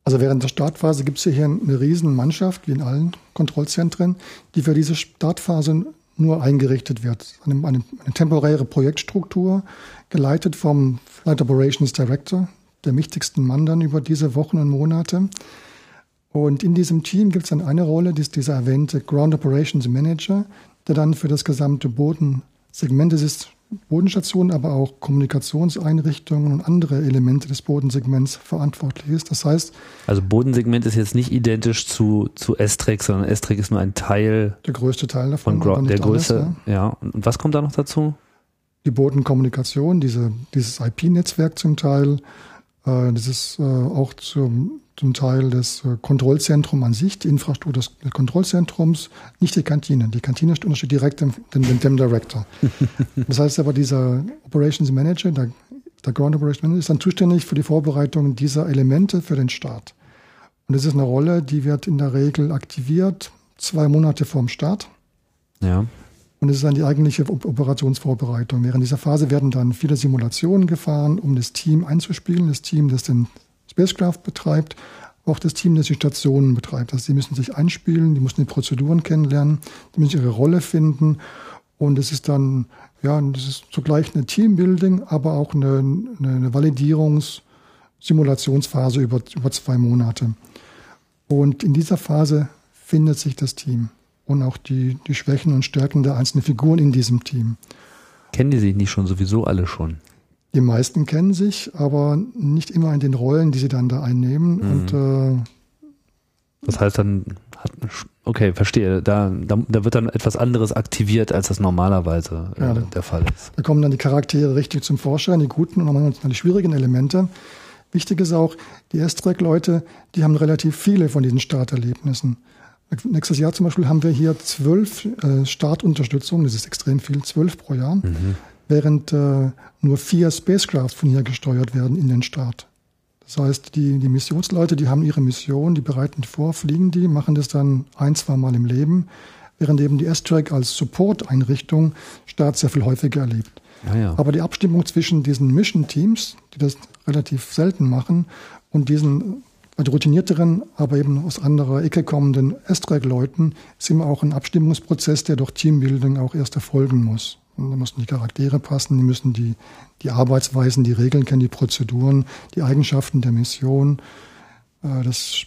Also während der Startphase gibt es hier eine riesen Mannschaft, wie in allen Kontrollzentren, die für diese Startphase nur eingerichtet wird. Eine, eine, eine temporäre Projektstruktur, geleitet vom Flight Operations Director, der wichtigsten Mann dann über diese Wochen und Monate. Und in diesem Team gibt es dann eine Rolle, die ist dieser erwähnte Ground Operations Manager, der dann für das gesamte Bodensegment, das ist Bodenstation, aber auch Kommunikationseinrichtungen und andere Elemente des Bodensegments verantwortlich ist. Das heißt. Also Bodensegment ist jetzt nicht identisch zu, zu S-Track, sondern S-Track ist nur ein Teil. Der größte Teil davon. Von der Größe, alles, ja. ja. Und was kommt da noch dazu? Die Bodenkommunikation, diese, dieses IP-Netzwerk zum Teil, äh, das ist äh, auch zum, zum Teil das äh, Kontrollzentrum an sich, die Infrastruktur des Kontrollzentrums, nicht die Kantine. Die Kantine untersteht direkt dem, dem, dem Director. das heißt aber, dieser Operations Manager, der, der Ground Operations Manager, ist dann zuständig für die Vorbereitung dieser Elemente für den Start. Und das ist eine Rolle, die wird in der Regel aktiviert zwei Monate vorm Start. Ja. Und es ist dann die eigentliche Operationsvorbereitung. Während dieser Phase werden dann viele Simulationen gefahren, um das Team einzuspielen, das Team, das den Spacecraft betreibt, auch das Team, das die Stationen betreibt. Also sie müssen sich einspielen, die müssen die Prozeduren kennenlernen, die müssen ihre Rolle finden. Und es ist dann, ja, das ist zugleich eine Teambuilding, aber auch eine, eine Validierungs- Simulationsphase über, über zwei Monate. Und in dieser Phase findet sich das Team und auch die, die Schwächen und Stärken der einzelnen Figuren in diesem Team. Kennen die sich nicht schon sowieso alle schon? Die meisten kennen sich, aber nicht immer in den Rollen, die sie dann da einnehmen. Mhm. Und äh, das heißt dann, okay, verstehe, da, da, da, wird dann etwas anderes aktiviert, als das normalerweise äh, ja, der Fall ist. Da kommen dann die Charaktere richtig zum Vorschein, die guten und manchmal die schwierigen Elemente. Wichtig ist auch, die S-Track-Leute, die haben relativ viele von diesen Starterlebnissen. Nächstes Jahr zum Beispiel haben wir hier zwölf äh, Startunterstützungen, das ist extrem viel, zwölf pro Jahr, mhm. Während äh, nur vier Spacecraft von hier gesteuert werden in den Start. Das heißt, die, die Missionsleute, die haben ihre Mission, die bereiten vor, fliegen die, machen das dann ein, zwei Mal im Leben, während eben die S-Track als Support-Einrichtung Start sehr viel häufiger erlebt. Ja, ja. Aber die Abstimmung zwischen diesen Mission-Teams, die das relativ selten machen, und diesen also routinierteren, aber eben aus anderer Ecke kommenden S-Track-Leuten ist immer auch ein Abstimmungsprozess, der durch Teambuilding auch erst erfolgen muss. Da müssen die Charaktere passen, die müssen die, die Arbeitsweisen, die Regeln kennen, die Prozeduren, die Eigenschaften der Mission. Äh, das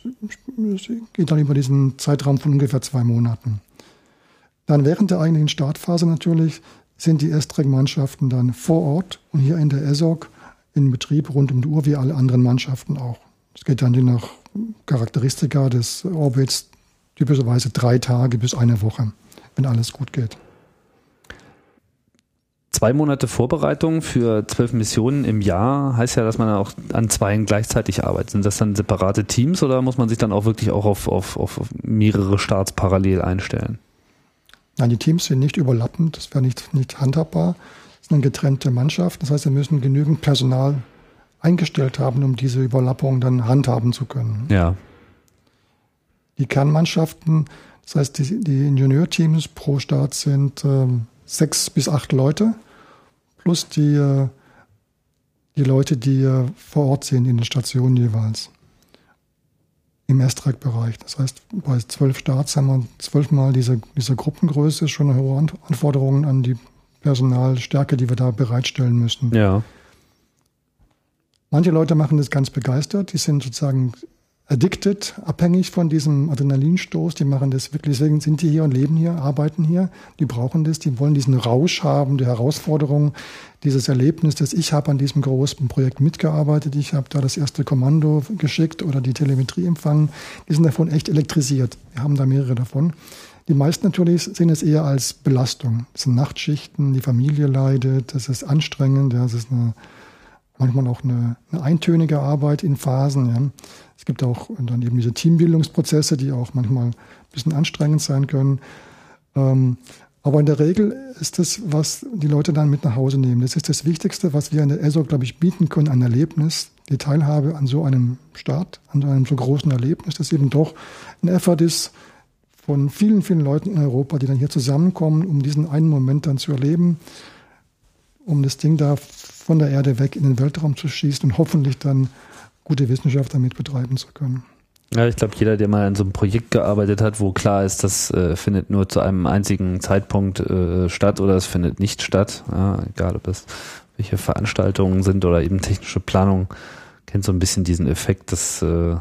geht dann über diesen Zeitraum von ungefähr zwei Monaten. Dann während der eigentlichen Startphase natürlich sind die S-Track-Mannschaften dann vor Ort und hier in der ESOC in Betrieb rund um die Uhr wie alle anderen Mannschaften auch. Es geht dann je nach Charakteristika des Orbits typischerweise drei Tage bis eine Woche, wenn alles gut geht. Zwei Monate Vorbereitung für zwölf Missionen im Jahr heißt ja, dass man auch an zweien gleichzeitig arbeitet. Sind das dann separate Teams oder muss man sich dann auch wirklich auch auf, auf, auf mehrere Starts parallel einstellen? Nein, die Teams sind nicht überlappend, das wäre nicht, nicht handhabbar. Es sind getrennte Mannschaften, das heißt, wir müssen genügend Personal eingestellt haben, um diese Überlappung dann handhaben zu können. Ja. Die Kernmannschaften, das heißt die, die Ingenieurteams pro Start sind äh, sechs bis acht Leute plus die, äh, die Leute, die äh, vor Ort sind in den Stationen jeweils im S-Track-Bereich. Das heißt, bei zwölf Starts haben wir zwölfmal diese, diese Gruppengröße, schon eine hohe Anforderungen an die Personalstärke, die wir da bereitstellen müssen. Ja. Manche Leute machen das ganz begeistert, die sind sozusagen addicted, abhängig von diesem Adrenalinstoß. Die machen das wirklich, deswegen sind die hier und leben hier, arbeiten hier. Die brauchen das, die wollen diesen Rausch haben, die Herausforderung, dieses Erlebnis, dass ich habe an diesem großen Projekt mitgearbeitet, ich habe da das erste Kommando geschickt oder die Telemetrie empfangen. Die sind davon echt elektrisiert. Wir haben da mehrere davon. Die meisten natürlich sehen es eher als Belastung. Das sind Nachtschichten, die Familie leidet, das ist anstrengend, das ist eine manchmal auch eine, eine eintönige Arbeit in Phasen. Ja. Es gibt auch dann eben diese Teambildungsprozesse, die auch manchmal ein bisschen anstrengend sein können. Ähm, aber in der Regel ist das, was die Leute dann mit nach Hause nehmen. Das ist das Wichtigste, was wir in der ESO, glaube ich, bieten können, ein Erlebnis, die Teilhabe an so einem Start, an einem so großen Erlebnis, das eben doch ein Effort ist von vielen, vielen Leuten in Europa, die dann hier zusammenkommen, um diesen einen Moment dann zu erleben, um das Ding da von der Erde weg in den Weltraum zu schießen und hoffentlich dann gute Wissenschaft damit betreiben zu können. Ja, ich glaube, jeder, der mal an so einem Projekt gearbeitet hat, wo klar ist, das äh, findet nur zu einem einzigen Zeitpunkt äh, statt oder es findet nicht statt, ja, egal ob es welche Veranstaltungen sind oder eben technische Planung, kennt so ein bisschen diesen Effekt, dass äh,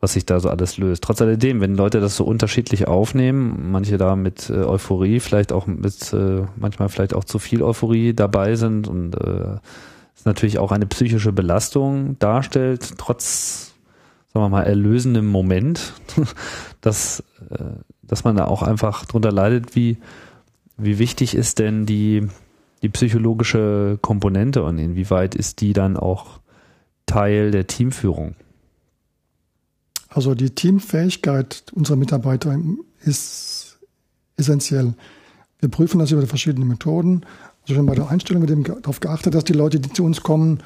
was sich da so alles löst. Trotz alledem, wenn Leute das so unterschiedlich aufnehmen, manche da mit äh, Euphorie, vielleicht auch mit, äh, manchmal vielleicht auch zu viel Euphorie dabei sind und äh, es natürlich auch eine psychische Belastung darstellt, trotz, sagen wir mal, erlösendem Moment, dass, äh, dass man da auch einfach drunter leidet, wie, wie wichtig ist denn die, die psychologische Komponente und inwieweit ist die dann auch Teil der Teamführung? Also die Teamfähigkeit unserer Mitarbeiter ist essentiell. Wir prüfen das über verschiedene Methoden. Also schon bei der Einstellung wird eben darauf geachtet, dass die Leute, die zu uns kommen,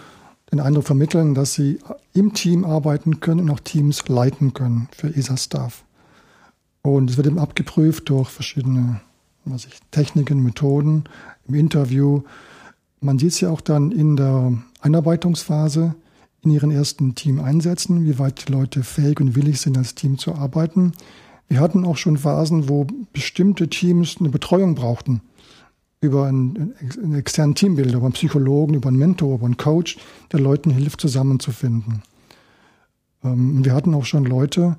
den Eindruck vermitteln, dass sie im Team arbeiten können und auch Teams leiten können für ESA-Staff. Und es wird eben abgeprüft durch verschiedene was ich, Techniken, Methoden im Interview. Man sieht es ja auch dann in der Einarbeitungsphase, in ihren ersten Team einsetzen, wie weit die Leute fähig und willig sind, als Team zu arbeiten. Wir hatten auch schon Phasen, wo bestimmte Teams eine Betreuung brauchten. Über einen, einen externen Teambilder, über einen Psychologen, über einen Mentor, über einen Coach, der Leuten hilft, zusammenzufinden. Ähm, wir hatten auch schon Leute,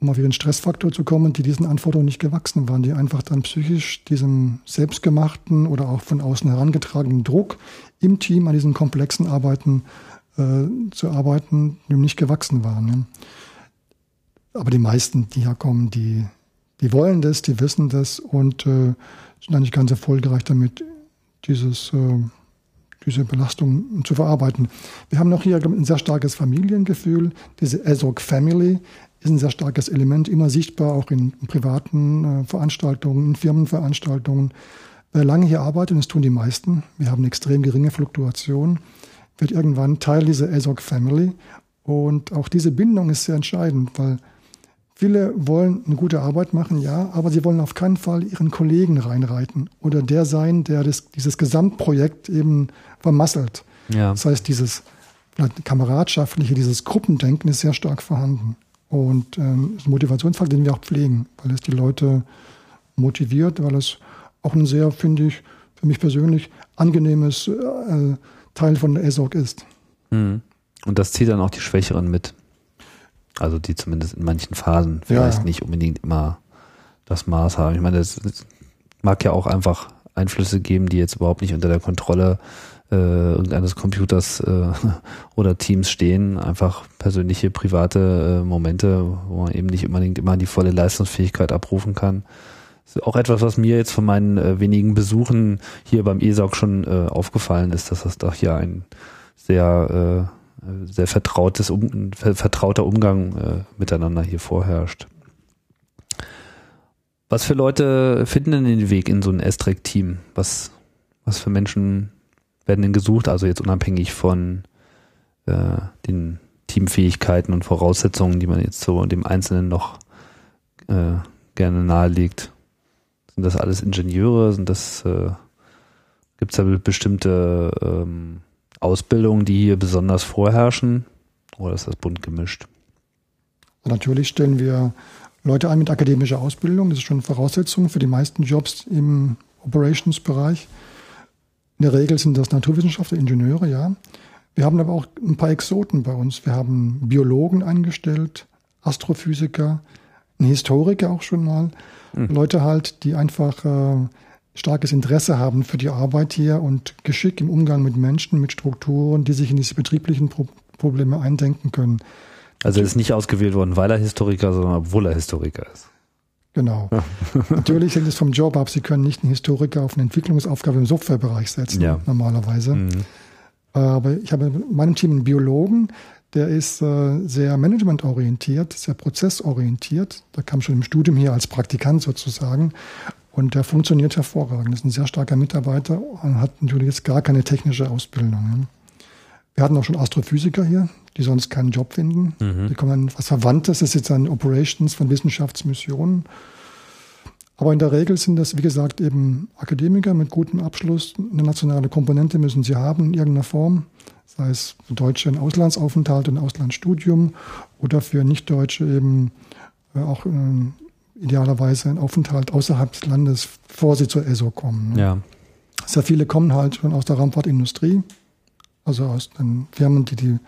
um auf ihren Stressfaktor zu kommen, die diesen Anforderungen nicht gewachsen waren, die einfach dann psychisch diesem selbstgemachten oder auch von außen herangetragenen Druck im Team an diesen komplexen Arbeiten äh, zu arbeiten, dem nicht gewachsen waren. Ja. Aber die meisten, die herkommen, die, die wollen das, die wissen das und äh, sind eigentlich ganz erfolgreich damit, dieses, äh, diese Belastung zu verarbeiten. Wir haben noch hier ein sehr starkes Familiengefühl. Diese ESOC Family ist ein sehr starkes Element, immer sichtbar, auch in, privaten äh, Veranstaltungen, in Firmenveranstaltungen. Wer lange hier arbeitet, und das tun die meisten, wir haben eine extrem geringe Fluktuation, wird irgendwann Teil dieser ESOC Family. Und auch diese Bindung ist sehr entscheidend, weil Viele wollen eine gute Arbeit machen, ja, aber sie wollen auf keinen Fall ihren Kollegen reinreiten oder der sein, der das, dieses Gesamtprojekt eben vermasselt. Ja. Das heißt, dieses kameradschaftliche, dieses Gruppendenken ist sehr stark vorhanden. Und ähm, ist ein Motivationsfaktor, den wir auch pflegen, weil es die Leute motiviert, weil es auch ein sehr, finde ich, für mich persönlich angenehmes äh, Teil von ESOC ist. Mhm. Und das zieht dann auch die Schwächeren mit. Also die zumindest in manchen Phasen vielleicht ja. nicht unbedingt immer das Maß haben. Ich meine, es mag ja auch einfach Einflüsse geben, die jetzt überhaupt nicht unter der Kontrolle äh, irgendeines Computers äh, oder Teams stehen. Einfach persönliche, private äh, Momente, wo man eben nicht unbedingt immer die volle Leistungsfähigkeit abrufen kann. Ist auch etwas, was mir jetzt von meinen äh, wenigen Besuchen hier beim ESOC schon äh, aufgefallen ist, dass das doch hier ein sehr äh, sehr vertrautes, um, vertrauter Umgang äh, miteinander hier vorherrscht. Was für Leute finden denn den Weg in so ein S-Track-Team? Was, was für Menschen werden denn gesucht? Also jetzt unabhängig von äh, den Teamfähigkeiten und Voraussetzungen, die man jetzt so dem Einzelnen noch äh, gerne nahelegt. Sind das alles Ingenieure? Sind das äh, gibt es da bestimmte ähm, Ausbildungen, die hier besonders vorherrschen? Oder ist das bunt gemischt? Natürlich stellen wir Leute ein mit akademischer Ausbildung. Das ist schon Voraussetzung für die meisten Jobs im Operations-Bereich. In der Regel sind das Naturwissenschaftler, Ingenieure, ja. Wir haben aber auch ein paar Exoten bei uns. Wir haben Biologen eingestellt, Astrophysiker, einen Historiker auch schon mal. Mhm. Leute halt, die einfach äh, starkes Interesse haben für die Arbeit hier und Geschick im Umgang mit Menschen, mit Strukturen, die sich in diese betrieblichen Pro Probleme eindenken können. Also er ist nicht ausgewählt worden, weil er Historiker, sondern obwohl er Historiker ist. Genau. Natürlich hängt es vom Job ab. Sie können nicht einen Historiker auf eine Entwicklungsaufgabe im Softwarebereich setzen, ja. normalerweise. Mhm. Aber ich habe in meinem Team einen Biologen, der ist äh, sehr managementorientiert, sehr prozessorientiert. Da kam schon im Studium hier als Praktikant sozusagen. Und der funktioniert hervorragend. Das ist ein sehr starker Mitarbeiter und hat natürlich jetzt gar keine technische Ausbildung. Wir hatten auch schon Astrophysiker hier, die sonst keinen Job finden. Mhm. Die kommen dann was Verwandtes, das ist jetzt an Operations von Wissenschaftsmissionen. Aber in der Regel sind das, wie gesagt, eben Akademiker mit gutem Abschluss. Eine nationale Komponente müssen sie haben in irgendeiner Form, sei es für Deutsche ein Auslandsaufenthalt und Auslandsstudium oder für Nichtdeutsche eben äh, auch ähm, idealerweise einen Aufenthalt außerhalb des Landes, bevor sie zur ESO kommen. Ne? Ja. Sehr viele kommen halt schon aus der Raumfahrtindustrie, also aus den Firmen, die die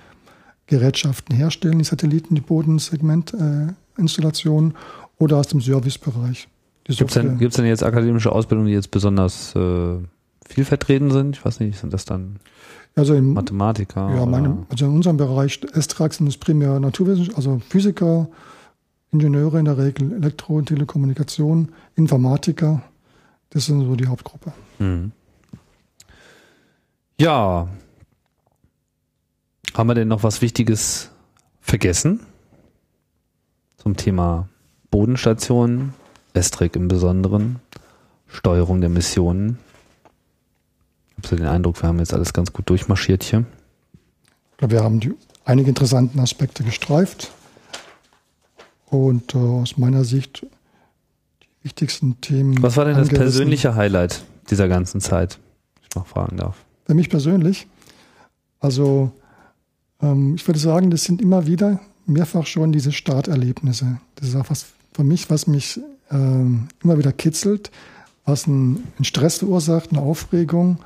Gerätschaften herstellen, die Satelliten, die Bodensegmentinstallationen äh, oder aus dem Servicebereich. Gibt es denn, denn jetzt akademische Ausbildungen, die jetzt besonders äh, viel vertreten sind? Ich weiß nicht, sind das dann also im, Mathematiker? Ja, meine, also in unserem Bereich S-Trax sind es primär Naturwissenschaftler, also Physiker, Ingenieure in der Regel, Elektro- und Telekommunikation, Informatiker. Das sind so die Hauptgruppe. Mhm. Ja. Haben wir denn noch was Wichtiges vergessen? Zum Thema Bodenstation, Estrek im Besonderen, Steuerung der Missionen. Ich habe so den Eindruck, wir haben jetzt alles ganz gut durchmarschiert hier. Wir haben die, einige interessanten Aspekte gestreift. Und äh, aus meiner Sicht die wichtigsten Themen. Was war denn das persönliche Highlight dieser ganzen Zeit, ich noch fragen darf? Für mich persönlich, also ähm, ich würde sagen, das sind immer wieder mehrfach schon diese Starterlebnisse. Das ist auch was für mich, was mich ähm, immer wieder kitzelt, was einen Stress verursacht, eine Aufregung.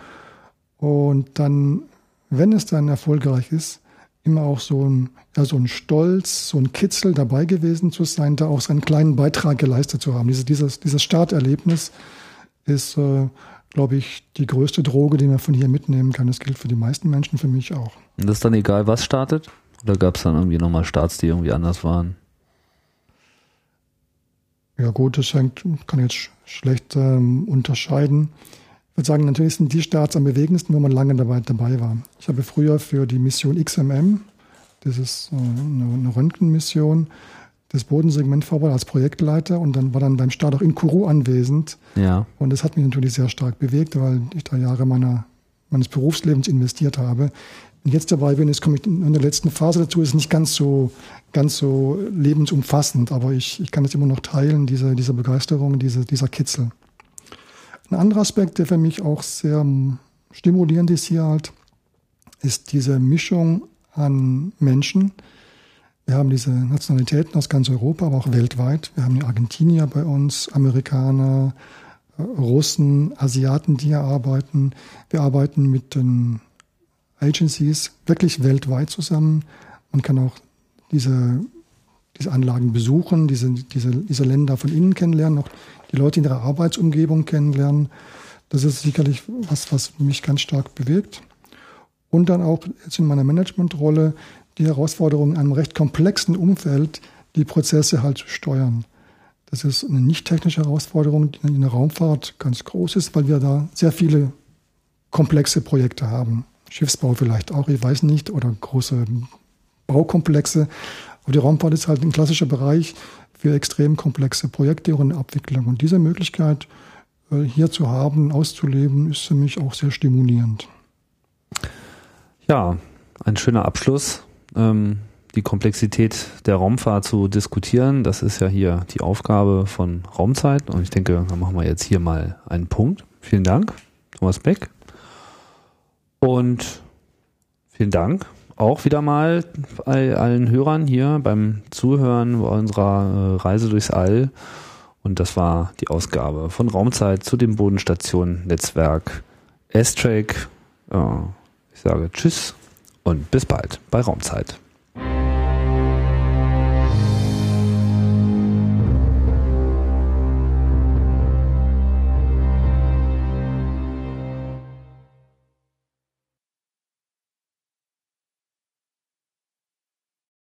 Und dann, wenn es dann erfolgreich ist, immer auch so ein, ja, so ein Stolz, so ein Kitzel dabei gewesen zu sein, da auch seinen kleinen Beitrag geleistet zu haben. Dieses, dieses, dieses Starterlebnis ist, äh, glaube ich, die größte Droge, die man von hier mitnehmen kann. Das gilt für die meisten Menschen, für mich auch. Und das ist dann egal, was startet? Oder gab es dann irgendwie nochmal Starts, die irgendwie anders waren? Ja gut, das hängt, kann ich jetzt schlecht ähm, unterscheiden. Ich würde sagen, natürlich sind die Starts am bewegendsten, wo man lange dabei, dabei war. Ich habe früher für die Mission XMM, das ist äh, eine, Röntgenmission, das Bodensegment vorbereitet als Projektleiter und dann war dann beim Start auch in Kourou anwesend. Ja. Und das hat mich natürlich sehr stark bewegt, weil ich da Jahre meiner, meines Berufslebens investiert habe. Und jetzt dabei bin, jetzt komme ich in der letzten Phase dazu, ist nicht ganz so, ganz so lebensumfassend, aber ich, ich kann es immer noch teilen, diese, diese Begeisterung, diese, dieser Kitzel. Ein anderer Aspekt, der für mich auch sehr stimulierend ist hier halt, ist diese Mischung an Menschen. Wir haben diese Nationalitäten aus ganz Europa, aber auch weltweit. Wir haben die Argentinier bei uns, Amerikaner, äh, Russen, Asiaten, die hier arbeiten. Wir arbeiten mit den Agencies wirklich weltweit zusammen. Man kann auch diese, diese Anlagen besuchen, diese, diese, diese Länder von innen kennenlernen, auch die Leute in ihrer Arbeitsumgebung kennenlernen. Das ist sicherlich was, was mich ganz stark bewegt. Und dann auch jetzt in meiner Managementrolle die Herausforderung, in einem recht komplexen Umfeld die Prozesse halt zu steuern. Das ist eine nicht technische Herausforderung, die in der Raumfahrt ganz groß ist, weil wir da sehr viele komplexe Projekte haben. Schiffsbau vielleicht auch, ich weiß nicht, oder große Baukomplexe. Aber die Raumfahrt ist halt ein klassischer Bereich für extrem komplexe Projekte und Abwicklung. Und diese Möglichkeit äh, hier zu haben, auszuleben, ist für mich auch sehr stimulierend. Ja, ein schöner Abschluss. Ähm, die Komplexität der Raumfahrt zu diskutieren, das ist ja hier die Aufgabe von Raumzeit. Und ich denke, da machen wir jetzt hier mal einen Punkt. Vielen Dank, Thomas Beck. Und vielen Dank auch wieder mal allen Hörern hier beim Zuhören unserer äh, Reise durchs All. Und das war die Ausgabe von Raumzeit zu dem Bodenstationen-Netzwerk S-Track. Ich sage Tschüss und bis bald bei Raumzeit.